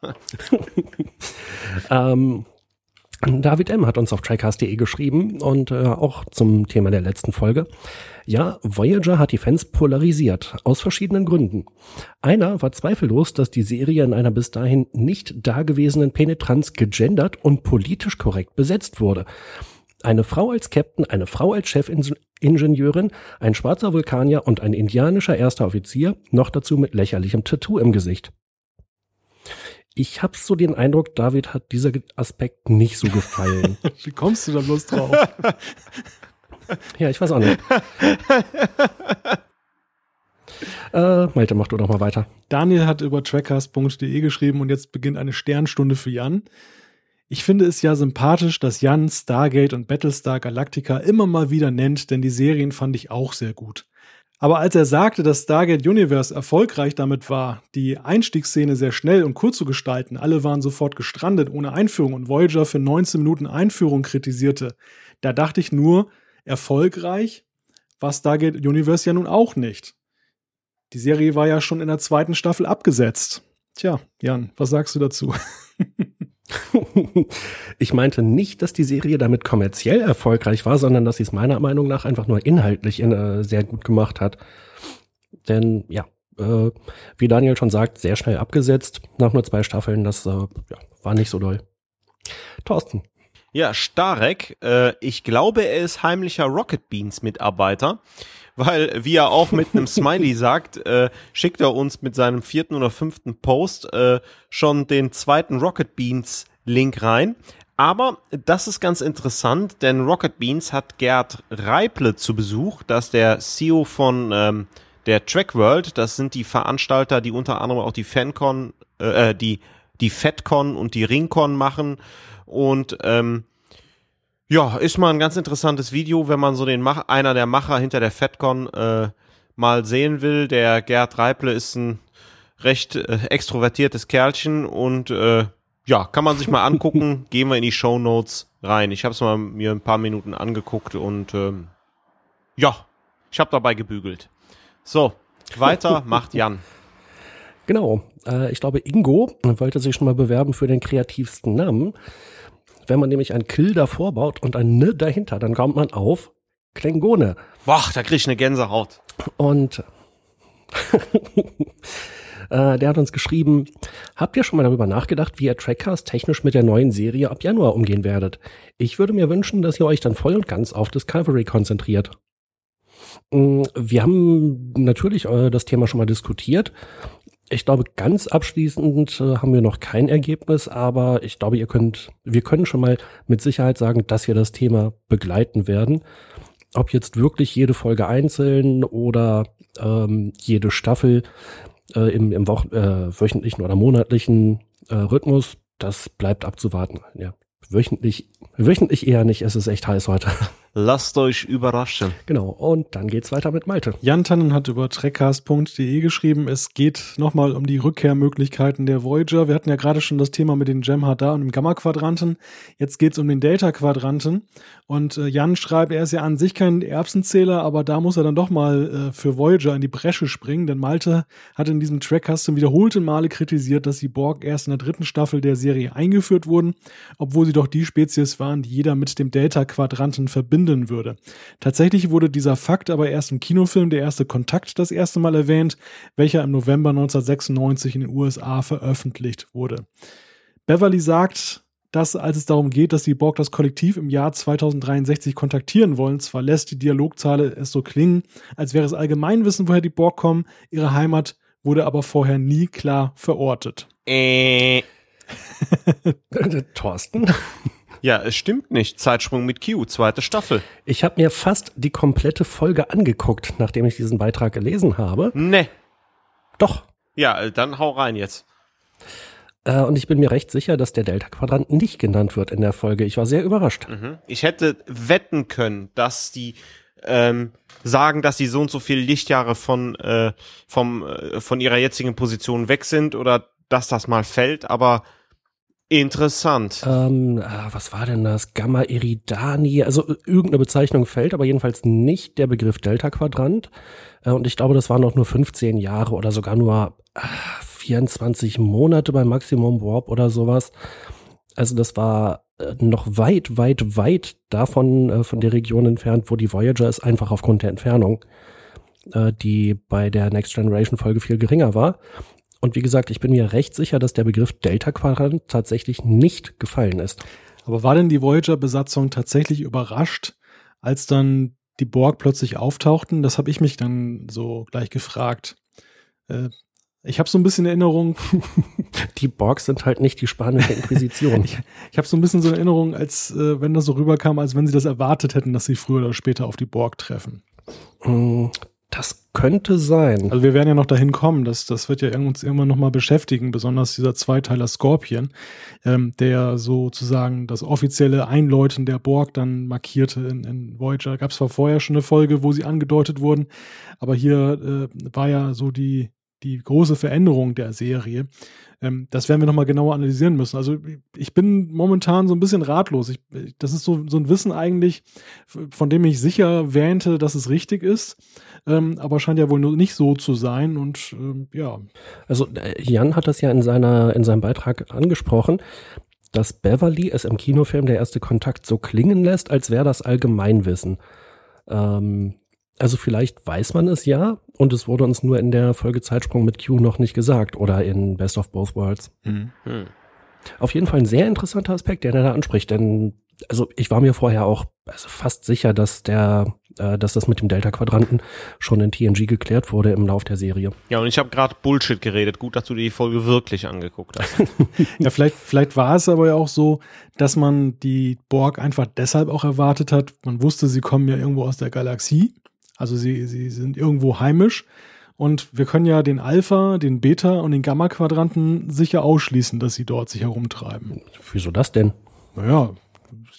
ähm, David M. hat uns auf tricast.de geschrieben und äh, auch zum Thema der letzten Folge. Ja, Voyager hat die Fans polarisiert, aus verschiedenen Gründen. Einer war zweifellos, dass die Serie in einer bis dahin nicht dagewesenen Penetranz gegendert und politisch korrekt besetzt wurde. Eine Frau als Captain, eine Frau als Chefingenieurin, ein schwarzer Vulkanier und ein indianischer erster Offizier, noch dazu mit lächerlichem Tattoo im Gesicht ich habe so den Eindruck, David hat dieser Aspekt nicht so gefallen. Wie kommst du da bloß drauf? ja, ich weiß auch nicht. äh, Malte, mach du doch mal weiter. Daniel hat über trackcast.de geschrieben und jetzt beginnt eine Sternstunde für Jan. Ich finde es ja sympathisch, dass Jan Stargate und Battlestar Galactica immer mal wieder nennt, denn die Serien fand ich auch sehr gut. Aber als er sagte, dass Stargate Universe erfolgreich damit war, die Einstiegsszene sehr schnell und kurz zu gestalten, alle waren sofort gestrandet ohne Einführung und Voyager für 19 Minuten Einführung kritisierte, da dachte ich nur, erfolgreich war Stargate Universe ja nun auch nicht. Die Serie war ja schon in der zweiten Staffel abgesetzt. Tja, Jan, was sagst du dazu? ich meinte nicht, dass die Serie damit kommerziell erfolgreich war, sondern dass sie es meiner Meinung nach einfach nur inhaltlich in, äh, sehr gut gemacht hat. Denn ja, äh, wie Daniel schon sagt, sehr schnell abgesetzt nach nur zwei Staffeln. Das äh, ja, war nicht so doll. Thorsten. Ja, Starek, äh, ich glaube, er ist heimlicher Rocket Beans Mitarbeiter, weil, wie er auch mit einem Smiley sagt, äh, schickt er uns mit seinem vierten oder fünften Post äh, schon den zweiten Rocket Beans Link rein. Aber das ist ganz interessant, denn Rocket Beans hat Gerd Reiple zu Besuch, das ist der CEO von ähm, der Track World. Das sind die Veranstalter, die unter anderem auch die FanCon, äh, äh die die FedCon und die RingCon machen und ähm, ja, ist mal ein ganz interessantes Video, wenn man so den Mach einer der Macher hinter der FedCon äh, mal sehen will. Der Gerd Reiple ist ein recht äh, extrovertiertes Kerlchen und äh, ja, kann man sich mal angucken. Gehen wir in die Show Notes rein. Ich habe es mal mir ein paar Minuten angeguckt und ähm, ja, ich habe dabei gebügelt. So, weiter macht Jan. Genau. Äh, ich glaube, Ingo wollte sich schon mal bewerben für den kreativsten Namen. Wenn man nämlich ein Kill davor baut und ein N dahinter, dann kommt man auf Klingone. Boah, da krieg ich eine Gänsehaut. Und äh, der hat uns geschrieben, habt ihr schon mal darüber nachgedacht, wie ihr Trackcast technisch mit der neuen Serie ab Januar umgehen werdet? Ich würde mir wünschen, dass ihr euch dann voll und ganz auf Discovery konzentriert. Mm, wir haben natürlich äh, das Thema schon mal diskutiert ich glaube, ganz abschließend äh, haben wir noch kein Ergebnis, aber ich glaube, ihr könnt, wir können schon mal mit Sicherheit sagen, dass wir das Thema begleiten werden. Ob jetzt wirklich jede Folge einzeln oder ähm, jede Staffel äh, im, im Wochen, äh, wöchentlichen oder monatlichen äh, Rhythmus, das bleibt abzuwarten. Ja, wöchentlich, wöchentlich eher nicht. Es ist echt heiß heute. Lasst euch überraschen. Genau, und dann geht's weiter mit Malte. Jan Tannen hat über trackcast.de geschrieben, es geht nochmal um die Rückkehrmöglichkeiten der Voyager. Wir hatten ja gerade schon das Thema mit den Gem Hadar und dem Gamma-Quadranten. Jetzt geht's um den Delta-Quadranten. Und äh, Jan schreibt, er ist ja an sich kein Erbsenzähler, aber da muss er dann doch mal äh, für Voyager in die Bresche springen, denn Malte hat in diesem Trackcast zum wiederholten Male kritisiert, dass die Borg erst in der dritten Staffel der Serie eingeführt wurden, obwohl sie doch die Spezies waren, die jeder mit dem Delta-Quadranten verbindet verbinden würde. Tatsächlich wurde dieser Fakt aber erst im Kinofilm Der erste Kontakt das erste Mal erwähnt, welcher im November 1996 in den USA veröffentlicht wurde. Beverly sagt, dass als es darum geht, dass die Borg das Kollektiv im Jahr 2063 kontaktieren wollen, zwar lässt die Dialogzahle es so klingen, als wäre es Allgemeinwissen, woher die Borg kommen, ihre Heimat wurde aber vorher nie klar verortet. Äh. Thorsten? Ja, es stimmt nicht. Zeitsprung mit Q, zweite Staffel. Ich habe mir fast die komplette Folge angeguckt, nachdem ich diesen Beitrag gelesen habe. Ne. Doch. Ja, dann hau rein jetzt. Äh, und ich bin mir recht sicher, dass der Delta-Quadrant nicht genannt wird in der Folge. Ich war sehr überrascht. Mhm. Ich hätte wetten können, dass die ähm, sagen, dass sie so und so viele Lichtjahre von, äh, vom, äh, von ihrer jetzigen Position weg sind oder dass das mal fällt, aber Interessant. Ähm, ah, was war denn das? Gamma Eridani, also äh, irgendeine Bezeichnung fällt, aber jedenfalls nicht der Begriff Delta-Quadrant. Äh, und ich glaube, das waren auch nur 15 Jahre oder sogar nur äh, 24 Monate beim Maximum Warp oder sowas. Also das war äh, noch weit, weit, weit davon von der Region entfernt, wo die Voyager ist, einfach aufgrund der Entfernung, die bei der Next Generation Folge viel geringer war. Und wie gesagt, ich bin mir recht sicher, dass der Begriff Delta-Quadrant tatsächlich nicht gefallen ist. Aber war denn die Voyager-Besatzung tatsächlich überrascht, als dann die Borg plötzlich auftauchten? Das habe ich mich dann so gleich gefragt. Äh, ich habe so ein bisschen Erinnerung. Die Borgs sind halt nicht die spanische Inquisition. ich ich habe so ein bisschen so eine Erinnerung, als äh, wenn das so rüberkam, als wenn sie das erwartet hätten, dass sie früher oder später auf die Borg treffen. Das könnte sein. Also wir werden ja noch dahin kommen, das, das wird ja uns irgendwann nochmal beschäftigen, besonders dieser Zweiteiler Scorpion, ähm, der sozusagen das offizielle Einläuten der Borg dann markierte in, in Voyager. Gab es zwar vorher schon eine Folge, wo sie angedeutet wurden, aber hier äh, war ja so die, die große Veränderung der Serie. Ähm, das werden wir nochmal genauer analysieren müssen. Also ich bin momentan so ein bisschen ratlos. Ich, das ist so, so ein Wissen eigentlich, von dem ich sicher wähnte, dass es richtig ist. Ähm, aber scheint ja wohl nicht so zu sein und ähm, ja. Also äh, Jan hat das ja in seiner in seinem Beitrag angesprochen, dass Beverly es im Kinofilm der erste Kontakt so klingen lässt, als wäre das Allgemeinwissen. Ähm, also vielleicht weiß man es ja und es wurde uns nur in der Folge Zeitsprung mit Q noch nicht gesagt oder in Best of Both Worlds. Mhm. Auf jeden Fall ein sehr interessanter Aspekt, der er da anspricht, denn also ich war mir vorher auch also fast sicher, dass der, äh, dass das mit dem Delta-Quadranten schon in TNG geklärt wurde im Lauf der Serie. Ja, und ich habe gerade Bullshit geredet. Gut, dass du dir die Folge wirklich angeguckt hast. ja, vielleicht, vielleicht war es aber ja auch so, dass man die Borg einfach deshalb auch erwartet hat. Man wusste, sie kommen ja irgendwo aus der Galaxie also sie, sie sind irgendwo heimisch. Und wir können ja den Alpha, den Beta und den Gamma-Quadranten sicher ausschließen, dass sie dort sich herumtreiben. Wieso das denn? Naja,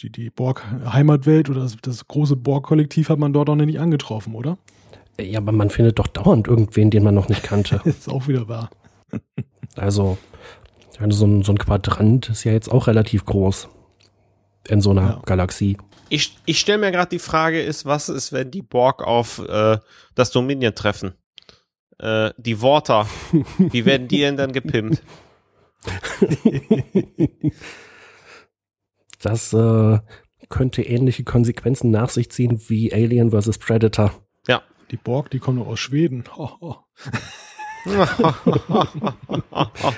die, die Borg-Heimatwelt oder das, das große Borg-Kollektiv hat man dort auch noch nicht angetroffen, oder? Ja, aber man findet doch dauernd irgendwen, den man noch nicht kannte. ist auch wieder wahr. also, so ein, so ein Quadrant ist ja jetzt auch relativ groß in so einer ja. Galaxie. Ich, ich stelle mir gerade die Frage, ist, was ist, wenn die Borg auf äh, das Dominion treffen? Äh, die Worte, wie werden die denn dann gepimpt? das äh, könnte ähnliche Konsequenzen nach sich ziehen wie Alien vs. Predator. Ja. Die Borg, die kommen nur aus Schweden. Oh, oh.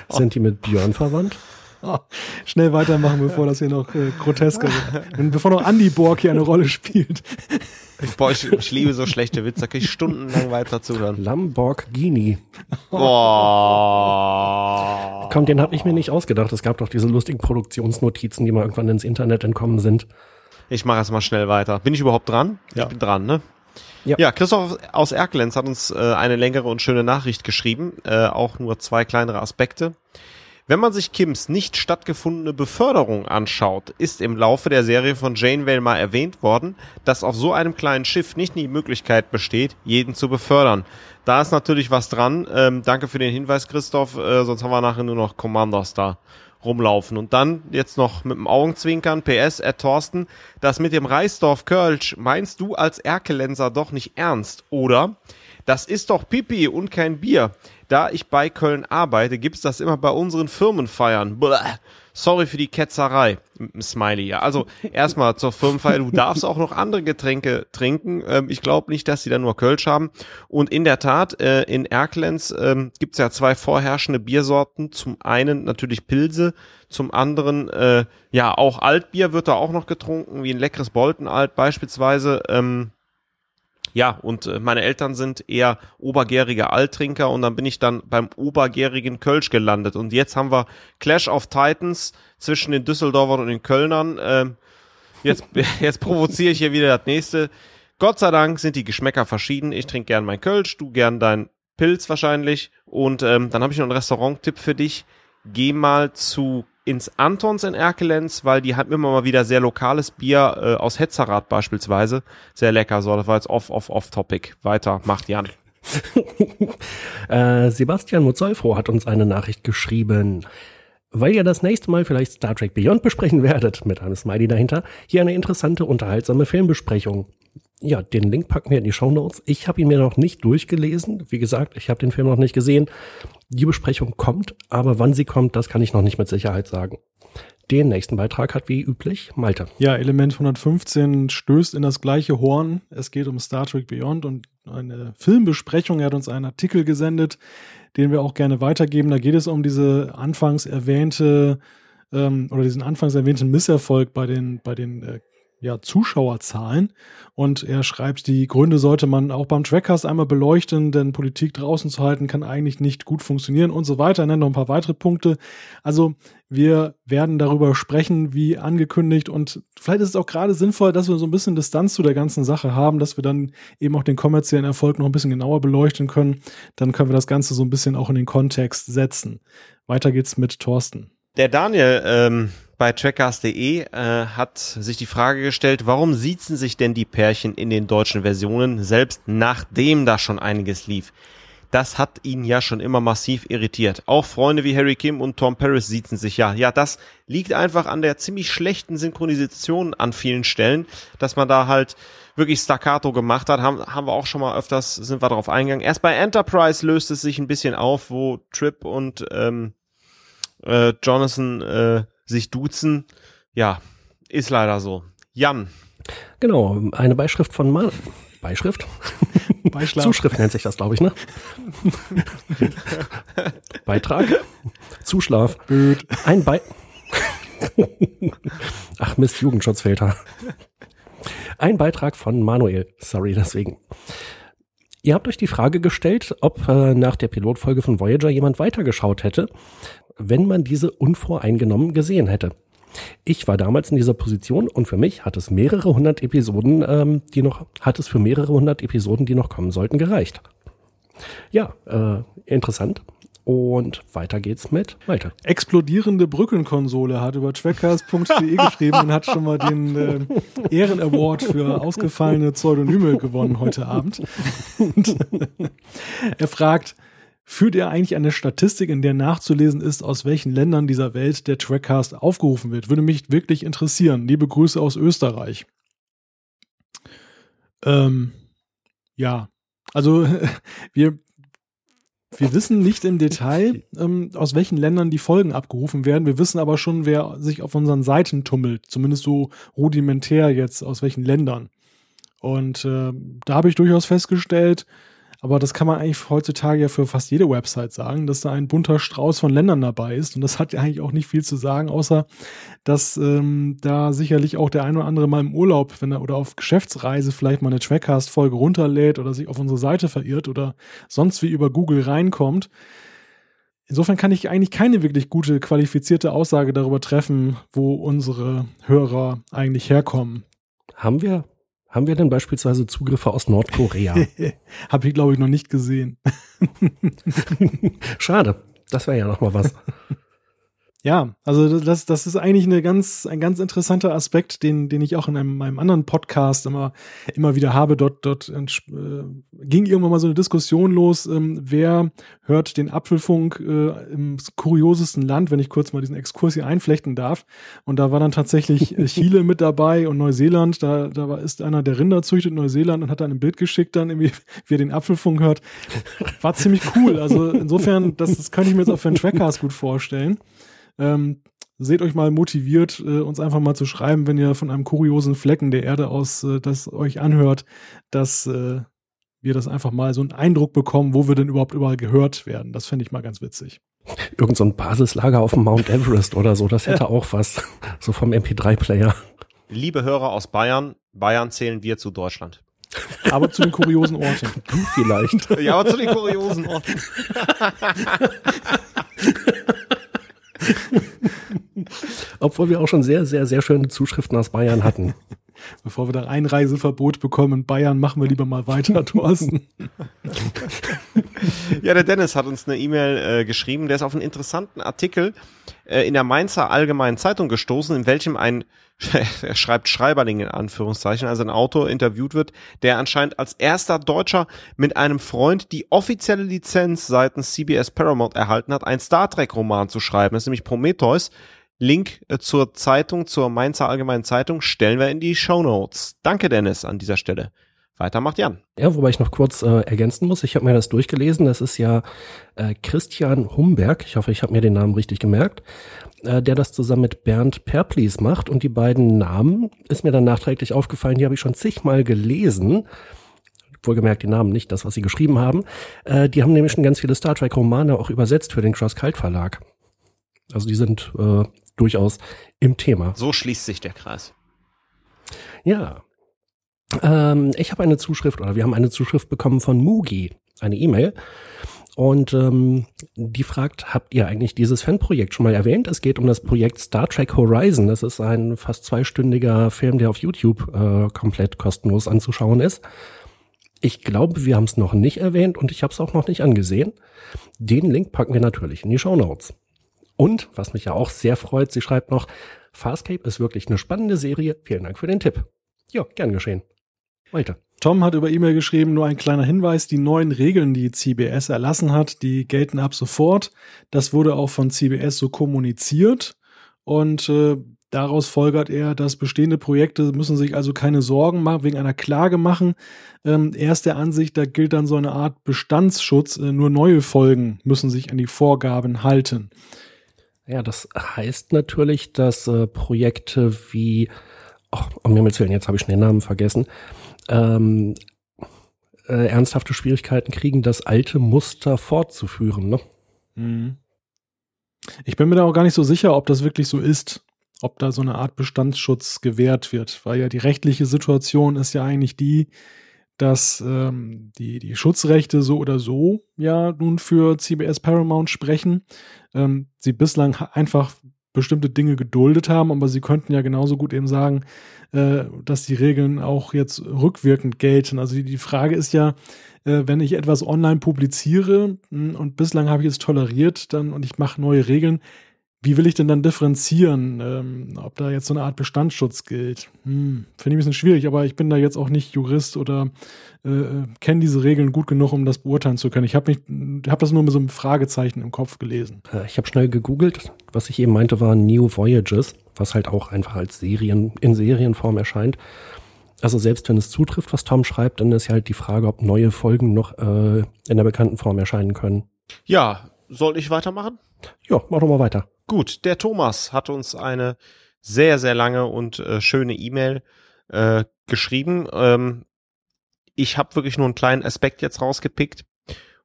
Sind die mit Björn verwandt? Schnell weitermachen, bevor das hier noch äh, grotesker wird. Und bevor noch Andy Borg hier eine Rolle spielt. Ich, boah, ich, ich liebe so schlechte Witze, da kann ich stundenlang weiter zuhören. Lamborghini. Boah. Komm, den habe ich mir nicht ausgedacht. Es gab doch diese lustigen Produktionsnotizen, die mal irgendwann ins Internet entkommen sind. Ich mache erst mal schnell weiter. Bin ich überhaupt dran? Ja. Ich bin dran, ne? Ja. ja, Christoph aus Erkelenz hat uns äh, eine längere und schöne Nachricht geschrieben, äh, auch nur zwei kleinere Aspekte. Wenn man sich Kims nicht stattgefundene Beförderung anschaut, ist im Laufe der Serie von Janeway mal erwähnt worden, dass auf so einem kleinen Schiff nicht die Möglichkeit besteht, jeden zu befördern. Da ist natürlich was dran. Ähm, danke für den Hinweis, Christoph. Äh, sonst haben wir nachher nur noch Commanders da rumlaufen. Und dann jetzt noch mit dem Augenzwinkern, PS, Ed Thorsten, das mit dem Reisdorf Kölsch meinst du als Erkelenser doch nicht ernst, oder? Das ist doch Pipi und kein Bier. Da ich bei Köln arbeite, gibt's das immer bei unseren Firmenfeiern. Blah. Sorry für die Ketzerei. Smiley, ja. Also erstmal zur Firmenfeier. Du darfst auch noch andere Getränke trinken. Ähm, ich glaube nicht, dass sie da nur Kölsch haben. Und in der Tat, äh, in Erklenz ähm, gibt's ja zwei vorherrschende Biersorten. Zum einen natürlich Pilse, zum anderen äh, ja auch Altbier wird da auch noch getrunken, wie ein leckeres Boltenalt beispielsweise. Ähm, ja, und äh, meine Eltern sind eher obergärige Alttrinker und dann bin ich dann beim obergärigen Kölsch gelandet. Und jetzt haben wir Clash of Titans zwischen den Düsseldorfern und den Kölnern. Ähm, jetzt, jetzt provoziere ich hier wieder das nächste. Gott sei Dank sind die Geschmäcker verschieden. Ich trinke gern mein Kölsch, du gern dein Pilz wahrscheinlich. Und ähm, dann habe ich noch einen Restaurant-Tipp für dich. Geh mal zu ins Antons in Erkelenz, weil die hatten immer mal wieder sehr lokales Bier äh, aus Hetzerath beispielsweise. Sehr lecker. So, das war jetzt off, off, off topic. Weiter, macht Jan. äh, Sebastian Muzolfro hat uns eine Nachricht geschrieben. Weil ihr das nächste Mal vielleicht Star Trek Beyond besprechen werdet, mit einem Smiley dahinter, hier eine interessante, unterhaltsame Filmbesprechung. Ja, den Link packen wir in die Show Notes. Ich habe ihn mir noch nicht durchgelesen. Wie gesagt, ich habe den Film noch nicht gesehen. Die Besprechung kommt, aber wann sie kommt, das kann ich noch nicht mit Sicherheit sagen. Den nächsten Beitrag hat wie üblich Malte. Ja, Element 115 stößt in das gleiche Horn. Es geht um Star Trek Beyond und eine Filmbesprechung. Er hat uns einen Artikel gesendet, den wir auch gerne weitergeben. Da geht es um diese anfangs erwähnte ähm, oder diesen anfangs erwähnten Misserfolg bei den, bei den äh, ja, Zuschauerzahlen. Und er schreibt, die Gründe sollte man auch beim Trackcast einmal beleuchten, denn Politik draußen zu halten kann eigentlich nicht gut funktionieren und so weiter. Er nennt noch ein paar weitere Punkte. Also wir werden darüber sprechen, wie angekündigt. Und vielleicht ist es auch gerade sinnvoll, dass wir so ein bisschen Distanz zu der ganzen Sache haben, dass wir dann eben auch den kommerziellen Erfolg noch ein bisschen genauer beleuchten können. Dann können wir das Ganze so ein bisschen auch in den Kontext setzen. Weiter geht's mit Thorsten. Der Daniel ähm, bei trackcast.de äh, hat sich die Frage gestellt, warum siezen sich denn die Pärchen in den deutschen Versionen, selbst nachdem da schon einiges lief? Das hat ihn ja schon immer massiv irritiert. Auch Freunde wie Harry Kim und Tom Paris siezen sich ja. Ja, das liegt einfach an der ziemlich schlechten Synchronisation an vielen Stellen, dass man da halt wirklich staccato gemacht hat, haben, haben wir auch schon mal öfters, sind wir darauf eingegangen. Erst bei Enterprise löst es sich ein bisschen auf, wo Trip und ähm, äh, Jonathan äh, sich duzen. Ja, ist leider so. Jan. Genau, eine Beischrift von Man Beischrift? Beischlaf. Zuschrift nennt sich das, glaube ich, ne? Beitrag. Zuschlaf. Blöd. Ein Bei. Ach Mist, Jugendschutzfilter. Ein Beitrag von Manuel. Sorry deswegen. Ihr habt euch die Frage gestellt, ob äh, nach der Pilotfolge von Voyager jemand weitergeschaut hätte wenn man diese unvoreingenommen gesehen hätte. Ich war damals in dieser Position und für mich hat es mehrere hundert Episoden, ähm, die noch, hat es für mehrere hundert Episoden, die noch kommen sollten, gereicht. Ja, äh, interessant. Und weiter geht's mit weiter. Explodierende Brückenkonsole hat über trackcast.de geschrieben und hat schon mal den äh, Ehrenaward für ausgefallene Pseudonyme gewonnen heute Abend. Und, er fragt, Führt ihr eigentlich eine Statistik, in der nachzulesen ist, aus welchen Ländern dieser Welt der Trackcast aufgerufen wird? Würde mich wirklich interessieren. Liebe Grüße aus Österreich. Ähm, ja, also wir, wir wissen nicht im Detail, ähm, aus welchen Ländern die Folgen abgerufen werden. Wir wissen aber schon, wer sich auf unseren Seiten tummelt. Zumindest so rudimentär jetzt, aus welchen Ländern. Und äh, da habe ich durchaus festgestellt, aber das kann man eigentlich heutzutage ja für fast jede Website sagen, dass da ein bunter Strauß von Ländern dabei ist. Und das hat ja eigentlich auch nicht viel zu sagen, außer dass ähm, da sicherlich auch der ein oder andere mal im Urlaub, wenn er oder auf Geschäftsreise vielleicht mal eine Trackcast-Folge runterlädt oder sich auf unsere Seite verirrt oder sonst wie über Google reinkommt. Insofern kann ich eigentlich keine wirklich gute, qualifizierte Aussage darüber treffen, wo unsere Hörer eigentlich herkommen. Haben wir haben wir denn beispielsweise Zugriffe aus Nordkorea? Habe ich, glaube ich, noch nicht gesehen. Schade. Das wäre ja noch mal was. Ja, also das, das ist eigentlich eine ganz, ein ganz interessanter Aspekt, den, den ich auch in einem, meinem anderen Podcast immer, immer wieder habe. Dort, dort äh, ging irgendwann mal so eine Diskussion los, ähm, wer hört den Apfelfunk äh, im kuriosesten Land, wenn ich kurz mal diesen Exkurs hier einflechten darf. Und da war dann tatsächlich äh, Chile mit dabei und Neuseeland. Da, da war, ist einer, der Rinder züchtet in Neuseeland und hat dann ein Bild geschickt, dann irgendwie, wie er den Apfelfunk hört. War ziemlich cool. Also insofern, das, das könnte ich mir jetzt auch für einen Trackcast gut vorstellen. Ähm, seht euch mal motiviert, äh, uns einfach mal zu schreiben, wenn ihr von einem kuriosen Flecken der Erde aus äh, das euch anhört, dass äh, wir das einfach mal so einen Eindruck bekommen, wo wir denn überhaupt überall gehört werden. Das fände ich mal ganz witzig. Irgend so ein Basislager auf dem Mount Everest oder so, das hätte ja. auch was. So vom MP3-Player. Liebe Hörer aus Bayern, Bayern zählen wir zu Deutschland. Aber zu den kuriosen Orten. Du vielleicht. Ja, aber zu den kuriosen Orten. Obwohl wir auch schon sehr, sehr, sehr schöne Zuschriften aus Bayern hatten. Bevor wir da Einreiseverbot bekommen in Bayern, machen wir lieber mal weiter, Thorsten. ja, der Dennis hat uns eine E-Mail äh, geschrieben, der ist auf einen interessanten Artikel äh, in der Mainzer Allgemeinen Zeitung gestoßen, in welchem ein er schreibt Schreiberling in Anführungszeichen, also ein Autor interviewt wird, der anscheinend als erster Deutscher mit einem Freund die offizielle Lizenz seitens CBS Paramount erhalten hat, ein Star Trek Roman zu schreiben. Das ist nämlich Prometheus. Link äh, zur Zeitung, zur Mainzer Allgemeinen Zeitung stellen wir in die Show Notes. Danke Dennis an dieser Stelle. Weiter macht Jan. Ja, wobei ich noch kurz äh, ergänzen muss. Ich habe mir das durchgelesen. Das ist ja äh, Christian Humberg. Ich hoffe, ich habe mir den Namen richtig gemerkt. Äh, der das zusammen mit Bernd Perplis macht. Und die beiden Namen ist mir dann nachträglich aufgefallen. Die habe ich schon zigmal gelesen. Wohlgemerkt die Namen, nicht das, was sie geschrieben haben. Äh, die haben nämlich schon ganz viele Star Trek-Romane auch übersetzt für den Cross-Cult-Verlag. Also die sind äh, durchaus im Thema. So schließt sich der Kreis. Ja, ähm, ich habe eine Zuschrift oder wir haben eine Zuschrift bekommen von Mugi, eine E-Mail. Und ähm, die fragt, habt ihr eigentlich dieses Fanprojekt schon mal erwähnt? Es geht um das Projekt Star Trek Horizon. Das ist ein fast zweistündiger Film, der auf YouTube äh, komplett kostenlos anzuschauen ist. Ich glaube, wir haben es noch nicht erwähnt und ich habe es auch noch nicht angesehen. Den Link packen wir natürlich in die Show Notes. Und, was mich ja auch sehr freut, sie schreibt noch, Farscape ist wirklich eine spannende Serie. Vielen Dank für den Tipp. Ja, gern geschehen. Weiter. Tom hat über E-Mail geschrieben, nur ein kleiner Hinweis, die neuen Regeln, die CBS erlassen hat, die gelten ab sofort. Das wurde auch von CBS so kommuniziert und äh, daraus folgert er, dass bestehende Projekte müssen sich also keine Sorgen machen, wegen einer Klage machen. Ähm, er ist der Ansicht, da gilt dann so eine Art Bestandsschutz, äh, nur neue Folgen müssen sich an die Vorgaben halten. Ja, das heißt natürlich, dass äh, Projekte wie, ach, um Himmels Willen, jetzt habe ich schon den Namen vergessen, ähm, äh, ernsthafte Schwierigkeiten kriegen, das alte Muster fortzuführen. Ne? Mhm. Ich bin mir da auch gar nicht so sicher, ob das wirklich so ist, ob da so eine Art Bestandsschutz gewährt wird, weil ja die rechtliche Situation ist ja eigentlich die, dass ähm, die, die Schutzrechte so oder so ja nun für CBS Paramount sprechen. Ähm, sie bislang einfach bestimmte Dinge geduldet haben, aber sie könnten ja genauso gut eben sagen, äh, dass die Regeln auch jetzt rückwirkend gelten. Also die, die Frage ist ja, äh, wenn ich etwas online publiziere mh, hm, und bislang habe ich es toleriert, dann und ich mache neue Regeln, wie will ich denn dann differenzieren, ähm, ob da jetzt so eine Art Bestandsschutz gilt? Hm, Finde ich ein bisschen schwierig, aber ich bin da jetzt auch nicht Jurist oder äh, äh kenne diese Regeln gut genug, um das beurteilen zu können. Ich habe hab das nur mit so einem Fragezeichen im Kopf gelesen. Äh, ich habe schnell gegoogelt. Was ich eben meinte, war New Voyages, was halt auch einfach als Serien in Serienform erscheint. Also selbst wenn es zutrifft, was Tom schreibt, dann ist ja halt die Frage, ob neue Folgen noch äh, in der bekannten Form erscheinen können. Ja, soll ich weitermachen? Ja, mach doch mal weiter. Gut, der Thomas hat uns eine sehr, sehr lange und äh, schöne E-Mail äh, geschrieben. Ähm, ich habe wirklich nur einen kleinen Aspekt jetzt rausgepickt.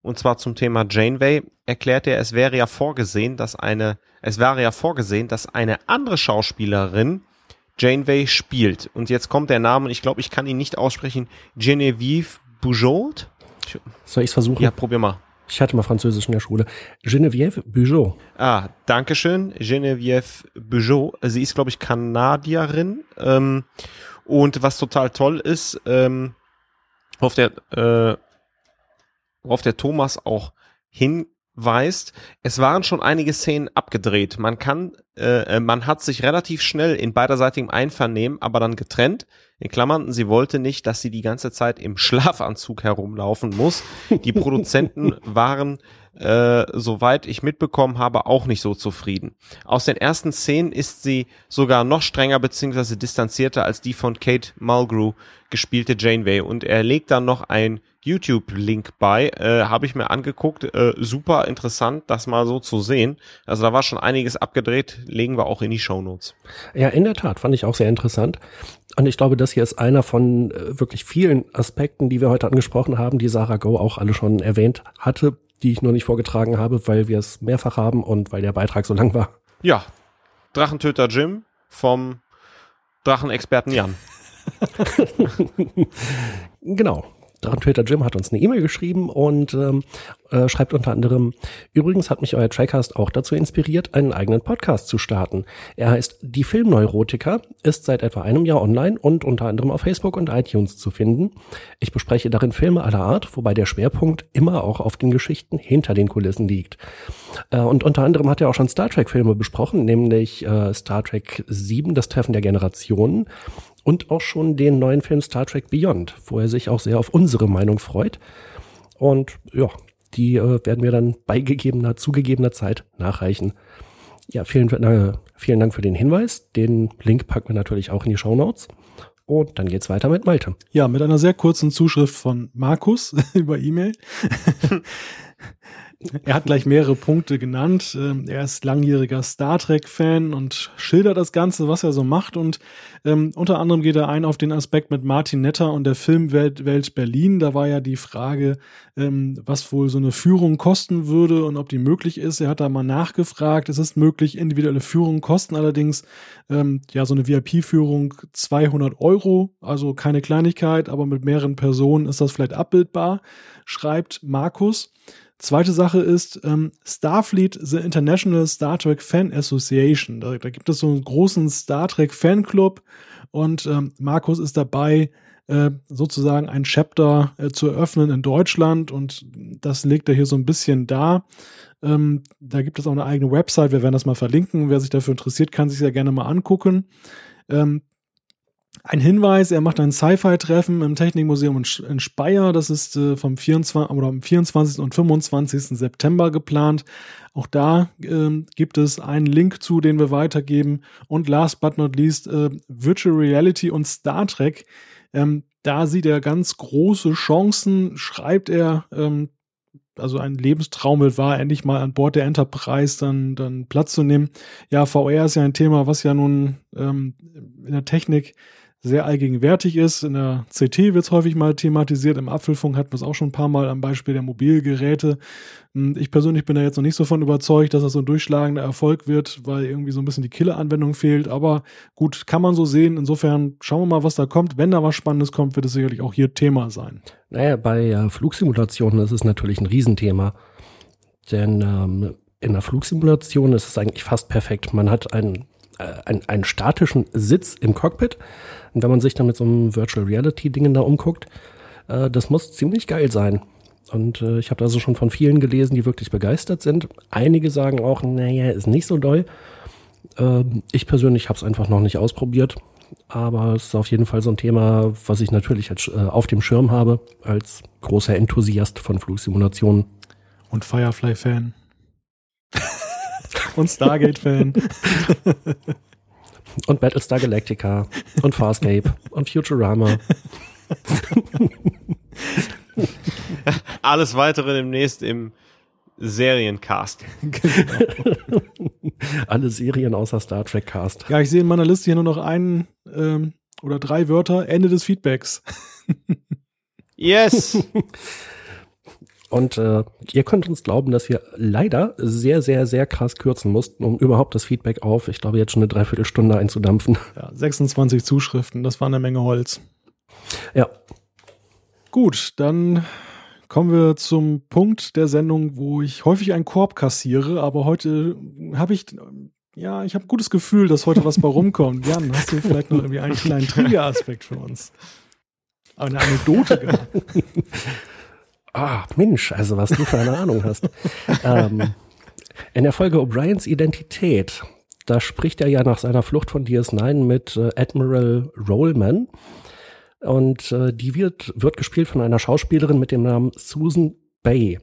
Und zwar zum Thema Janeway erklärt er, es wäre ja vorgesehen, dass eine, es wäre ja vorgesehen, dass eine andere Schauspielerin Janeway spielt. Und jetzt kommt der Name, und ich glaube, ich kann ihn nicht aussprechen, Genevieve Bujold. Soll ich es versuchen? Ja, probier mal. Ich hatte mal Französisch in der Schule. Geneviève Bugeaud. Ah, danke schön. Geneviève Bugeaud. Sie ist, glaube ich, Kanadierin. Ähm, und was total toll ist, ähm, auf der, äh, worauf der Thomas auch hin weißt, es waren schon einige Szenen abgedreht. Man kann, äh, äh, man hat sich relativ schnell in beiderseitigem Einvernehmen, aber dann getrennt. In Klammern, sie wollte nicht, dass sie die ganze Zeit im Schlafanzug herumlaufen muss. Die Produzenten waren äh, soweit ich mitbekommen habe, auch nicht so zufrieden. Aus den ersten Szenen ist sie sogar noch strenger bzw. distanzierter als die von Kate Mulgrew gespielte Janeway und er legt dann noch ein YouTube-Link bei, äh, habe ich mir angeguckt, äh, super interessant, das mal so zu sehen. Also da war schon einiges abgedreht, legen wir auch in die Show Notes. Ja, in der Tat, fand ich auch sehr interessant. Und ich glaube, das hier ist einer von äh, wirklich vielen Aspekten, die wir heute angesprochen haben, die Sarah Go auch alle schon erwähnt hatte, die ich nur nicht vorgetragen habe, weil wir es mehrfach haben und weil der Beitrag so lang war. Ja, Drachentöter Jim vom Drachenexperten Jan. genau. Drachentöter Jim hat uns eine E-Mail geschrieben und ähm, äh, schreibt unter anderem, übrigens hat mich euer Trackcast auch dazu inspiriert, einen eigenen Podcast zu starten. Er heißt Die Filmneurotiker, ist seit etwa einem Jahr online und unter anderem auf Facebook und iTunes zu finden. Ich bespreche darin Filme aller Art, wobei der Schwerpunkt immer auch auf den Geschichten hinter den Kulissen liegt. Äh, und unter anderem hat er auch schon Star Trek Filme besprochen, nämlich äh, Star Trek 7, das Treffen der Generationen und auch schon den neuen Film Star Trek Beyond, wo er sich auch sehr auf unsere Meinung freut. Und ja, die äh, werden wir dann bei gegebener, zugegebener Zeit nachreichen. Ja, vielen, äh, vielen Dank für den Hinweis. Den Link packen wir natürlich auch in die Show Notes. Und dann geht's weiter mit Malte. Ja, mit einer sehr kurzen Zuschrift von Markus über E-Mail. Er hat gleich mehrere Punkte genannt. Ähm, er ist langjähriger Star Trek-Fan und schildert das Ganze, was er so macht. Und ähm, unter anderem geht er ein auf den Aspekt mit Martin Netter und der Filmwelt Welt Berlin. Da war ja die Frage, ähm, was wohl so eine Führung kosten würde und ob die möglich ist. Er hat da mal nachgefragt. Es ist möglich, individuelle Führungen kosten allerdings ähm, ja so eine VIP-Führung 200 Euro, also keine Kleinigkeit, aber mit mehreren Personen ist das vielleicht abbildbar, schreibt Markus. Zweite Sache ist ähm, Starfleet, the International Star Trek Fan Association. Da, da gibt es so einen großen Star Trek Fanclub und ähm, Markus ist dabei, äh, sozusagen ein Chapter äh, zu eröffnen in Deutschland und das legt er hier so ein bisschen dar. Ähm, da gibt es auch eine eigene Website, wir werden das mal verlinken. Wer sich dafür interessiert, kann sich ja gerne mal angucken. Ähm, ein Hinweis, er macht ein Sci-Fi-Treffen im Technikmuseum in Speyer. Das ist äh, vom 24, oder am 24. und 25. September geplant. Auch da ähm, gibt es einen Link zu, den wir weitergeben. Und last but not least, äh, Virtual Reality und Star Trek. Ähm, da sieht er ganz große Chancen, schreibt er. Ähm, also ein Lebenstraum war, endlich mal an Bord der Enterprise dann, dann Platz zu nehmen. Ja, VR ist ja ein Thema, was ja nun ähm, in der Technik sehr allgegenwärtig ist. In der CT wird es häufig mal thematisiert. Im Apfelfunk hatten wir es auch schon ein paar Mal am Beispiel der Mobilgeräte. Hm, ich persönlich bin da jetzt noch nicht so von überzeugt, dass das so ein durchschlagender Erfolg wird, weil irgendwie so ein bisschen die Killer-Anwendung fehlt. Aber gut, kann man so sehen. Insofern schauen wir mal, was da kommt. Wenn da was Spannendes kommt, wird es sicherlich auch hier Thema sein. Naja, bei äh, Flugsimulationen ist es natürlich ein Riesenthema. Denn ähm, in der Flugsimulation ist es eigentlich fast perfekt. Man hat einen, einen, einen statischen Sitz im Cockpit und wenn man sich dann mit so einem Virtual Reality Dingen da umguckt, äh, das muss ziemlich geil sein. Und äh, ich habe also schon von vielen gelesen, die wirklich begeistert sind. Einige sagen auch, naja, ist nicht so doll. Äh, ich persönlich habe es einfach noch nicht ausprobiert. Aber es ist auf jeden Fall so ein Thema, was ich natürlich als, äh, auf dem Schirm habe, als großer Enthusiast von Flugsimulationen. Und Firefly-Fan. Und Stargate-Fan. und Battlestar Galactica und Farscape und Futurama. Alles weitere demnächst im Seriencast. Genau. Alle Serien außer Star Trek Cast. Ja, ich sehe in meiner Liste hier nur noch einen ähm, oder drei Wörter. Ende des Feedbacks. yes. Und äh, ihr könnt uns glauben, dass wir leider sehr, sehr, sehr krass kürzen mussten, um überhaupt das Feedback auf, ich glaube, jetzt schon eine Dreiviertelstunde einzudampfen. Ja, 26 Zuschriften, das war eine Menge Holz. Ja. Gut, dann kommen wir zum Punkt der Sendung, wo ich häufig einen Korb kassiere, aber heute habe ich, ja, ich habe ein gutes Gefühl, dass heute was bei rumkommt. Jan, hast du vielleicht noch irgendwie einen kleinen Trigger-Aspekt für uns? Eine Anekdote gehabt. Ah, Mensch, also was du für eine Ahnung hast. ähm, in der Folge O'Briens Identität, da spricht er ja nach seiner Flucht von DS9 mit äh, Admiral Rollman. Und äh, die wird, wird gespielt von einer Schauspielerin mit dem Namen Susan Bay.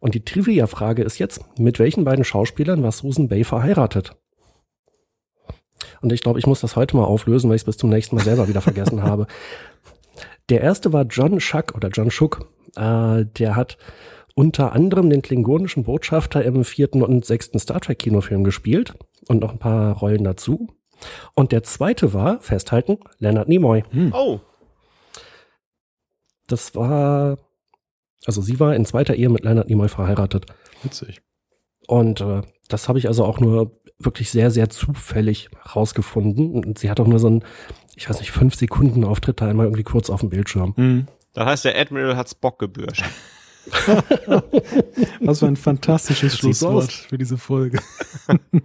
Und die Trivia-Frage ist jetzt, mit welchen beiden Schauspielern war Susan Bay verheiratet? Und ich glaube, ich muss das heute mal auflösen, weil ich es bis zum nächsten Mal selber wieder vergessen habe. Der erste war John Schuck oder John Schuck. Äh, der hat unter anderem den klingonischen Botschafter im vierten und sechsten Star Trek Kinofilm gespielt und noch ein paar Rollen dazu. Und der zweite war, festhalten, Leonard Nimoy. Hm. Oh. Das war, also sie war in zweiter Ehe mit Leonard Nimoy verheiratet. Witzig. Und äh, das habe ich also auch nur wirklich sehr, sehr zufällig rausgefunden. Und sie hat auch nur so ein, ich weiß nicht, fünf Sekunden Auftritt da einmal irgendwie kurz auf dem Bildschirm. Mhm. Das heißt, der Admiral hat's Bock gebürscht. Was für ein fantastisches Schlusswort für diese Folge.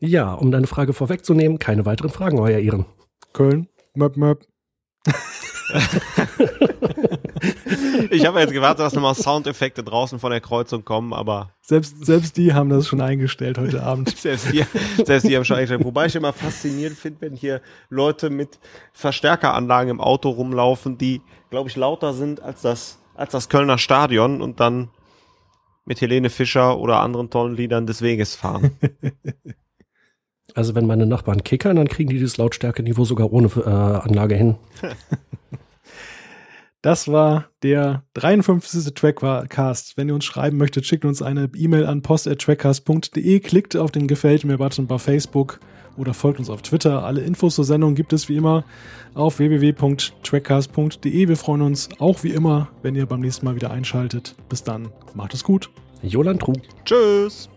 ja, um deine Frage vorwegzunehmen, keine weiteren Fragen, euer Ehren. Köln, möp, möp. ich habe jetzt gewartet, dass nochmal Soundeffekte draußen von der Kreuzung kommen, aber. Selbst, selbst die haben das schon eingestellt heute Abend. selbst, die, selbst die haben schon eingestellt. Wobei ich immer faszinierend finde, wenn hier Leute mit Verstärkeranlagen im Auto rumlaufen, die, glaube ich, lauter sind als das, als das Kölner Stadion und dann mit Helene Fischer oder anderen tollen Liedern des Weges fahren. Also wenn meine Nachbarn kickern, dann kriegen die das Lautstärkeniveau sogar ohne äh, Anlage hin. Das war der 53. Trackcast. Wenn ihr uns schreiben möchtet, schickt uns eine E-Mail an post.trackcast.de, klickt auf den Gefällt mir-Button bei Facebook oder folgt uns auf Twitter. Alle Infos zur Sendung gibt es wie immer auf www.trackcast.de. Wir freuen uns auch wie immer, wenn ihr beim nächsten Mal wieder einschaltet. Bis dann, macht es gut. Jolan Trug. Tschüss.